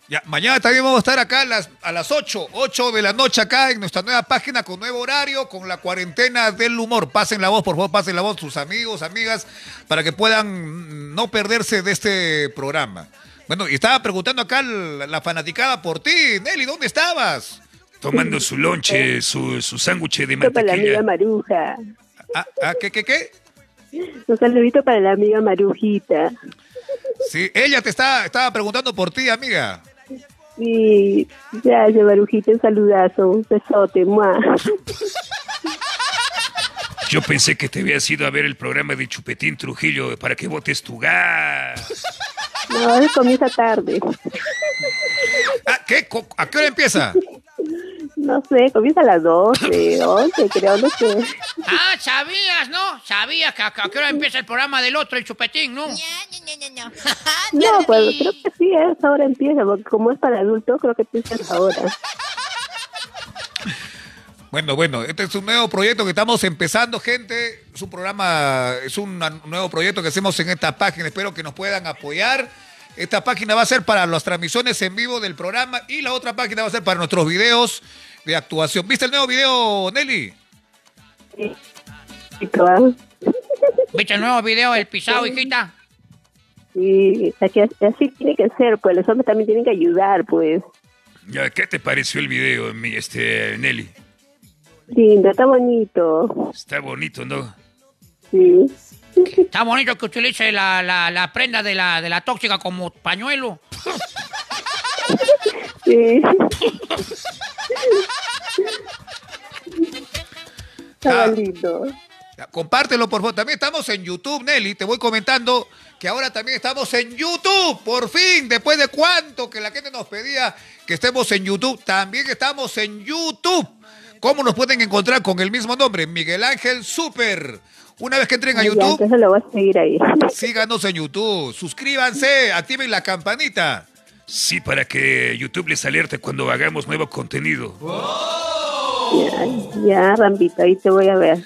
Ya, mañana también vamos a estar acá a las, a las 8, 8 de la noche acá en nuestra nueva página con nuevo horario, con la cuarentena del humor. Pasen la voz, por favor, pasen la voz sus amigos, amigas, para que puedan no perderse de este programa. Bueno, y estaba preguntando acá la, la fanaticada por ti. Nelly, ¿dónde estabas? Tomando su lonche, su, su sándwich de Esto para la amiga mantequilla. Maruja. Ah, ah, ¿qué, qué, qué? Un saludito para la amiga Marujita. Sí, ella te está, estaba preguntando por ti, amiga. Y gracias, Marujita, un saludazo, un besote, muah. Yo pensé que te habías ido a ver el programa de Chupetín Trujillo para que votes tu gas. No, comienza tarde. Ah, ¿qué? ¿A qué hora empieza? No sé, comienza a las 12, 11, creo, no sé. Ah, sabías, ¿no? Sabías que a, que a qué hora empieza el programa del otro, el chupetín, ¿no? No, pues creo que sí, a esa hora empieza, porque como es para adultos, creo que empieza a esa hora. Bueno, bueno, este es un nuevo proyecto que estamos empezando, gente. Es un programa, es un nuevo proyecto que hacemos en esta página. Espero que nos puedan apoyar. Esta página va a ser para las transmisiones en vivo del programa y la otra página va a ser para nuestros videos de actuación. ¿Viste el nuevo video, Nelly? ¿Viste el nuevo video del pisado, hijita? Y así, así tiene que ser, pues los hombres también tienen que ayudar, pues. Ya, ¿Qué te pareció el video, mi, este, Nelly? Lindo, está bonito. Está bonito, ¿no? Sí. Está bonito que utilice la, la, la prenda de la, de la tóxica como pañuelo. Sí. Está Ah. lindo. Ya, Compártelo, por favor. También estamos en YouTube, Nelly. Te voy comentando que ahora también estamos en YouTube. Por fin, después de cuánto que la gente nos pedía que estemos en YouTube, también estamos en YouTube. ¿Cómo nos pueden encontrar con el mismo nombre? Miguel Ángel Super. Una vez que entren a Ya, YouTube, entonces lo voy a seguir ahí. síganos en YouTube. Suscríbanse, activen la campanita. Sí, para que YouTube les alerte cuando hagamos nuevo contenido. Ya, ya, Rambito, ahí te voy a ver.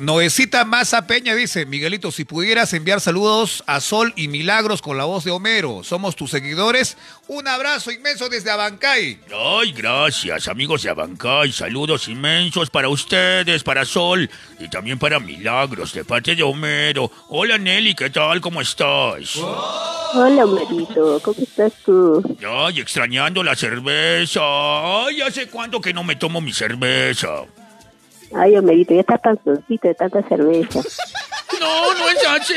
Noecita Maza Peña dice, Miguelito, si pudieras enviar saludos a Sol y Milagros con la voz de Homero, somos tus seguidores. Un abrazo inmenso desde Abancay. Ay, gracias, amigos de Abancay. Saludos inmensos para ustedes, para Sol y también para Milagros, de parte de Homero. Hola, Nelly, ¿qué tal? ¿Cómo estás? Hola, Marito, ¿cómo estás tú? Ay, extrañando la cerveza. Ay, ¿hace cuánto que no me tomo mi cerveza? Ay, Homerito, ya estás panzoncito de tanta cerveza. No, no es así.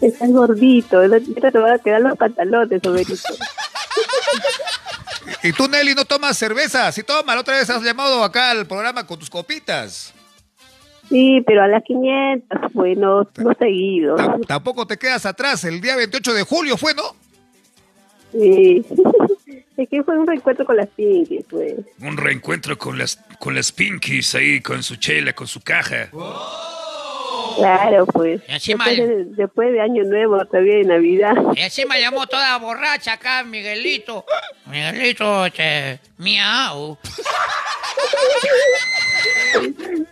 Estás gordito, te van a quedar los pantalones, Homerito. Y tú, Nelly, no tomas cerveza. Si tomas, la otra vez has llamado acá al programa con tus copitas. Sí, pero a las 500, bueno, no seguido. Tam- Tampoco te quedas atrás. El día 28 de julio fue, ¿no? Sí. Es que fue un reencuentro con las Pinkies, pues. Un reencuentro con las, con las Pinkies ahí, con su chela, con su caja. Claro, pues. Y encima Después de, después de Año Nuevo, todavía de Navidad. Y encima llamó toda borracha acá, Miguelito. Miguelito, este, miau.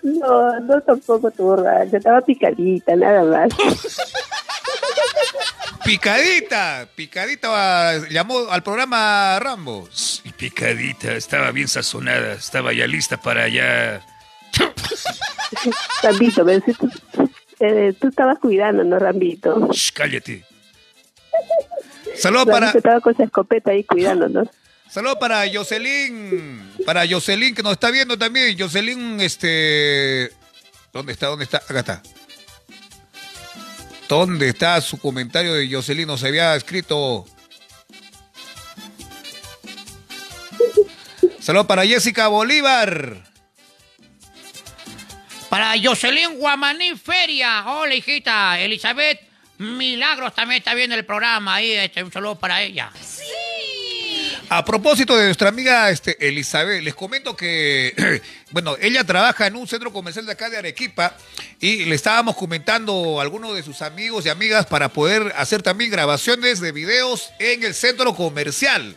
No, no tampoco tu borracha, estaba picadita, nada más. Picadita, picadita llamó al programa Rambo. Y picadita, estaba bien sazonada, estaba ya lista para ya... Rambito, si tú, eh, tú estabas cuidando, ¿no, Rambito? Shh, cállate. Saludos para, estaba con su escopeta ahí cuidándonos. saludo para Jocelyn, para Jocelyn que nos está viendo también. Jocelyn, este, ¿dónde está? ¿Dónde está? Acá está. ¿Dónde está su comentario de Jocelyn? Nos había escrito. Saludos para Jessica Bolívar. Para Jocelyn Guamaní Feria. Hola, hijita. Elizabeth Milagros también está viendo el programa ahí. Este, un saludo para ella. A propósito de nuestra amiga este, Elizabeth, les comento que, bueno, ella trabaja en un centro comercial de acá de Arequipa y le estábamos comentando a algunos de sus amigos y amigas para poder hacer también grabaciones de videos en el centro comercial.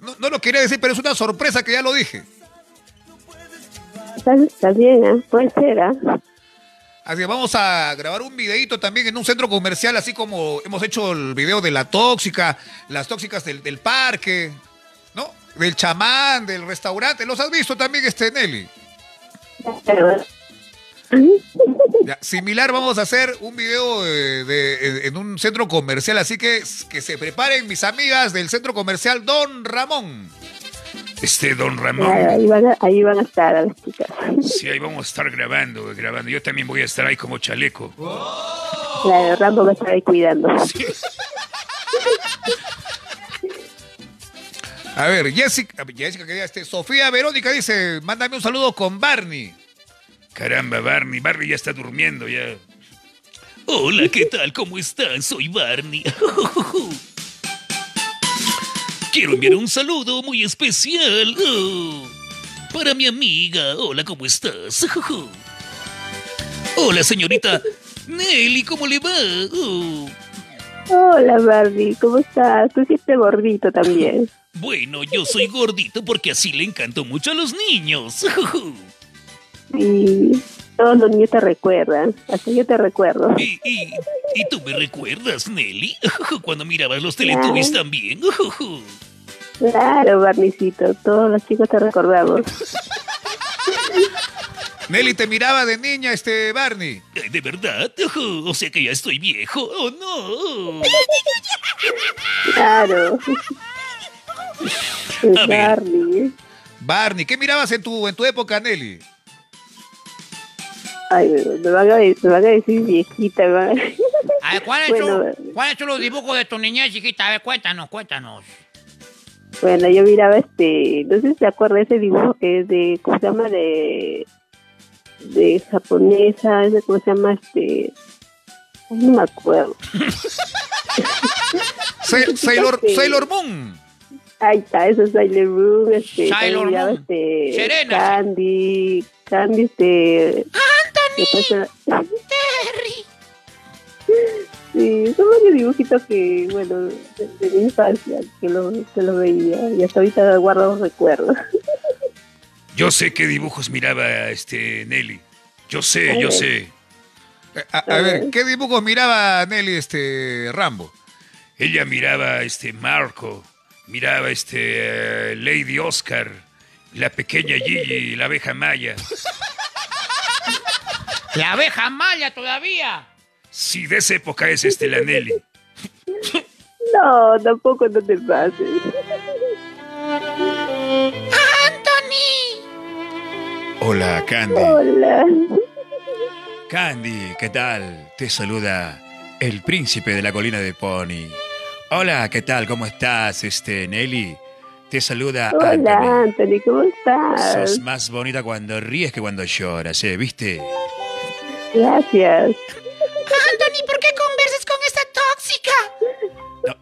No, no lo quería decir, pero es una sorpresa que ya lo dije. Está, está bien, ¿eh? puede ser, ¿ah? Así que vamos a grabar un videito también en un centro comercial, así como hemos hecho el video de la tóxica, las tóxicas del, del parque. Del chamán, del restaurante. ¿Los has visto también, este Nelly? Ya, similar, vamos a hacer un video de- de- en un centro comercial, así que que se preparen mis amigas del centro comercial Don Ramón. Este don Ramón. ahí, van a, ahí van a estar a las chicas. Sí, ahí vamos a estar grabando, grabando. Yo también voy a estar ahí como chaleco. Claro, Rambo va a estar ahí cuidando. A ver, Jessica, Jessica, que este, Sofía Verónica dice, mándame un saludo con Barney. Caramba, Barney, Barney ya está durmiendo ya. Hola, ¿qué tal? ¿Cómo están? Soy Barney. Quiero enviar un saludo muy especial oh, para mi amiga. Hola, ¿cómo estás? Hola, señorita Nelly, ¿cómo le va? Oh, Hola, Barbie, ¿cómo estás? Tú siempre gordito también. bueno, yo soy gordito porque así le encantó mucho a los niños. Y todos los niños te recuerdan. Hasta yo te recuerdo. ¿Y, y, y tú me recuerdas, Nelly? Cuando mirabas los Teletubbies Claro. también. Claro, Barnicito, todos los chicos te recordamos. Nelly te miraba de niña, este Barney. Ay, ¿De verdad? O sea que ya estoy viejo. ¡Oh, no! Claro. A ver. Barney. Barney, ¿qué mirabas en tu, en tu época, Nelly? Ay, me, van a, me van a decir viejita. me van a- A ver, ¿cuáles Bueno, son, ¿cuáles son los dibujos de tu niñez, chiquita? A ver, cuéntanos, cuéntanos. Bueno, yo miraba este, no sé si se acuerda ese dibujo que es de, ¿cómo se llama? De, de japonesa, ese, ¿cómo se llama? Este, no me acuerdo. Sa- Sailor, Sailor Moon. Ahí está, eso es Sailor Moon, este, Sailor Moon. este, Serena. Candy, Candy, este... ¡Anthony! Terry. Sí, son varios dibujitos que, bueno, de, de mi infancia, que lo, que lo veía, y hasta ahorita guardo los recuerdos. Yo sé qué dibujos miraba este Nelly. Yo sé, yo sé. A, a ver, ¿qué dibujos miraba Nelly, este Rambo? Ella miraba este Marco, miraba este eh, Lady Oscar, la pequeña Gigi, la abeja Maya. La abeja maya todavía. Sí, de esa época es este la Nelly. No, tampoco no te pases. Hola, Candy. Hola. Candy, ¿qué tal? Te saluda el príncipe de la colina de Pony. Hola, ¿qué tal? ¿Cómo estás, este Nelly? Te saluda Hola, Anthony. Anthony, ¿cómo estás? Sos más bonita cuando ríes que cuando lloras, ¿eh? ¿Viste? Gracias. Anthony, ¿por qué conversas con esta tóxica?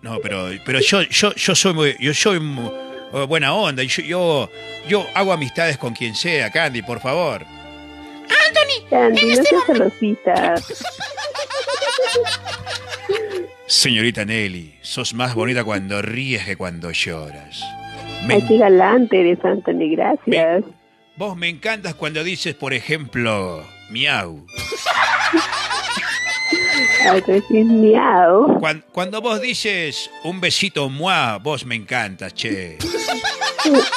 No, no, pero, pero yo, yo, yo soy muy, yo soy mu- eh, buena onda. y Yo, yo, yo hago amistades con quien sea, Candy, por favor. Anthony, Candy, no seas celosita. Señorita Nelly, sos más bonita cuando ríes que cuando lloras. Me Ay, qué galante eres, Anthony, gracias. Vos me encantas cuando dices, por ejemplo, miau. Ay, Cuando, vos dices un besito mua, vos me encantas, che.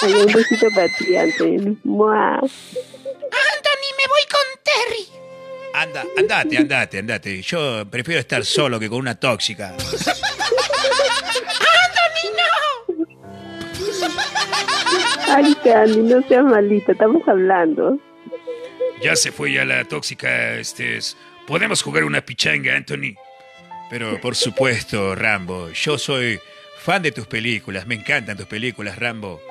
Ay, un besito para ti, Anthony. Mua. Anthony, me voy con Terry. Anda, andate, andate, andate. Yo prefiero estar solo que con una tóxica. Anthony, no. Ay, Candy, no seas malita, estamos hablando. Ya se fue ya la tóxica, este es- Podemos jugar una pichanga, Anthony. Pero por supuesto, Rambo, yo soy fan de tus películas. Me encantan tus películas, Rambo.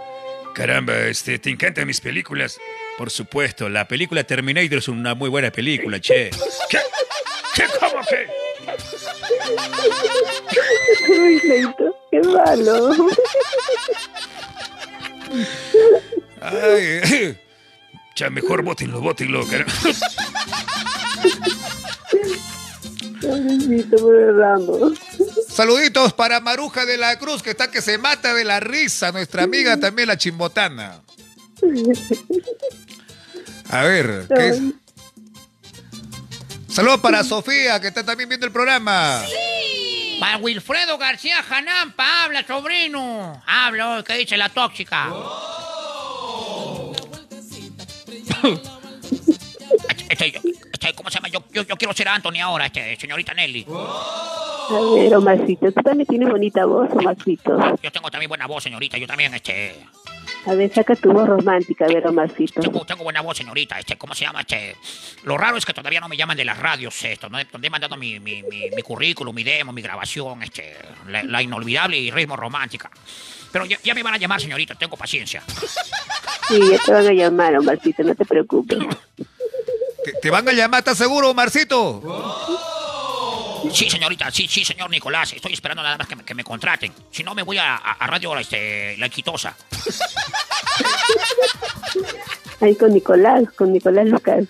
Caramba, este, ¿te encantan mis películas? Por supuesto, la película Terminator es una muy buena película, che. ¿Qué? ¿Qué? ¿Cómo que? Uy, Leito, qué malo. Ay, cha, mejor bótenlo, bótenlo, caramba. Saluditos para Maruja de la Cruz, que está que se mata de la risa. Nuestra amiga también, la chimbotana. A ver, ¿qué es? Saludos para Sofía, que está también viendo el programa. Para Wilfredo García Janampa, habla, sobrino. Habla, ¿qué dice la tóxica? Este, este, este, ¿Cómo se llama? Yo, yo, yo quiero ser Anthony ahora, este, señorita Nelly. A ver, Omarcito, tú también tienes bonita voz, Omarcito. Yo tengo también buena voz, señorita. Yo también, este... A ver, saca tu voz romántica, a ver, Omarcito. Tengo, tengo buena voz, señorita. Este, ¿cómo se llama? Este, lo raro es que todavía no me llaman de las radios, esto, ¿no? donde he mandado mi, mi, mi, mi currículum, mi demo, mi grabación, este, la, la inolvidable y ritmo romántica. Pero ya, ya me van a llamar, señorita, tengo paciencia. Sí, ya te van a llamar, Omarcito, no te preocupes. ¿Te, te van a llamar, ¿estás seguro, Marcito? Sí, señorita, sí, sí, señor Nicolás. Estoy esperando nada más que me, que me contraten. Si no, me voy a, Radio este, La Equitosa. Ahí con Nicolás, con Nicolás Lucas.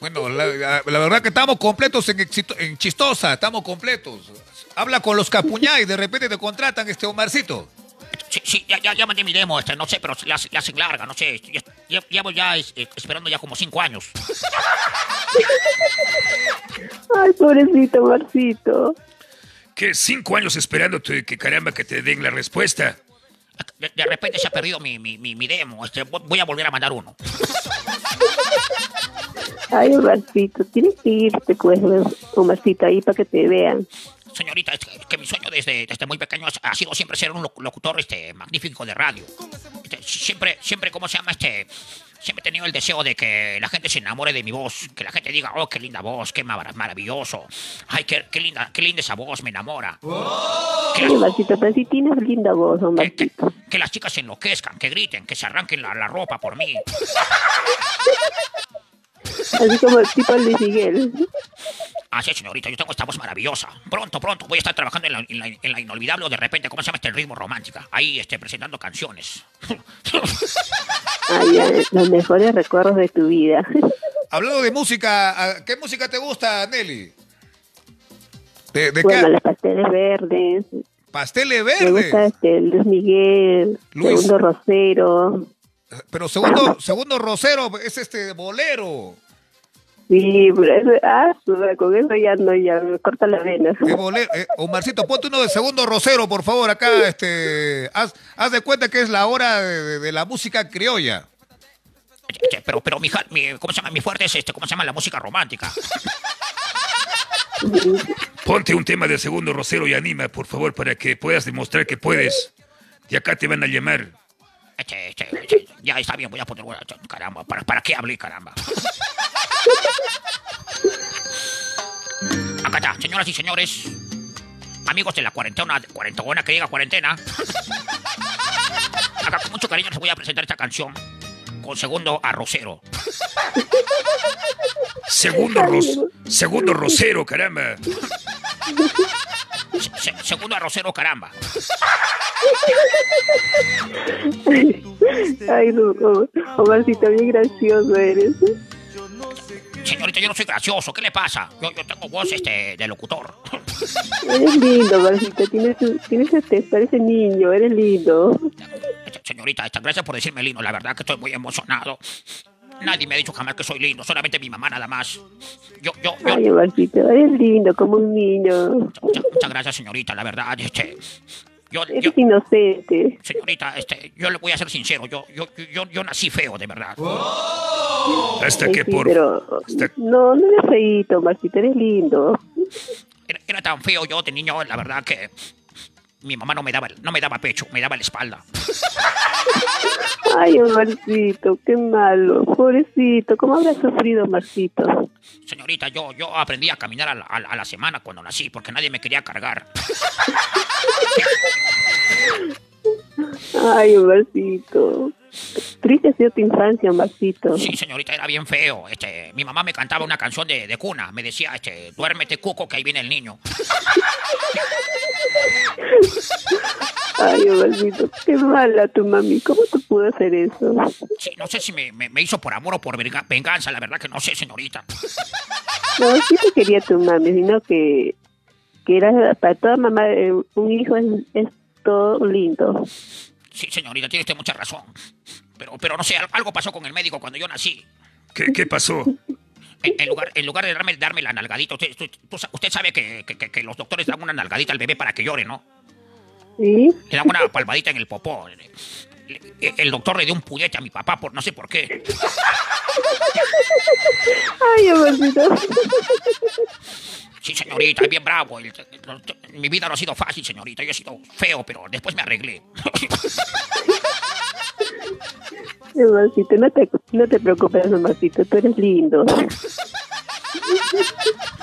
Bueno, la, la- la verdad que estamos completos en, Exito- en Chistosa, estamos completos. Habla con los Capuñá y de repente te contratan este Omarcito. Sí, sí, ya, ya, ya mandé mi demo, este, no sé, pero la, la hacen larga, no sé. Ya, ya- llevo ya es- eh, esperando ya como cinco años. Ay, pobrecito, Omarcito. ¿Qué? ¿Cinco años esperando que caramba que te den la respuesta? De, de repente se ha perdido mi, mi, mi, mi demo. Este, vo- voy a volver a mandar uno. Ay, Omarcito, tienes que irte, pues, Omarcito, ahí para que te vean. Señorita, es que, es que mi sueño desde, desde muy pequeño ha, sido siempre ser un loc- locutor este, magnífico de radio. Este, siempre, siempre, ¿cómo se llama? Este, siempre he tenido el deseo de que la gente se enamore de mi voz, que la gente diga, oh, qué linda voz, qué mara- maravilloso. Ay, qué, qué linda, qué linda esa voz, me enamora. Ay, Omarcito, pero sí tienes linda voz, Omarcito. Que las chicas se enloquezcan, que griten, que se arranquen la, la ropa por mí. Así como el tipo Luis Miguel. Ah, sí, señorita, yo tengo esta voz maravillosa. Pronto, pronto voy a estar trabajando en la, en la- en la inolvidable o de repente, ¿cómo se llama este ritmo romántica? Ahí, este, presentando canciones. Ay, los mejores recuerdos de tu vida. Hablando de música, ¿a- ¿qué música te gusta, Nelly? ¿De, de bueno, qué? los pasteles verdes. Pasteles Me verdes. gusta este, Luis Miguel, Luis. Segundo Rosero. Pero segundo, segundo Rosero es este bolero. Sí, pero eso, ah, con eso ya no, ya me corta la vena. ¿Qué bolero? Eh, Omarcito, ponte uno de segundo Rosero, por favor, acá. Este, haz, haz de cuenta que es la hora de, de- de la música criolla. Pero, pero mi, mi- ¿cómo se llama? Mi fuerte es este, ¿cómo se llama? La música romántica. Ponte un tema de segundo rosero y anima, por favor, para que puedas demostrar que puedes. Y acá te van a llamar. Este, este, este, ya está bien, voy a poner, caramba, ¿para, para qué hablé, caramba? Acá está, señoras y señores, amigos de la cuarentena, cuarentona que llega cuarentena. Acá con mucho cariño les voy a presentar esta canción con segundo arrocero. Segundo, ros- segundo rosero, caramba. Se- se- segundo arrocero, caramba. Ay, no, no, Omarcito, bien gracioso eres. Señorita, yo no soy gracioso, ¿qué le pasa? Yo, yo tengo voz este, de locutor. Eres lindo, Omarcito, tienes, tienes este, parece niño, eres lindo. Señorita, gracias por decirme lindo, la verdad que estoy muy emocionado. Nadie me ha dicho jamás que soy lindo, solamente mi mamá nada más. Yo, yo, yo, Ay, Omarcito, eres lindo como un niño. muchas, muchas gracias, señorita, la verdad, este, yo, yo, Eres inocente. señorita, este, yo le voy a ser sincero, yo, yo, yo, yo nací feo, de verdad. Hasta Ay, que sí, por... pero hasta- no, no eres feíto, Omarcito, eres lindo. Era, era tan feo yo de niño, la verdad que mi mamá no me daba, no me daba pecho, me daba la espalda. Ay, Omarcito, qué malo. Pobrecito, ¿cómo habrá sufrido, Omarcito? Señorita, yo, yo aprendí a caminar a la, a la- a la semana cuando nací porque nadie me quería cargar. Ay, Omarcito. Triste ha sido tu infancia, Omarcito. Sí, señorita, era bien feo. Este, mi mamá me cantaba una canción de, de cuna. Me decía, este, duérmete, cuco, que ahí viene el niño. Ay, Omarcito, qué mala tu mami. ¿Cómo te pudo hacer eso? Sí, no sé si me, me- me hizo por amor o por venga- venganza, la verdad que no sé, señorita. No, sí te quería tu mami, sino que, que era para toda mamá, eh, un hijo es, es todo lindo. Sí, señorita, tiene usted mucha razón. Pero, pero no sé, al- algo pasó con el médico cuando yo nací. ¿Qué, qué pasó? En, en lugar, en lugar de darme, darme la nalgadita, usted, usted, sabe que, que- los doctores dan una nalgadita al bebé para que llore, ¿no? ¿Sí? Le dan una palmadita en el popó. Le- le- El doctor le dio un puñete a mi papá, por no sé por qué. Ay, Omarcito. Sí, señorita, es bien bravo. El- el- mi vida no ha sido fácil, señorita. Yo he sido feo, pero después me arreglé. Omarcito, no te, no te preocupes, Omarcito, tú eres lindo.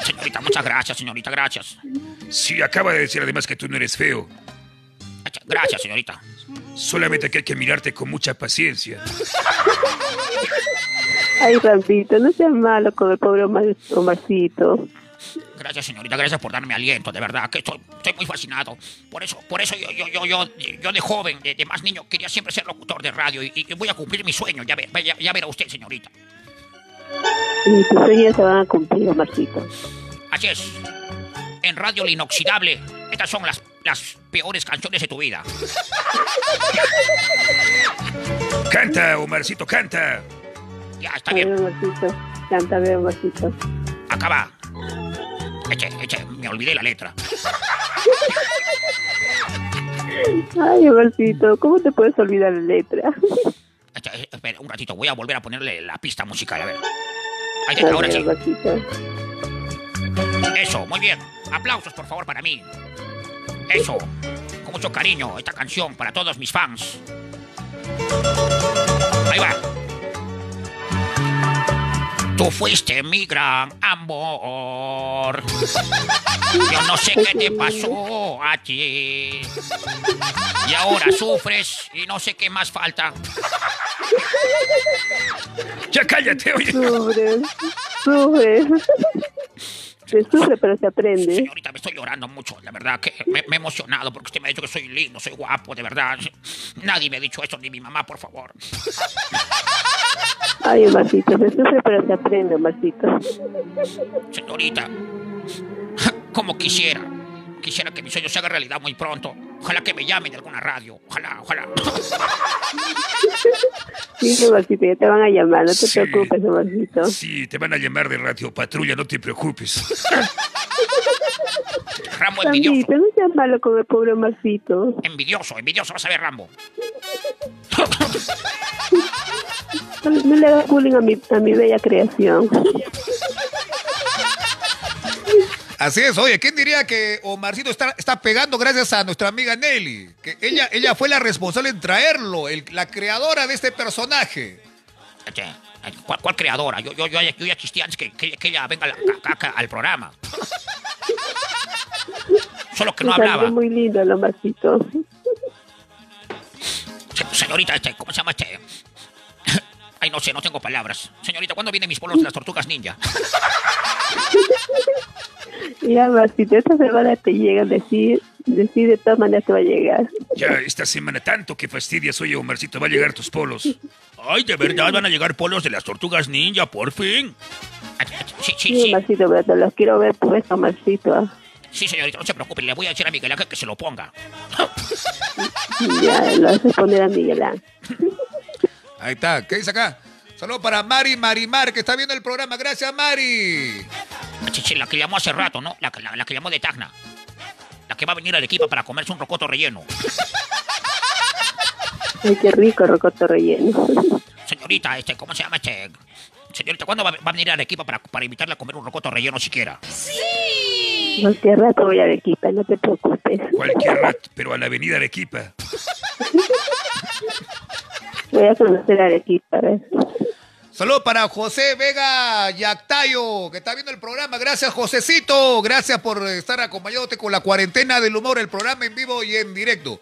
Señorita, muchas gracias, señorita, gracias. Sí, acaba de decir además que tú no eres feo. Gracias, señorita. Solamente que hay que mirarte con mucha paciencia. Ay, Rampito, no seas malo con el pobre Omar- Omarcito. Gracias, señorita, gracias por darme aliento, de verdad, que estoy, estoy muy fascinado. Por eso, por eso yo, yo, yo, yo, yo de joven, de, de más niño, quería siempre ser locutor de radio y, y voy a cumplir mi sueño, ya, ve- ya, ya verá usted, señorita. Y tus sueños se van a cumplir, Omarcito. Así es. En Radio La Inoxidable, estas son las, las peores canciones de tu vida. Canta, Omarcito, canta. Ya, está bien. ver, Omarcito, cántame, Omarcito. Acaba. Eche, eche, me olvidé la letra. Ay, Omarcito, ¿cómo te puedes olvidar la letra? Eche, eh, espera, un ratito, voy a volver a ponerle la pista musical, a ver. Ahí A está, ahora sí. Eso, muy bien. Aplausos, por favor, para mí. Eso. Con mucho cariño, esta canción para todos mis fans. Ahí va. Tú fuiste mi gran amor. Yo no sé qué te pasó a ti. Y ahora sufres y no sé qué más falta. Ya cállate, oye. Sufre, sufre. Se sufre, pero se aprende. Señorita, me estoy llorando mucho, la verdad que me, me he emocionado porque usted me ha dicho que soy lindo, soy guapo, de verdad. Nadie me ha dicho eso, ni mi mamá, por favor. Ay, Omarcito, se sufre, pero se aprende, Omarcito. Señorita, como quisiera, quisiera que mi sueño se haga realidad muy pronto. Ojalá que me llamen de alguna radio, ojalá, ojalá. Sí, Omarcito, ya te van a llamar, no te Sí. preocupes, Omarcito. Sí, te van a llamar de Radio Patrulla, no te preocupes. Rambo envidioso, no seas malo con el pobre Omarcito. envidioso, envidioso, vas a ver, Rambo. No, no le hagas bullying a mi, a mi bella creación. Así es, oye, ¿quién diría que Omarcito está, está pegando gracias a nuestra amiga Nelly? Que ella, ella fue la responsable en traerlo, el- la creadora de este personaje. Este, ¿Cuál, cuál creadora? Yo, yo, yo, ya- yo ya existía antes que, que- que ella venga acá- al programa. Solo que no hablaba. muy lindo el Omarcito. Se- Señorita, este, ¿cómo se llama este? Ay, no sé, no tengo palabras. Señorita, ¿cuándo vienen mis polos de las tortugas ninja? Ya, Omarcito, esta semana te llegan, decir, decir de todas maneras te va a llegar. Ya esta semana tanto que fastidias, oye, Omarcito, va a llegar tus polos. Ay, de verdad van a llegar polos de las tortugas ninja, por fin. Sí, sí, Sí, sí. Pero te los quiero ver pues, Omarcito. Sí, señorita, no se preocupe. Le voy a decir a Miguel Ángel que se lo ponga. Ya, lo haces poner a Miguel Ángel. Ahí está, ¿qué dice acá? Saludos para Mari Marimar, que está viendo el programa. Gracias, Mari. Chichi, la que llamó hace rato, ¿no? La, que- la- la que llamó de Tacna. La que va a venir al equipo para comerse un rocoto relleno. Ay, qué rico, rocoto relleno. Señorita, este, ¿cómo se llama este? Señorita, ¿cuándo va, va a venir al equipo para, para invitarla a comer un rocoto relleno siquiera? Cualquier rato voy a Arequipa, no te preocupes. Cualquier rato, pero a la avenida Arequipa. Voy a conocer Arequipa. Saludos para José Vega Yactayo, que está viendo el programa. Gracias, Josecito. Gracias por estar acompañándote con la cuarentena del humor, el programa en vivo y en directo.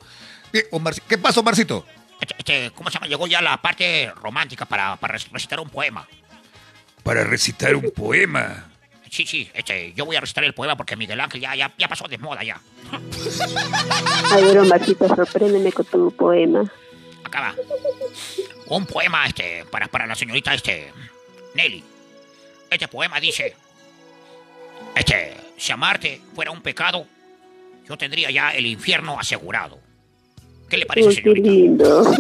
¿Qué pasa, Omarcito? Este, este, ¿cómo se llama? Llegó ya la parte romántica para, para recitar un poema. Para recitar un poema. sí, sí, este, yo voy a recitar el poema porque Miguel Ángel ya, ya, ya pasó de moda ya. A ver, Omarcito, sorpréndeme con tu poema. Acaba. Un poema, este, para, para la señorita, este, Nelly. Este poema dice, este, si amarte fuera un pecado, yo tendría ya el infierno asegurado. ¿Qué le parece, Uy, qué señorita? lindo.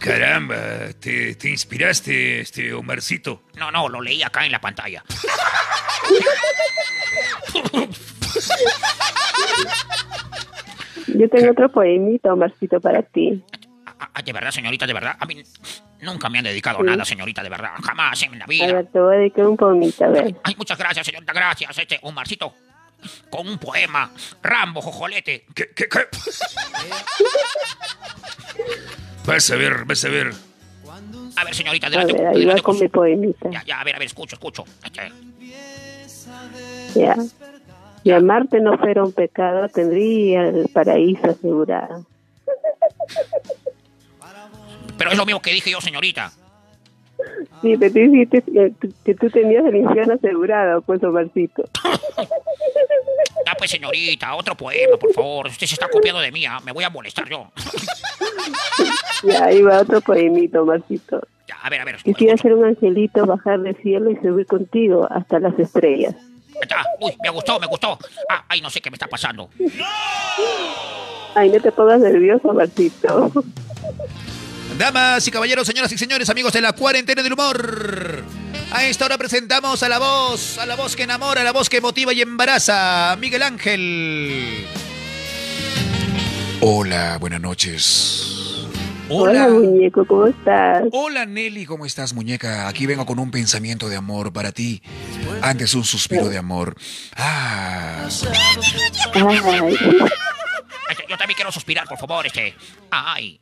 Caramba, te, te inspiraste, este Omarcito. No, no, lo leí acá en la pantalla. Yo tengo otro poemita, Omarcito, para ti. Ah, de verdad, señorita, de verdad. A mí nunca me han dedicado Sí. nada, señorita, de verdad. Jamás en la A vida. ver, te voy a dedicar un poemita, a ver. Ay, muchas gracias, señorita, gracias. Este, Omarcito, con un poema. Rambo, jojolete. ¿Qué, qué, qué? Vas a ver, vas a ver. A ver, señorita, A adelante. ver, ahí va adelante con mi poemita. Ya, ya, a ver, a ver, escucho, escucho. Este, Ya. Si amarte no fuera un pecado, tendría el paraíso asegurado. Pero es lo mismo que dije yo, señorita. Sí, pero tú dijiste que, tú- tenías el infierno asegurado, pues, Omarcito. Ya, pues, señorita, otro poema, por favor. Usted se está copiando de mí, ah, me voy a molestar yo. Ya, ahí va otro poemito, Omarcito. Ya, a ver, a ver. Quisiera ser un angelito, bajar del cielo y subir contigo hasta las estrellas. Uy, me gustó, me gustó. Ah, ay, no sé qué me está pasando. Ay, no te pongas nervioso, Omarcito. Damas y caballeros, señoras y señores, amigos de la cuarentena del humor. A esta hora presentamos a la voz, a la voz que enamora, a la voz que motiva y embaraza, Miguel Ángel. Hola, buenas noches. Hola, muñeco, ¿cómo estás? Hola Nelly, ¿cómo estás muñeca? Aquí vengo con un pensamiento de amor para ti. Antes un suspiro de amor. Ah, Este, yo también quiero suspirar, por favor, este. Ay.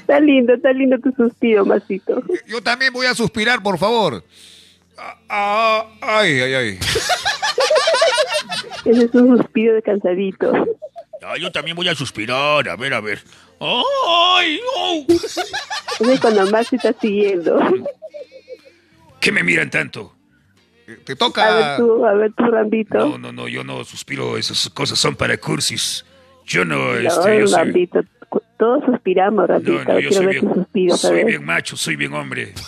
está lindo, está lindo tu suspiro, Omarcito. Yo también voy a suspirar, por favor. Ah, ah, ay, ay, ay. Ese es un suspiro de cansadito. Ah, yo también voy a suspirar, a ver, a ver. ¡Ay! ¡Oh! Es cuando Omar se está siguiendo. ¿Qué me miran tanto? Te A ver tú, a ver tú, Rambito. No, no, no, yo no suspiro, esas cosas son para cursis. Yo no, No, este, yo soy... Rambito. Todos suspiramos, Rambito. No, no, yo Quiero soy ver tu bien, suspiro, soy bien macho, soy bien hombre.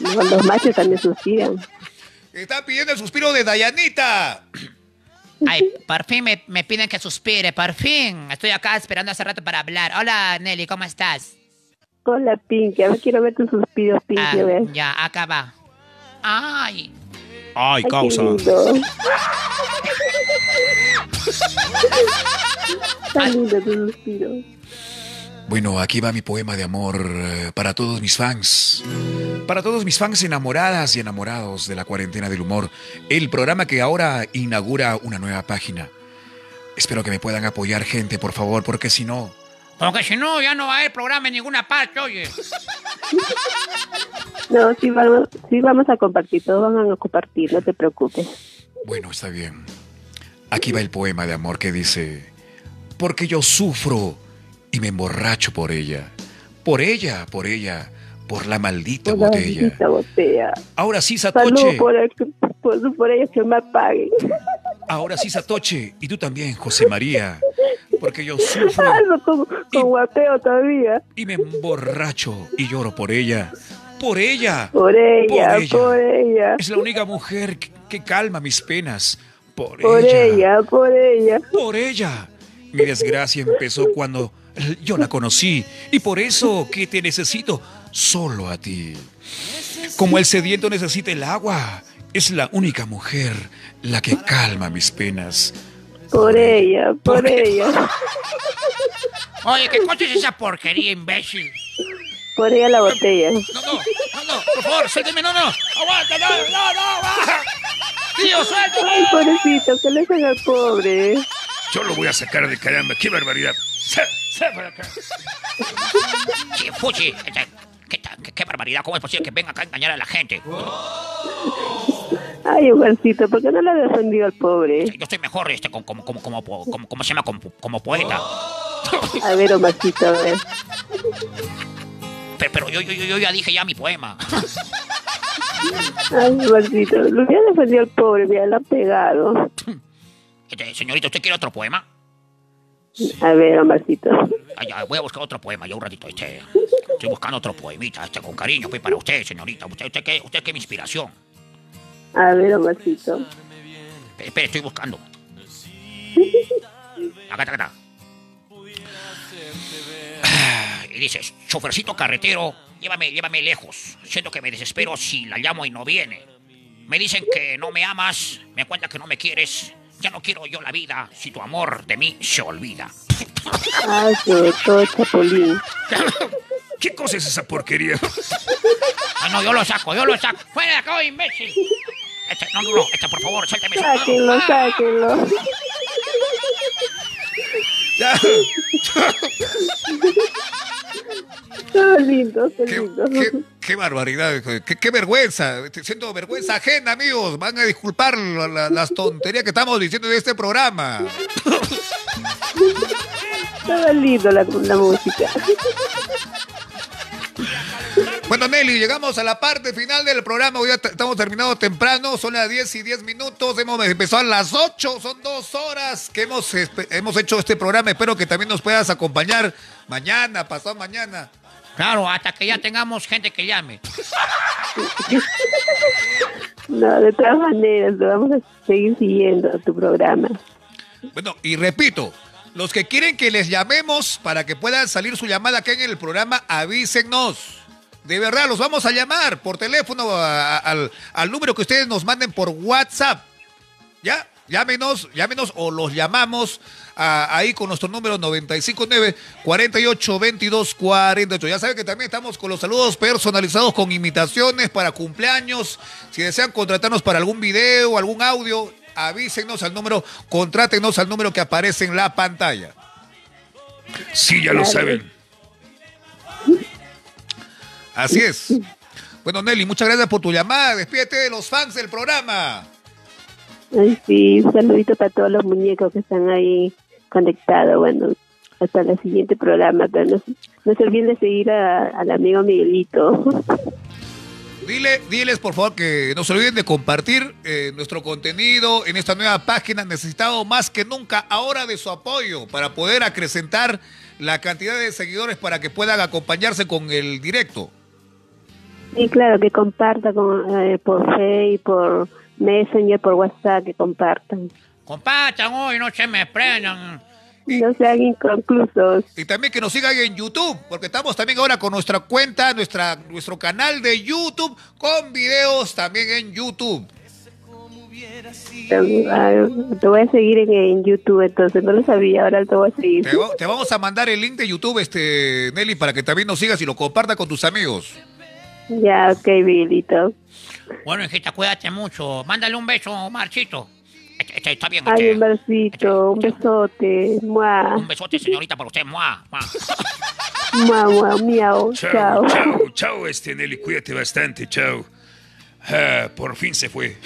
No, Los machos también suspiran. Está pidiendo el suspiro de Dayanita. Ay, por fin me, me piden que suspire, por fin. Estoy acá esperando hace rato para hablar. Hola, Nelly, ¿cómo estás? Hola, Pinky. A ver, quiero ver tu suspiro, Pinky. Ah, a ver. ya, acá va. Ay. Ay, lindo. Tu suspiro. Bueno, aquí va mi poema de amor eh, para todos mis fans. Para todos mis fans enamoradas y enamorados de la cuarentena del humor. El programa que ahora inaugura una nueva página. Espero que me puedan apoyar gente, por favor, porque si no... Porque si no, ya no va a haber programa en ninguna parte, oye. No, sí vamos, sí vamos a compartir. Todos van a compartir, no te preocupes. Bueno, está bien. Aquí va el poema de amor que dice, porque yo sufro y me emborracho por ella. Por ella, por ella, por la maldita Por la botella. maldita botella. Ahora sí, Salud Satoche. por, el, por, por ellos que me apaguen. Ahora sí, Satoche. Y tú también, José María. Porque yo sufro con, con guapeo todavía. y me emborracho y lloro por ella. Por ella. Por ella, Por ella. por ella. Es la única mujer que, que calma mis penas. Por, Por ella. ella, por ella. Por ella. Mi desgracia empezó cuando yo la conocí. Y por eso que te necesito solo a ti. Como el sediento necesita el agua. Es la única mujer la que calma mis penas. Por ella, por ella. Oye, ¿qué coche es esa porquería, imbécil? Por ella la botella. No, no, no, no, por favor, suélteme, no, no. Aguanta, no, no, no, baja. Tío, suéltame. Ay, pobrecito, que le hacen al pobre. Yo lo voy a sacar de caramba, qué barbaridad. Sa- sa para acá. Sí, Fuchi, este, ¿qué, ta- qué, qué barbaridad, ¿cómo es posible que venga acá a engañar a la gente? Ay, Juancito, ¿por qué no le has defendido al pobre? Yo estoy mejor este, como, como, como, como, como, ¿cómo se llama? Como, como poeta. A ver, Omarcito, a ver. Pero, pero yo, yo, yo, yo ya dije ya mi poema. Ay, Marcito, lo hubiera defendido al pobre, me lo han pegado. Este, señorita, ¿usted quiere otro poema? A ver, Marcito. Ah, ya, voy a buscar otro poema, ya un ratito. Este, estoy buscando otro poemita, este, con cariño, pues, para usted, señorita. Usted, usted, que, usted que mi inspiración. A ver, Marcito. Espere, espere, estoy buscando. Acá, acá, acá. Ah, Y dice, chofercito carretero, llévame, llévame lejos. Siento que me desespero si la llamo y no viene. Me dicen que no me amas, me cuentan que no me quieres. Ya no quiero yo la vida si tu amor de mí se olvida. Ay, sobre todo Chapulín. ¿Qué cosa es esa porquería? Ah, no, yo lo saco, yo lo saco. ¡Fuera de acá, imbécil! Este, no, no, no, este, por favor, suélteme. Sáquenlo, Ah. sáquenlo. Qué lindo, qué lindo. Qué, qué barbaridad, qué, qué vergüenza. Estoy Siento vergüenza ajena, amigos. Van a disculpar la- la- las tonterías que estamos diciendo de este programa. Estaba lindo la, la música. Bueno, Nelly, llegamos a la parte final del programa. Hoy ya estamos terminando temprano. Son las 10 y 10 minutos. Hemos empezado a las 8. Son dos horas que hemos, espe- hemos hecho este programa. Espero que también nos puedas acompañar mañana, pasado mañana. Claro, hasta que ya tengamos gente que llame. No, de todas maneras, lo vamos a seguir siguiendo tu programa. Bueno, y repito, los que quieren que les llamemos para que puedan salir su llamada acá en el programa, avísennos. De verdad, los vamos a llamar por teléfono a- a- al, al número que ustedes nos manden por WhatsApp. ¿Ya? Llámenos, llámenos o los llamamos a- ahí con nuestro número 959 48 22 48. Ya saben que también estamos con los saludos personalizados con imitaciones para cumpleaños. Si desean contratarnos para algún video, algún audio, avísenos al número, contrátenos al número que aparece en la pantalla. Sí, ya lo saben. Así es. Bueno, Nelly, muchas gracias por tu llamada. Despídete de los fans del programa. Ay, sí, un saludito para todos los muñecos que están ahí conectados. Bueno, hasta el siguiente programa. Pero no, se- no se olviden de seguir a- al amigo Miguelito. Dile, diles por favor que no se olviden de compartir eh, nuestro contenido en esta nueva página. Necesitado más que nunca ahora de su apoyo para poder acrecentar la cantidad de seguidores para que puedan acompañarse con el directo. Y claro, que compartan con, eh, por Facebook, por Messenger, por WhatsApp, que compartan. Compartan hoy, no se me prendan. No sean inconclusos. Y también que nos sigan en YouTube, porque estamos también ahora con nuestra cuenta, nuestra, nuestro canal de YouTube, con videos también en YouTube. Te voy a seguir en, en YouTube, entonces no lo sabía, ahora te voy a seguir. Te, te vamos a mandar el link de YouTube, este Nelly, para que también nos sigas y lo compartas con tus amigos. Ya, ok, Miguelito. Bueno, hijita, cuídate mucho. Mándale un beso, Marchito. Este, este, está bien, Ay, este. un besito, un besote. Mua, Un besote, señorita, para usted. Mua, mua. mua, mua, miau, Chao, chao. chao, chao, este Nelly, cuídate bastante, chao. Ah, por fin se fue.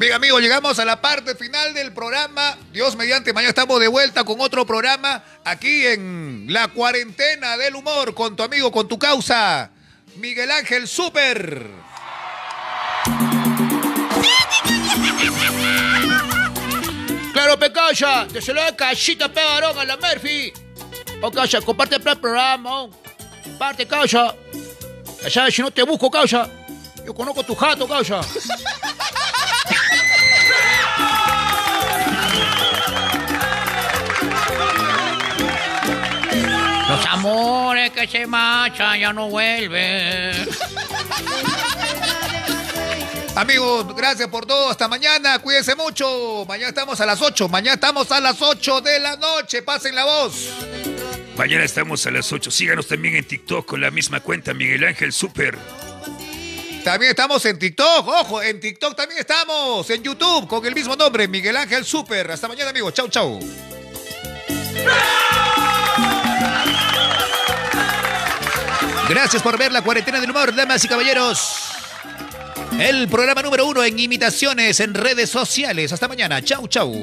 Bien, amigos, llegamos a la parte final del programa. Dios mediante, mañana estamos de vuelta con otro programa aquí en La Cuarentena del Humor con tu amigo, con tu causa, Miguel Ángel Super. Claro, Pecaya, de celular cachita pegarón a la Murphy. Oh, Calla, comparte el programa. Comparte, Calla. Ya si no te busco, Calla. Yo conozco tu jato, Calla. Los amores que se marchan ya no vuelven. Amigos, gracias por todo. Hasta mañana. Cuídense mucho. Mañana estamos a las 8. Mañana estamos a las 8 de la noche. Pasen la voz. Mañana estamos a las 8. Síganos también en TikTok con la misma cuenta, Miguel Ángel Super. También estamos en TikTok. Ojo, en TikTok también estamos. En YouTube con el mismo nombre, Miguel Ángel Super. Hasta mañana, amigos. Chau, chau. Gracias por ver la cuarentena del humor, damas y caballeros. El programa número uno en imitaciones en redes sociales. Hasta mañana. Chau, chau.